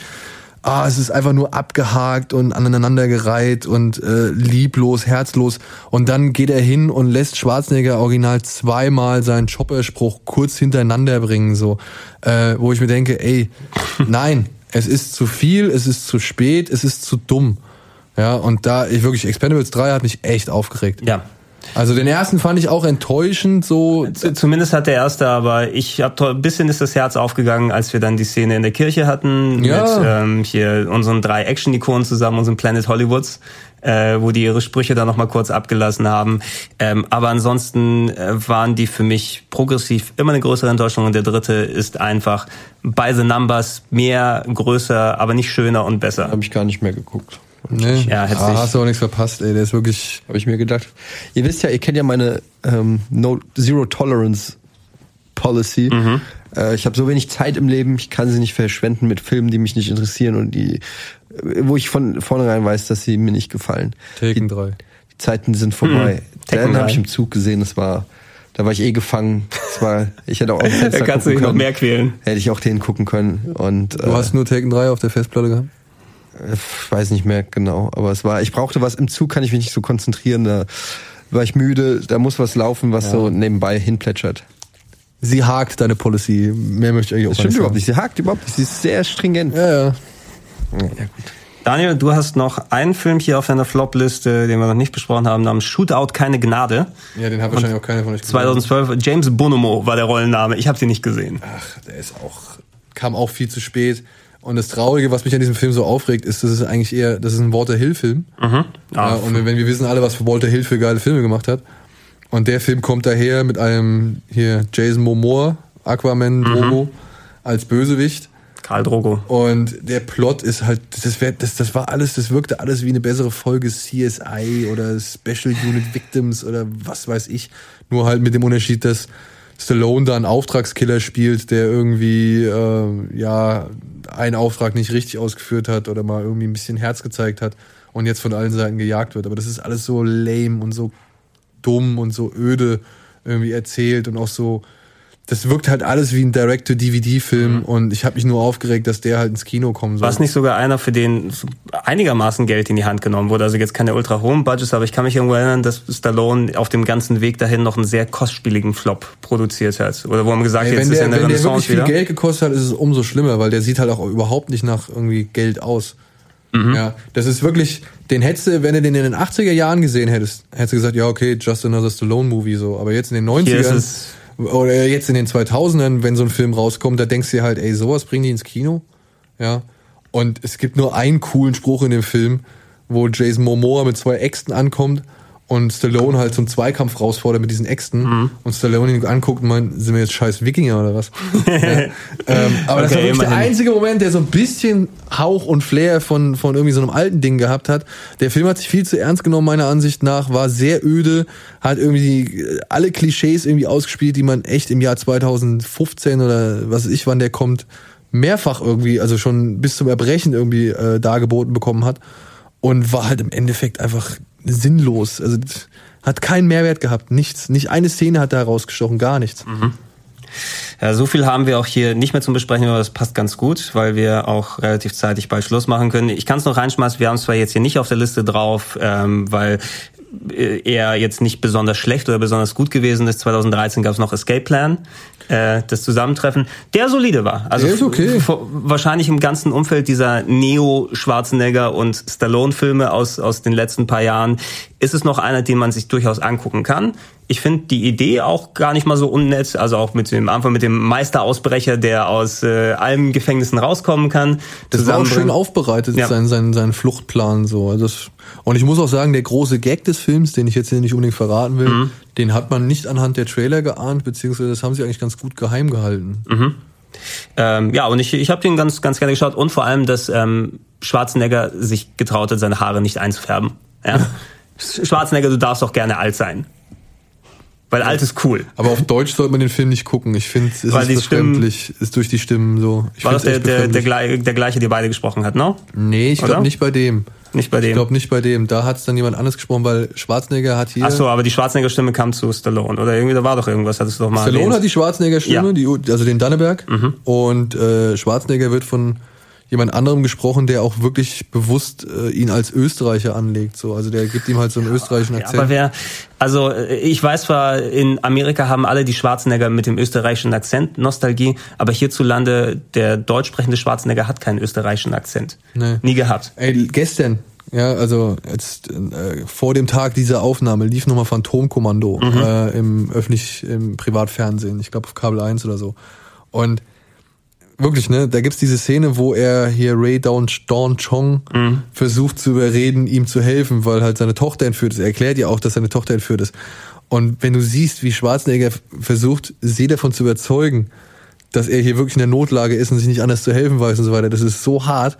ah, es ist einfach nur abgehakt und aneinandergereiht und äh, lieblos, herzlos. Und dann geht er hin und lässt Schwarzenegger original zweimal seinen Chopperspruch kurz hintereinander bringen, so, äh, wo ich mir denke, ey, nein, es ist zu viel, es ist zu spät, es ist zu dumm. Ja, und da, ich wirklich, Expendables 3 hat mich echt aufgeregt. Ja. Also den ersten fand ich auch enttäuschend, so. Zumindest hat der erste, aber ich habe ein bisschen ist das Herz aufgegangen, als wir dann die Szene in der Kirche hatten ja. mit ähm, hier unseren drei Action-Ikonen zusammen, unseren Planet Hollywoods äh, wo die ihre Sprüche dann nochmal kurz abgelassen haben. Ähm, aber ansonsten äh, waren die für mich progressiv immer eine größere Enttäuschung und der dritte ist einfach by the numbers mehr, größer, aber nicht schöner und besser. Habe ich gar nicht mehr geguckt. Nee, ja, ah, hast du auch nichts verpasst, ey. Der ist wirklich. Habe ich mir gedacht. Ihr wisst ja, ihr kennt ja meine ähm, no, Zero Tolerance Policy. Mhm. Äh, ich habe so wenig Zeit im Leben, ich kann sie nicht verschwenden mit Filmen, die mich nicht interessieren und die, wo ich von vornherein weiß, dass sie mir nicht gefallen. Taken 3. Zeiten sind vorbei. Mhm. Dan habe ich im Zug gesehen, das war, da war ich eh gefangen. Das war, ich hätte auch auf [laughs] Da kannst du dich noch mehr quälen. Hätte ich auch den gucken können. Und, du äh, hast nur Taken 3 auf der Festplatte gehabt? Ich weiß nicht mehr genau, aber es war, ich brauchte was im Zug, kann ich mich nicht so konzentrieren, da war ich müde, da muss was laufen, was ja. so nebenbei hinplätschert. Sie hakt deine Policy, mehr möchte ich eigentlich auch das stimmt überhaupt nicht, sie hakt überhaupt nicht, sie ist sehr stringent. Ja, ja. ja gut. Daniel, du hast noch einen Film hier auf deiner Flop-Liste, den wir noch nicht besprochen haben, namens Shootout keine Gnade. Ja, den hat wahrscheinlich auch keiner von euch gesehen. 2012, James Bonomo war der Rollenname. Ich habe sie nicht gesehen. Ach, der ist auch, kam auch viel zu spät. Und das Traurige, was mich an diesem Film so aufregt, ist, dass es eigentlich eher, das ist ein Walter Hill-Film. Mhm. Ja, und wenn wir wissen alle, was Walter Hill für geile Filme gemacht hat. Und der Film kommt daher mit einem hier Jason Momoa, Aquaman, Drogo, mhm. als Bösewicht. Karl Drogo. Und der Plot ist halt, das, wär, das, das war alles, das wirkte alles wie eine bessere Folge CSI oder Special Unit Victims oder was weiß ich. Nur halt mit dem Unterschied, dass Stallone da einen Auftragskiller spielt, der irgendwie äh, ja einen Auftrag nicht richtig ausgeführt hat oder mal irgendwie ein bisschen Herz gezeigt hat und jetzt von allen Seiten gejagt wird. Aber das ist alles so lame und so dumm und so öde irgendwie erzählt und auch so das wirkt halt alles wie ein Direct-to-DVD-Film mhm. und ich habe mich nur aufgeregt, dass der halt ins Kino kommen soll. War es nicht sogar einer, für den einigermaßen Geld in die Hand genommen wurde? Also jetzt keine ultra hohen Budgets, aber ich kann mich irgendwo erinnern, dass Stallone auf dem ganzen Weg dahin noch einen sehr kostspieligen Flop produziert hat. Oder wo man gesagt hat, jetzt der, ist ja eine Wenn der wirklich viel Geld gekostet hat, ist es umso schlimmer, weil der sieht halt auch überhaupt nicht nach irgendwie Geld aus. Mhm. Ja, das ist wirklich, den hättest du, wenn du den in den 80er Jahren gesehen hättest, hättest du gesagt, ja, okay, just another Stallone-Movie so. Aber jetzt in den 90ern oder jetzt in den 2000ern, wenn so ein Film rauskommt, da denkst du dir halt, ey, sowas bringen die ins Kino. Ja. Und es gibt nur einen coolen Spruch in dem Film, wo Jason Momoa mit zwei Äxten ankommt und Stallone halt zum Zweikampf rausfordert mit diesen Äxten mhm. und Stallone ihn anguckt und meint, sind wir jetzt scheiß Wikinger oder was? [laughs] ja. ähm, aber okay, das war wirklich der einzige Moment, der so ein bisschen Hauch und Flair von, von irgendwie so einem alten Ding gehabt hat. Der Film hat sich viel zu ernst genommen, meiner Ansicht nach, war sehr öde, hat irgendwie alle Klischees irgendwie ausgespielt, die man echt im Jahr 2015 oder was weiß ich, wann der kommt, mehrfach irgendwie, also schon bis zum Erbrechen irgendwie äh, dargeboten bekommen hat und war halt im Endeffekt einfach sinnlos. Also hat keinen Mehrwert gehabt, nichts. Nicht eine Szene hat da herausgestochen, gar nichts. Mhm. Ja, so viel haben wir auch hier nicht mehr zum Besprechen, aber das passt ganz gut, weil wir auch relativ zeitig bald Schluss machen können. Ich kann es noch reinschmeißen, wir haben es zwar jetzt hier nicht auf der Liste drauf, ähm, weil er jetzt nicht besonders schlecht oder besonders gut gewesen ist. 2013 gab es noch Escape Plan, äh, das Zusammentreffen, der solide war. Also der ist okay. wahrscheinlich im ganzen Umfeld dieser Neo-Schwarzenegger und Stallone-Filme aus, aus den letzten paar Jahren ist es noch einer, den man sich durchaus angucken kann. Ich finde die Idee auch gar nicht mal so unnett, also auch mit dem Anfang mit dem Meisterausbrecher, der aus äh, allen Gefängnissen rauskommen kann. Das war auch schön aufbereitet, ja. sein, sein, sein Fluchtplan so. Also das, und ich muss auch sagen, der große Gag des Films, den ich jetzt hier nicht unbedingt verraten will, mhm. den hat man nicht anhand der Trailer geahnt, beziehungsweise das haben sie eigentlich ganz gut geheim gehalten. Mhm. Ähm, ja, und ich, ich habe den ganz, ganz gerne geschaut und vor allem, dass ähm, Schwarzenegger sich getraut hat, seine Haare nicht einzufärben. Ja? [laughs] Schwarzenegger, du darfst auch gerne alt sein. Weil alt ist cool. Aber auf Deutsch sollte man den Film nicht gucken. Ich finde, es ist befremdlich, ist durch die Stimmen so. Ich war das der, der, der, der, gleiche, der beide gesprochen hat, ne? Nee, ich glaube nicht bei dem. Nicht bei dem. Ich glaube nicht bei dem. Da hat es dann jemand anderes gesprochen, weil Schwarzenegger hat hier. Ach so, aber die Schwarzenegger-Stimme kam zu Stallone. Oder irgendwie, da war doch irgendwas, hattest du doch mal Stallone erwähnt. hat die Schwarzenegger-Stimme, ja. also den Danneberg. Mhm. Und äh, Schwarzenegger wird von jemand anderem gesprochen, der auch wirklich bewusst äh, ihn als Österreicher anlegt. So, also der gibt ihm halt so einen österreichischen Akzent. Ja, aber wer, also äh, ich weiß zwar, in Amerika haben alle die Schwarzenegger mit dem österreichischen Akzent Nostalgie, aber hierzulande der deutsch sprechende Schwarzenegger hat keinen österreichischen Akzent. Nee. Nie gehabt. Ey, gestern, ja, also jetzt äh, vor dem Tag dieser Aufnahme lief nochmal Phantomkommando mhm. äh, im öffentlich im Privatfernsehen, ich glaube auf Kabel 1 oder so. Und wirklich, ne, da gibt's diese Szene, wo er hier Ray Dawn, Dawn Chong mhm. versucht zu überreden, ihm zu helfen, weil halt seine Tochter entführt ist. Er erklärt ja auch, dass seine Tochter entführt ist. Und wenn du siehst, wie Schwarzenegger versucht, sie davon zu überzeugen, dass er hier wirklich in der Notlage ist und sich nicht anders zu helfen weiß und so weiter, das ist so hart.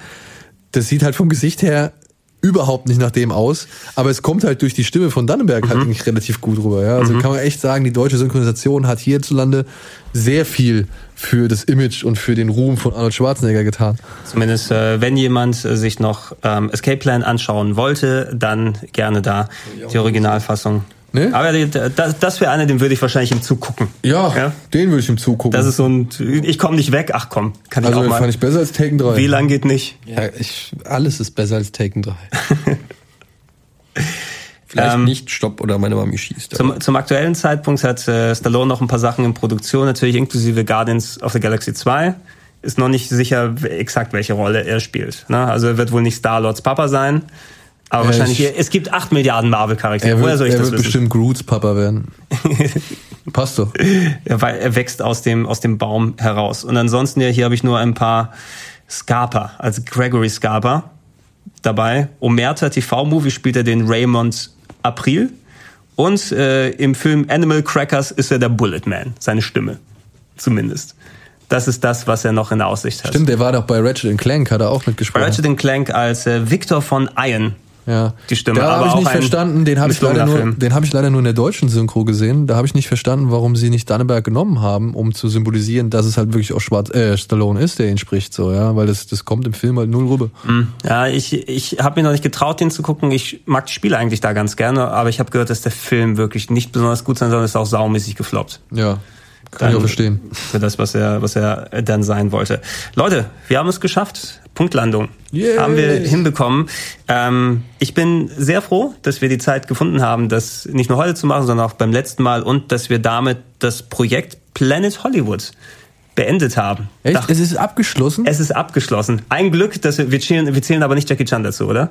Das sieht halt vom Gesicht her überhaupt nicht nach dem aus, aber es kommt halt durch die Stimme von Dannenberg halt eigentlich relativ gut rüber. Ja? Also kann man echt sagen, die deutsche Synchronisation hat hierzulande sehr viel für das Image und für den Ruhm von Arnold Schwarzenegger getan. Zumindest äh, wenn jemand äh, sich noch ähm, Escape Plan anschauen wollte, dann gerne da die Originalfassung. Ne? Aber das, das wäre einer, den würde ich wahrscheinlich im Zug gucken. Ja, Ja. den würde ich ihm zugucken. Das ist so ein, ich komme nicht weg, ach komm, kann ich also auch den fand mal. ich besser als Taken 3. WLAN geht nicht. Ja, ich, alles ist besser als Taken 3. [laughs] Vielleicht Ähm, nicht Stopp oder meine Mami schießt. Zum, zum aktuellen Zeitpunkt hat äh, Stallone noch ein paar Sachen in Produktion, natürlich inklusive Guardians of the Galaxy 2. Ist noch nicht sicher exakt, welche Rolle er spielt. Ne? Also er wird wohl nicht Star-Lords Papa sein. Aber Äh, wahrscheinlich, ich- es gibt acht Milliarden Marvel-Charaktere. er Woher wird, soll ich er wird bestimmt Groots Papa werden. [laughs] Passt doch. Weil er wächst aus dem, aus dem Baum heraus. Und ansonsten, ja, hier habe ich nur ein paar Scarpa, also Gregory Scarpa dabei. Omerta TV-Movie spielt er den Raymond April. Und äh, im Film Animal Crackers ist er der Bullet Man, seine Stimme. Zumindest. Das ist das, was er noch in der Aussicht hat. Stimmt, der war doch bei Ratchet Clank, hat er auch Bei mitgesprochen. Ratchet Clank als äh, Victor von Iron. Ja. Die Stimme, Da habe ich auch nicht verstanden, den habe ich, leider nur- den hab ich leider nur in der deutschen Synchro gesehen. Da habe ich nicht verstanden, warum sie nicht Danneberg genommen haben, um zu symbolisieren, dass es halt wirklich auch Schwarz, äh, Stallone ist, der ihn spricht, so, ja, weil das, das kommt im Film halt null rüber. Ja, ich, ich habe mir noch nicht getraut, den zu gucken. Ich mag die Spiele eigentlich da ganz gerne, aber ich habe gehört, dass der Film wirklich nicht besonders gut sein soll, ist auch saumäßig gefloppt. Ja. Kann ich auch verstehen. Für das, was er, was er dann sein wollte. Leute, wir haben es geschafft. Punktlandung. Yay. Haben wir hinbekommen. Ähm, ich bin sehr froh, dass wir die Zeit gefunden haben, das nicht nur heute zu machen, sondern auch beim letzten Mal und dass wir damit das Projekt Planet Hollywood beendet haben. Echt? Dach- Es ist abgeschlossen? es ist abgeschlossen. Ein Glück, dass wir, wir zählen, wir zählen aber nicht Jackie Chan dazu, oder?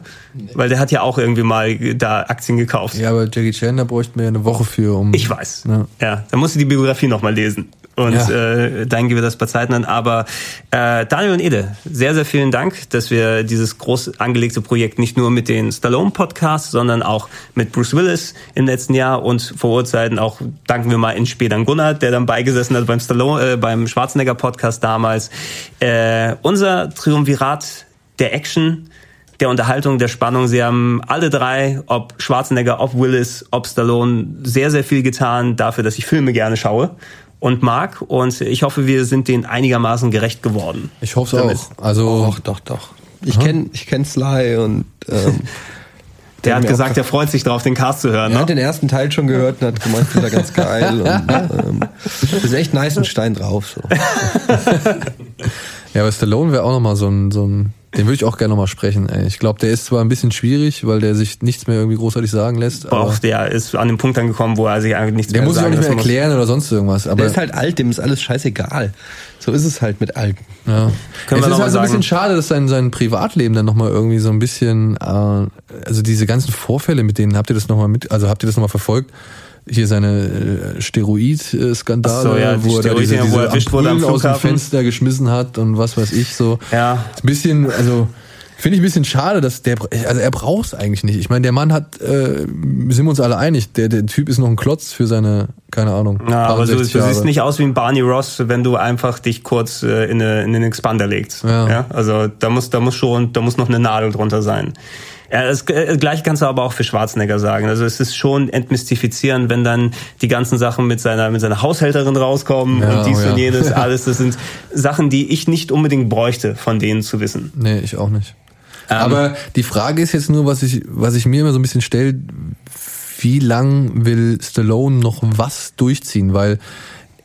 Weil der hat ja auch irgendwie mal da Aktien gekauft. ja, aber Jackie Chan, da bräuchten wir ja eine Woche für, um. Ich weiß. Ja. Ja, da musst du die Biografie nochmal lesen. Und Ja. äh, dann gehen wir das bei Zeiten an. Aber äh, Daniel und Ede, sehr, sehr vielen Dank, dass wir dieses groß angelegte Projekt nicht nur mit den Stallone-Podcasts, sondern auch mit Bruce Willis im letzten Jahr und vor Urzeiten auch danken wir mal in Spädern Gunnar, der dann beigesessen hat beim Stallone, äh, beim Schwarzenegger-Podcast damals. Äh, unser Triumvirat der Action, der Unterhaltung, der Spannung. Sie haben alle drei, ob Schwarzenegger, ob Willis, ob Stallone, sehr, sehr viel getan dafür, dass ich Filme gerne schaue und mag. Und ich hoffe, wir sind denen einigermaßen gerecht geworden. Ich hoffe Damit. auch. Also, Doch, doch, doch. Ich kenne ich kenn Sly und ähm, [laughs] Der hat gesagt, der freut sich drauf, den Cast zu hören. er Ne? hat den ersten Teil schon gehört und hat gemeint, das ist ganz geil. Und, [laughs] ähm, das ist echt nice, ein Stein drauf. So. [laughs] ja, aber Stallone wäre auch nochmal so ein, so ein, den würde ich auch gerne nochmal sprechen, ey. Ich glaube, der ist zwar ein bisschen schwierig, weil der sich nichts mehr irgendwie großartig sagen lässt, Aber auch der ist an dem Punkt angekommen, wo er sich eigentlich nichts der mehr muss sich auch sagen nicht mehr lassen muss. erklären oder sonst irgendwas. Aber Der ist halt alt, dem ist alles scheißegal. So ist es halt mit Alten. Ja. Können wir es noch ist mal halt so ein bisschen sagen- schade, dass sein, sein Privatleben dann nochmal irgendwie so ein bisschen, äh, also diese ganzen Vorfälle, mit denen habt ihr das nochmal mit, also habt ihr das nochmal verfolgt? Hier seine äh, Steroid-Skandale, so, ja, wo er diese, wo er diese erwischt wurde am Ampullen aus dem. Fenster geschmissen hat und was weiß ich so. Ja. Ein bisschen, also finde ich ein bisschen schade, dass der, also er braucht es eigentlich nicht. Ich meine, der Mann hat, äh, sind wir uns alle einig, der, der Typ ist noch ein Klotz für seine, keine Ahnung. Ja, aber du, du 60 Jahre. siehst nicht aus wie ein Barney Ross, wenn du einfach dich kurz äh, in, eine, in den Expander legst. Ja. Also da muss, da muss schon, da muss noch eine Nadel drunter sein. Ja, das äh, gleiche kannst du aber auch für Schwarzenegger sagen. Also es ist schon entmystifizierend, wenn dann die ganzen Sachen mit seiner mit seiner Haushälterin rauskommen Ja, und dies oh ja. und jenes, [laughs] alles. Das sind Sachen, die ich nicht unbedingt bräuchte, von denen zu wissen. Nee, ich auch nicht. Ähm, Aber die Frage ist jetzt nur, was ich, was ich mir immer so ein bisschen stelle, wie lang will Stallone noch was durchziehen? Weil,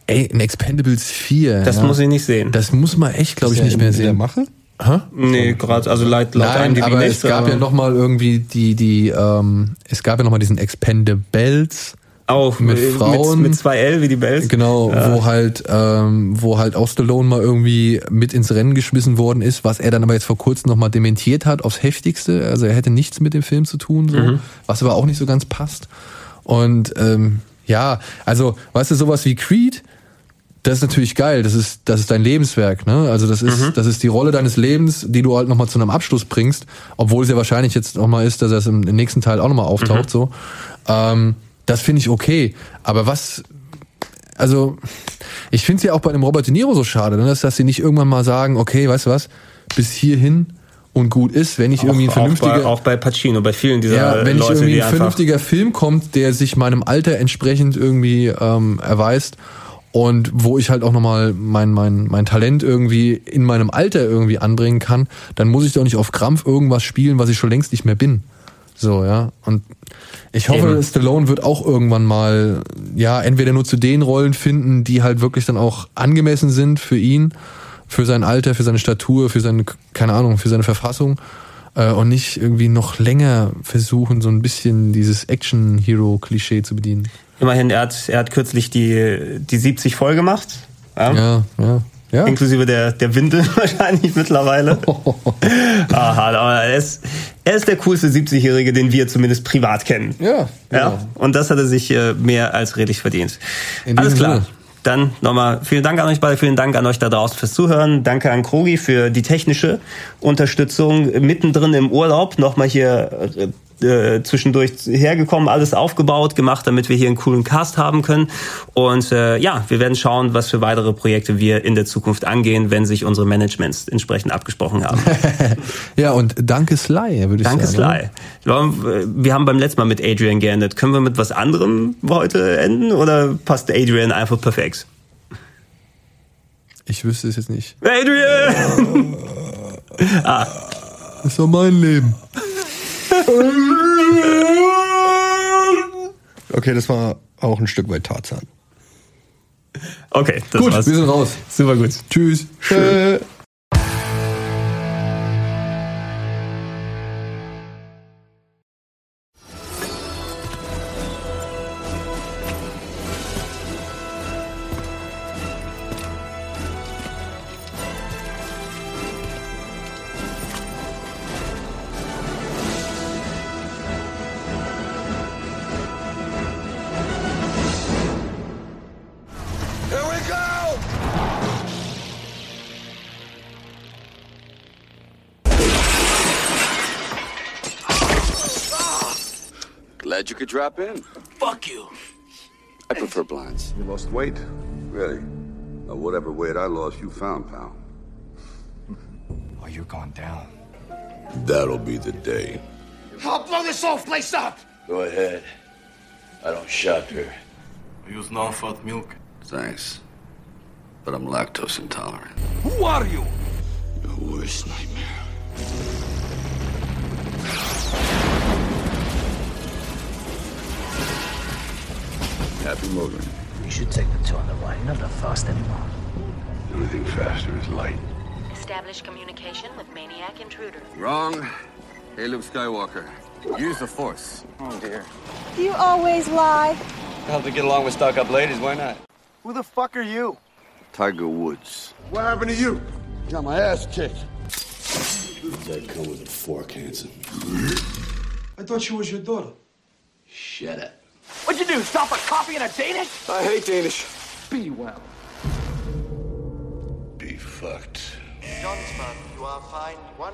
ey, in Expendables 4. Das ja, muss ich nicht sehen. Das muss man echt, glaube ich, nicht mehr in der sehen. Mache? nee, gerade, also laut, laut Nein, IMDb aber nicht, es gab aber ja nochmal irgendwie die, die, ähm, es gab ja nochmal diesen Expendables. auch mit Frauen. mit, mit zwei L wie die Bells. Genau, wo halt, ähm, wo halt auch Stallone mal irgendwie mit ins Rennen geschmissen worden ist, was er dann aber jetzt vor kurzem nochmal dementiert hat aufs heftigste. Also er hätte nichts mit dem Film zu tun, so, was aber auch nicht so ganz passt. Und ähm, ja, also, weißt du, sowas wie Creed, das ist natürlich geil. Das ist, das ist dein Lebenswerk, ne? Also das ist, das ist die Rolle deines Lebens, die du halt nochmal zu einem Abschluss bringst, obwohl es ja wahrscheinlich jetzt nochmal ist, dass er es im, im nächsten Teil auch nochmal auftaucht, so. Ähm, das finde ich okay. Aber was, also, ich finde es ja auch bei dem Robert De Niro so schade, ne, dass, dass sie nicht irgendwann mal sagen, okay, weißt du was, bis hierhin und gut ist, wenn ich irgendwie ein vernünftiger... Auch bei, auch bei Pacino, bei vielen dieser ja, wenn Leute, ich irgendwie ein vernünftiger Film kommt, der sich meinem Alter entsprechend irgendwie ähm, erweist und wo ich halt auch nochmal mein, mein, mein Talent irgendwie in meinem Alter irgendwie anbringen kann, dann muss ich doch nicht auf Krampf irgendwas spielen, was ich schon längst nicht mehr bin. So, ja. Und ich hoffe, Eben. Stallone wird auch irgendwann mal, ja, entweder nur zu den Rollen finden, die halt wirklich dann auch angemessen sind für ihn, für sein Alter, für seine Statur, für seine, keine Ahnung, für seine Verfassung äh, und nicht irgendwie noch länger versuchen, so ein bisschen dieses Action-Hero-Klischee zu bedienen. Immerhin, er hat, er hat kürzlich die, die 70 voll gemacht. Ja, ja. ja. Ja. Inklusive der, der Windel [laughs] wahrscheinlich mittlerweile. [laughs] Aha, aber er ist, er ist der coolste 70-Jährige, den wir zumindest privat kennen. Ja. Ja. ja. Und das hat er sich äh, mehr als redlich verdient. Alles klar. Sinne. Dann nochmal vielen Dank an euch beide, vielen Dank an euch da draußen fürs Zuhören. Danke an Krogi für die technische Unterstützung mittendrin im Urlaub. Nochmal hier äh, äh, zwischendurch hergekommen, alles aufgebaut, gemacht, damit wir hier einen coolen Cast haben können. Und äh, ja, wir werden schauen, was für weitere Projekte wir in der Zukunft angehen, wenn sich unsere Managements entsprechend abgesprochen haben. [laughs] ja, und danke Sly, würde ich danke sagen. Danke Sly. Wir haben beim letzten Mal mit Adrian geendet. Können wir mit was anderem heute enden oder passt Adrian einfach perfekt? Ich wüsste es jetzt nicht. Adrian! [laughs] ah. Das war mein Leben. [laughs] Okay, das war auch ein Stück weit Tarzan. Okay, das gut, war's. wir sind raus. Super gut. Tschüss. Tschüss. Drop in. Fuck you. I prefer blinds. You lost weight? Really? Now, whatever weight I lost, you found, pal. Oh, you're going down. That'll be the day. I'll blow this whole place up! Go ahead. I don't shop here. Use non-fat milk. Thanks. But I'm lactose intolerant. Who are you? Your worst nightmare. Happy moving. You should take the two on the right, not the fast anymore. The only thing faster is light. Establish communication with Maniac Intruder. Wrong. Hey, Luke Skywalker. Use the Force. Oh, dear. Do you always lie? Help to get along with stuck-up ladies, why not? Who the fuck are you? Tiger Woods. What happened to you? Got my ass kicked. That come with a fork, Hanson. I thought she was your daughter. Shut up. What'd you do? Stop a coffee and a Danish? I hate Danish. Be well. Be fucked. Johnsman, you are fine one.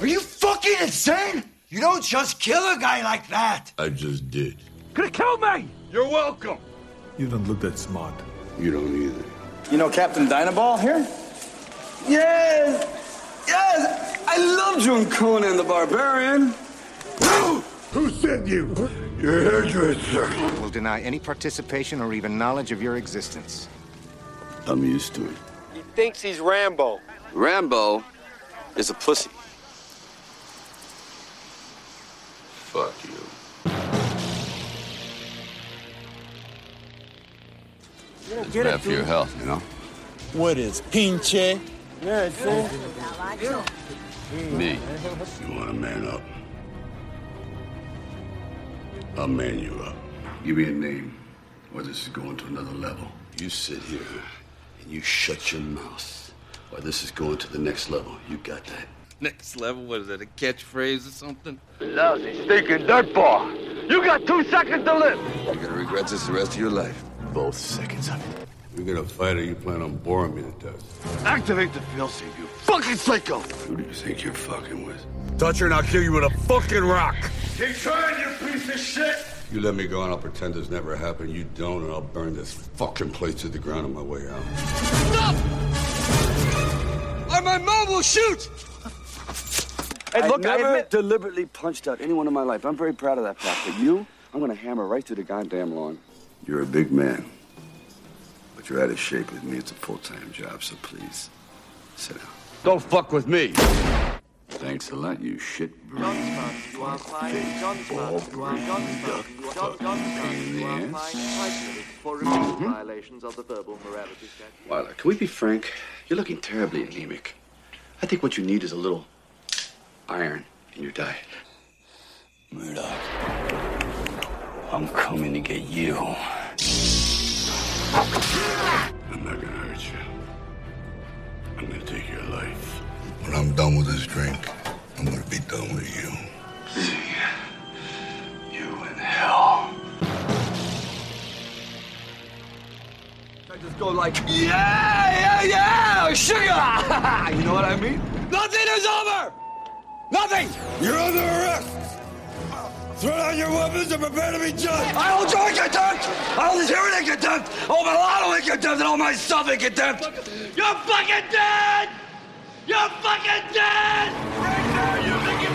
Are you fucking insane? You don't just kill a guy like that. I just did. Could have killed me. You're welcome. You don't look that smart. You don't either. You know Captain Dynaball here? Yes! Yes! I love John Conan the Barbarian. Who sent you? Your hairdresser. Will deny any participation or even knowledge of your existence. I'm used to it. He thinks he's Rambo. Rambo is a pussy. Fuck you. You it's bad for your health, you know? What is pinche? Yeah, it's Me. You want to man up? I'll man you up. Give me a name, or this is going to another level. You sit here and you shut your mouth, or this is going to the next level. You got that? Next level? What is that, a catchphrase or something? Lousy, stinking dirtball. You got two seconds to live. You're gonna regret this the rest of your life. Both seconds of it. You're gonna fight or you plan on boring me to death? Activate the failsafe, you fucking psycho! Who do you think you're fucking with? Touch her and I'll kill you with a fucking rock! Keep trying, you piece of shit! You let me go and I'll pretend this never happened. You don't, and I'll burn this fucking place to the ground on my way out. Stop! I'm my mom will shoot! Hey, I look, I never admit- deliberately punched out anyone in my life. I'm very proud of that fact. But you, I'm gonna hammer right through the goddamn lawn. You're a big man. But you're out of shape with me. It's a full-time job, so please, sit down. Don't fuck with me. Thanks a lot, you shit You are fine, Johnsman. You are Johnsman. You are John Johnsman. You are fine tribunals for mm-hmm. repeated violations of the verbal morality statute. Lila, can we be frank? You're looking terribly anemic. I think what you need is a little iron in your diet. Murdoch, I'm coming to get you. I'm not gonna hurt you. I'm gonna take your life. When I'm done with this drink, I'm gonna be done with you. See you in hell. I just go like, yeah, yeah, yeah, sugar! [laughs] you know what I mean? Nothing is over! Nothing! You're under arrest! Throw down your weapons and prepare to be judged! I hold you in contempt! I hold this hearing in contempt! I hold my lotto in contempt and all my stuff in contempt! You're fucking dead! You're fucking dead! Right now, you Mickey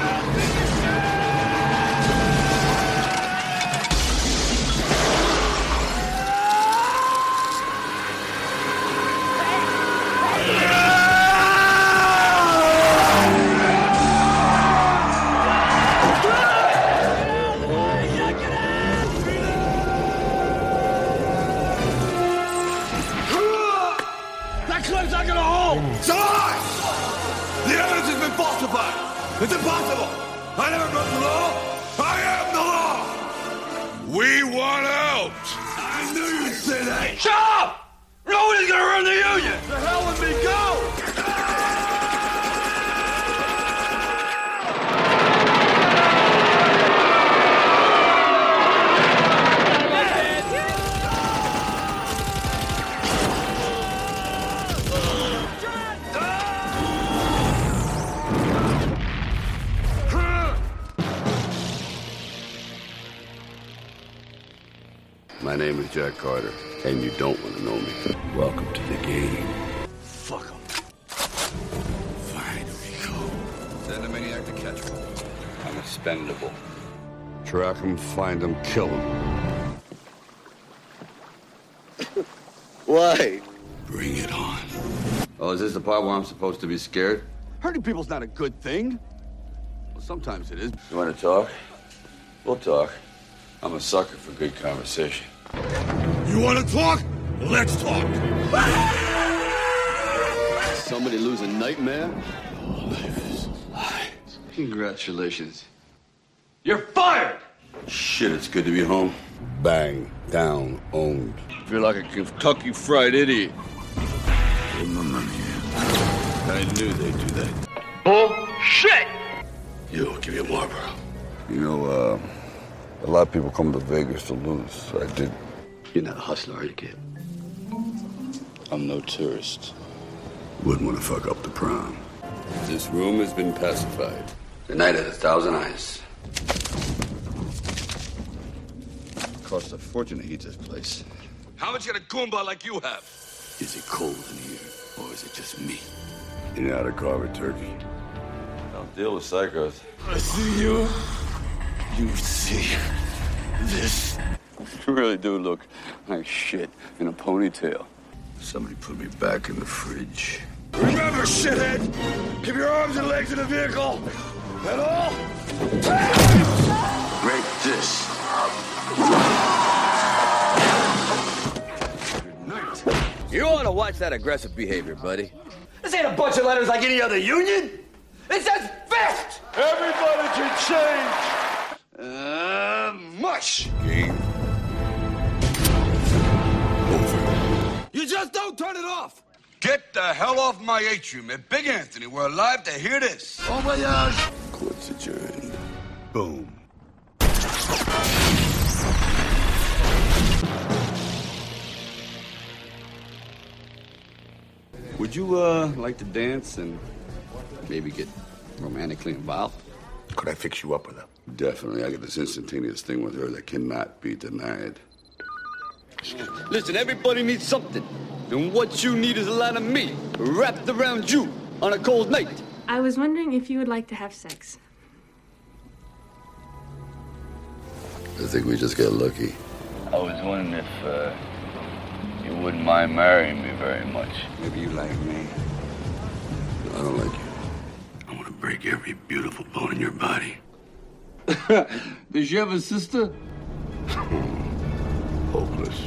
Shut up! Nobody's gonna run the union! The hell with me, go! My name is Jack Carter, and you don't want to know me. Welcome to the game. Fuck him. Fine, Rico. Send a maniac to catch one. I'm expendable. Track him, find him, kill him. [laughs] Why? Bring it on. Oh, is this the part where I'm supposed to be scared? Hurting people's not a good thing. Well, sometimes it is. You want to talk? We'll talk. I'm a sucker for good conversation. You want to talk? Let's talk! Somebody lose a nightmare? Congratulations. You're fired! Shit, it's good to be home. Bang, down, owned. Feel like a Kentucky fried idiot. Give them the money. I knew they'd do that. Bullshit! You, give me a Marlboro. You know, uh, a lot of people come to Vegas to lose. I did. You're not a hustler, are you, kid? I'm no tourist. Wouldn't want to fuck up the prom. This room has been pacified. The night of the thousand eyes. Cost a fortune to heat this place. How much can a Goomba like you have? Is it cold in here, or is it just me? You know how to carve a turkey. Don't deal with psychos. I see you. You see this. [laughs] You really do look like shit in a ponytail. Somebody put me back in the fridge. Remember, shithead! Keep your arms and legs in the vehicle! At all? Break this. Good night. You ought to watch that aggressive behavior, buddy. This ain't a bunch of letters like any other union. It says fist! Everybody can change! Uh, mush! Game You just don't turn it off! Get the hell off my atrium. And Big Anthony, we're alive to hear this. Oh my gosh! Court's adjourned. Boom. Would you, uh, like to dance and maybe get romantically involved? Could I fix you up with her? Definitely. I got this instantaneous thing with her that cannot be denied. Listen, everybody needs something. And what you need is a lot of me wrapped around you. on a cold night. I was wondering if you would like to have sex. I think we just got lucky. I was wondering if uh, you wouldn't mind marrying me very much. Maybe you like me. I don't like you. I want to break every beautiful bone in your body. [laughs] Does she have a sister? [laughs] Hopeless.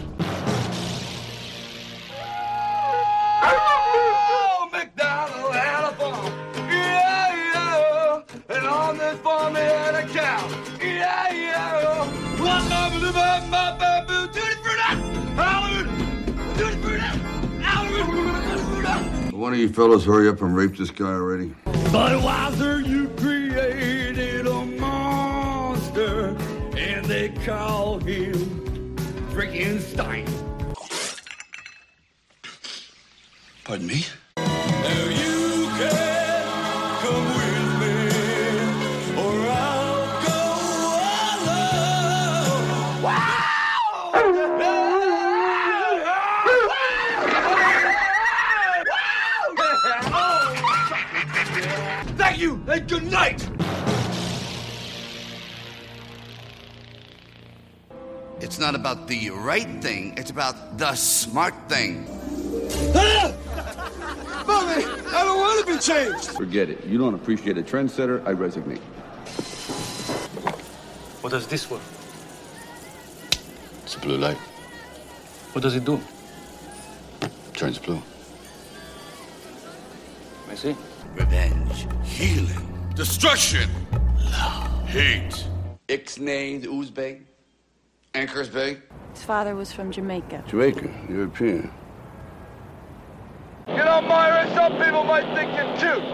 Oh, McDonald had a farm. Yeah, yeah. And on this farm he had a cow. Yeah, yeah. One of them, my, my, tutti frutti. Hallelujah. Tutti frutti. Hallelujah. One of you fellows hurry up and rape this guy already. Budweiser, you created a monster, and they call him Albert Stein. Pardon me? About the right thing, it's about the smart thing. [laughs] Mommy, I don't want to be changed. Forget it. You don't appreciate a trendsetter, I resignate. What does this work? It's a blue light. What does it do? Turns blue. I see. Revenge. Healing. Destruction. Love. Hate. Ixnay, the Uzbek. Anchors Bay. His father was from Jamaica. Jamaica, European. You know, Myra, some people might think you're cute.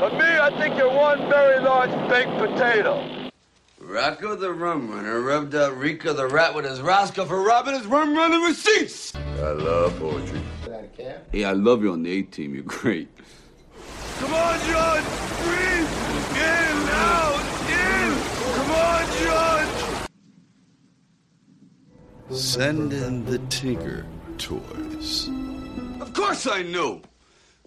But me, I think you're one very large baked potato. Rocco the rum runner rubbed out Rico the rat with his Roscoe for robbing his rum running receipts. I love poetry. Hey, I love you on the A team. You're great. Come on, John! Breathe! In, out, in! Come on, John! Send in the Tinker toys. Of course I knew.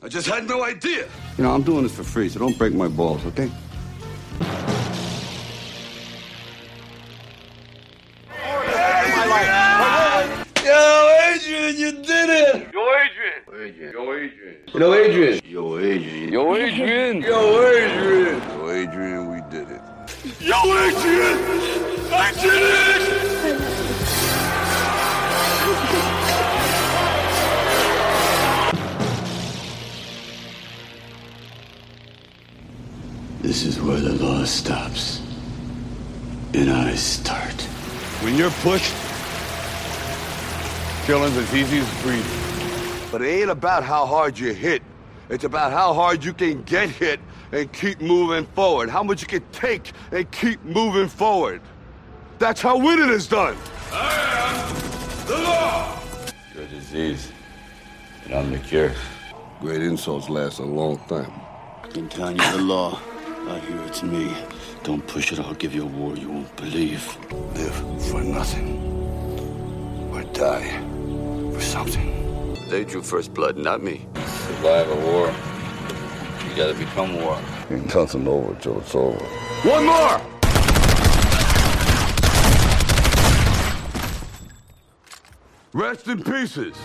I just had no idea. You know, I'm doing this for free, so don't break my balls, okay? Yo, Adrian, you did it! Yo, Adrian! Adrian. Yo, Adrian. Yo, Adrian! Yo, Adrian. Yo, Adrian! Yo, Adrian! Yo, Adrian, we did it. Yo, Adrian! I did it! This is where the law stops. And I start. When you're pushed, killing's as easy as breathing. But it ain't about how hard you hit. It's about how hard you can get hit and keep moving forward. How much you can take and keep moving forward. That's how winning is done. I am the law. You're a disease. And I'm the cure. Great insults last a long time. I'm telling you the law. I hear it's me. Don't push it, I'll give you a war you won't believe. Live for nothing. Or die for something. They drew first blood, not me. Survive a war. You gotta become war. Ain't nothing over till it's over. One more! Rest in pieces.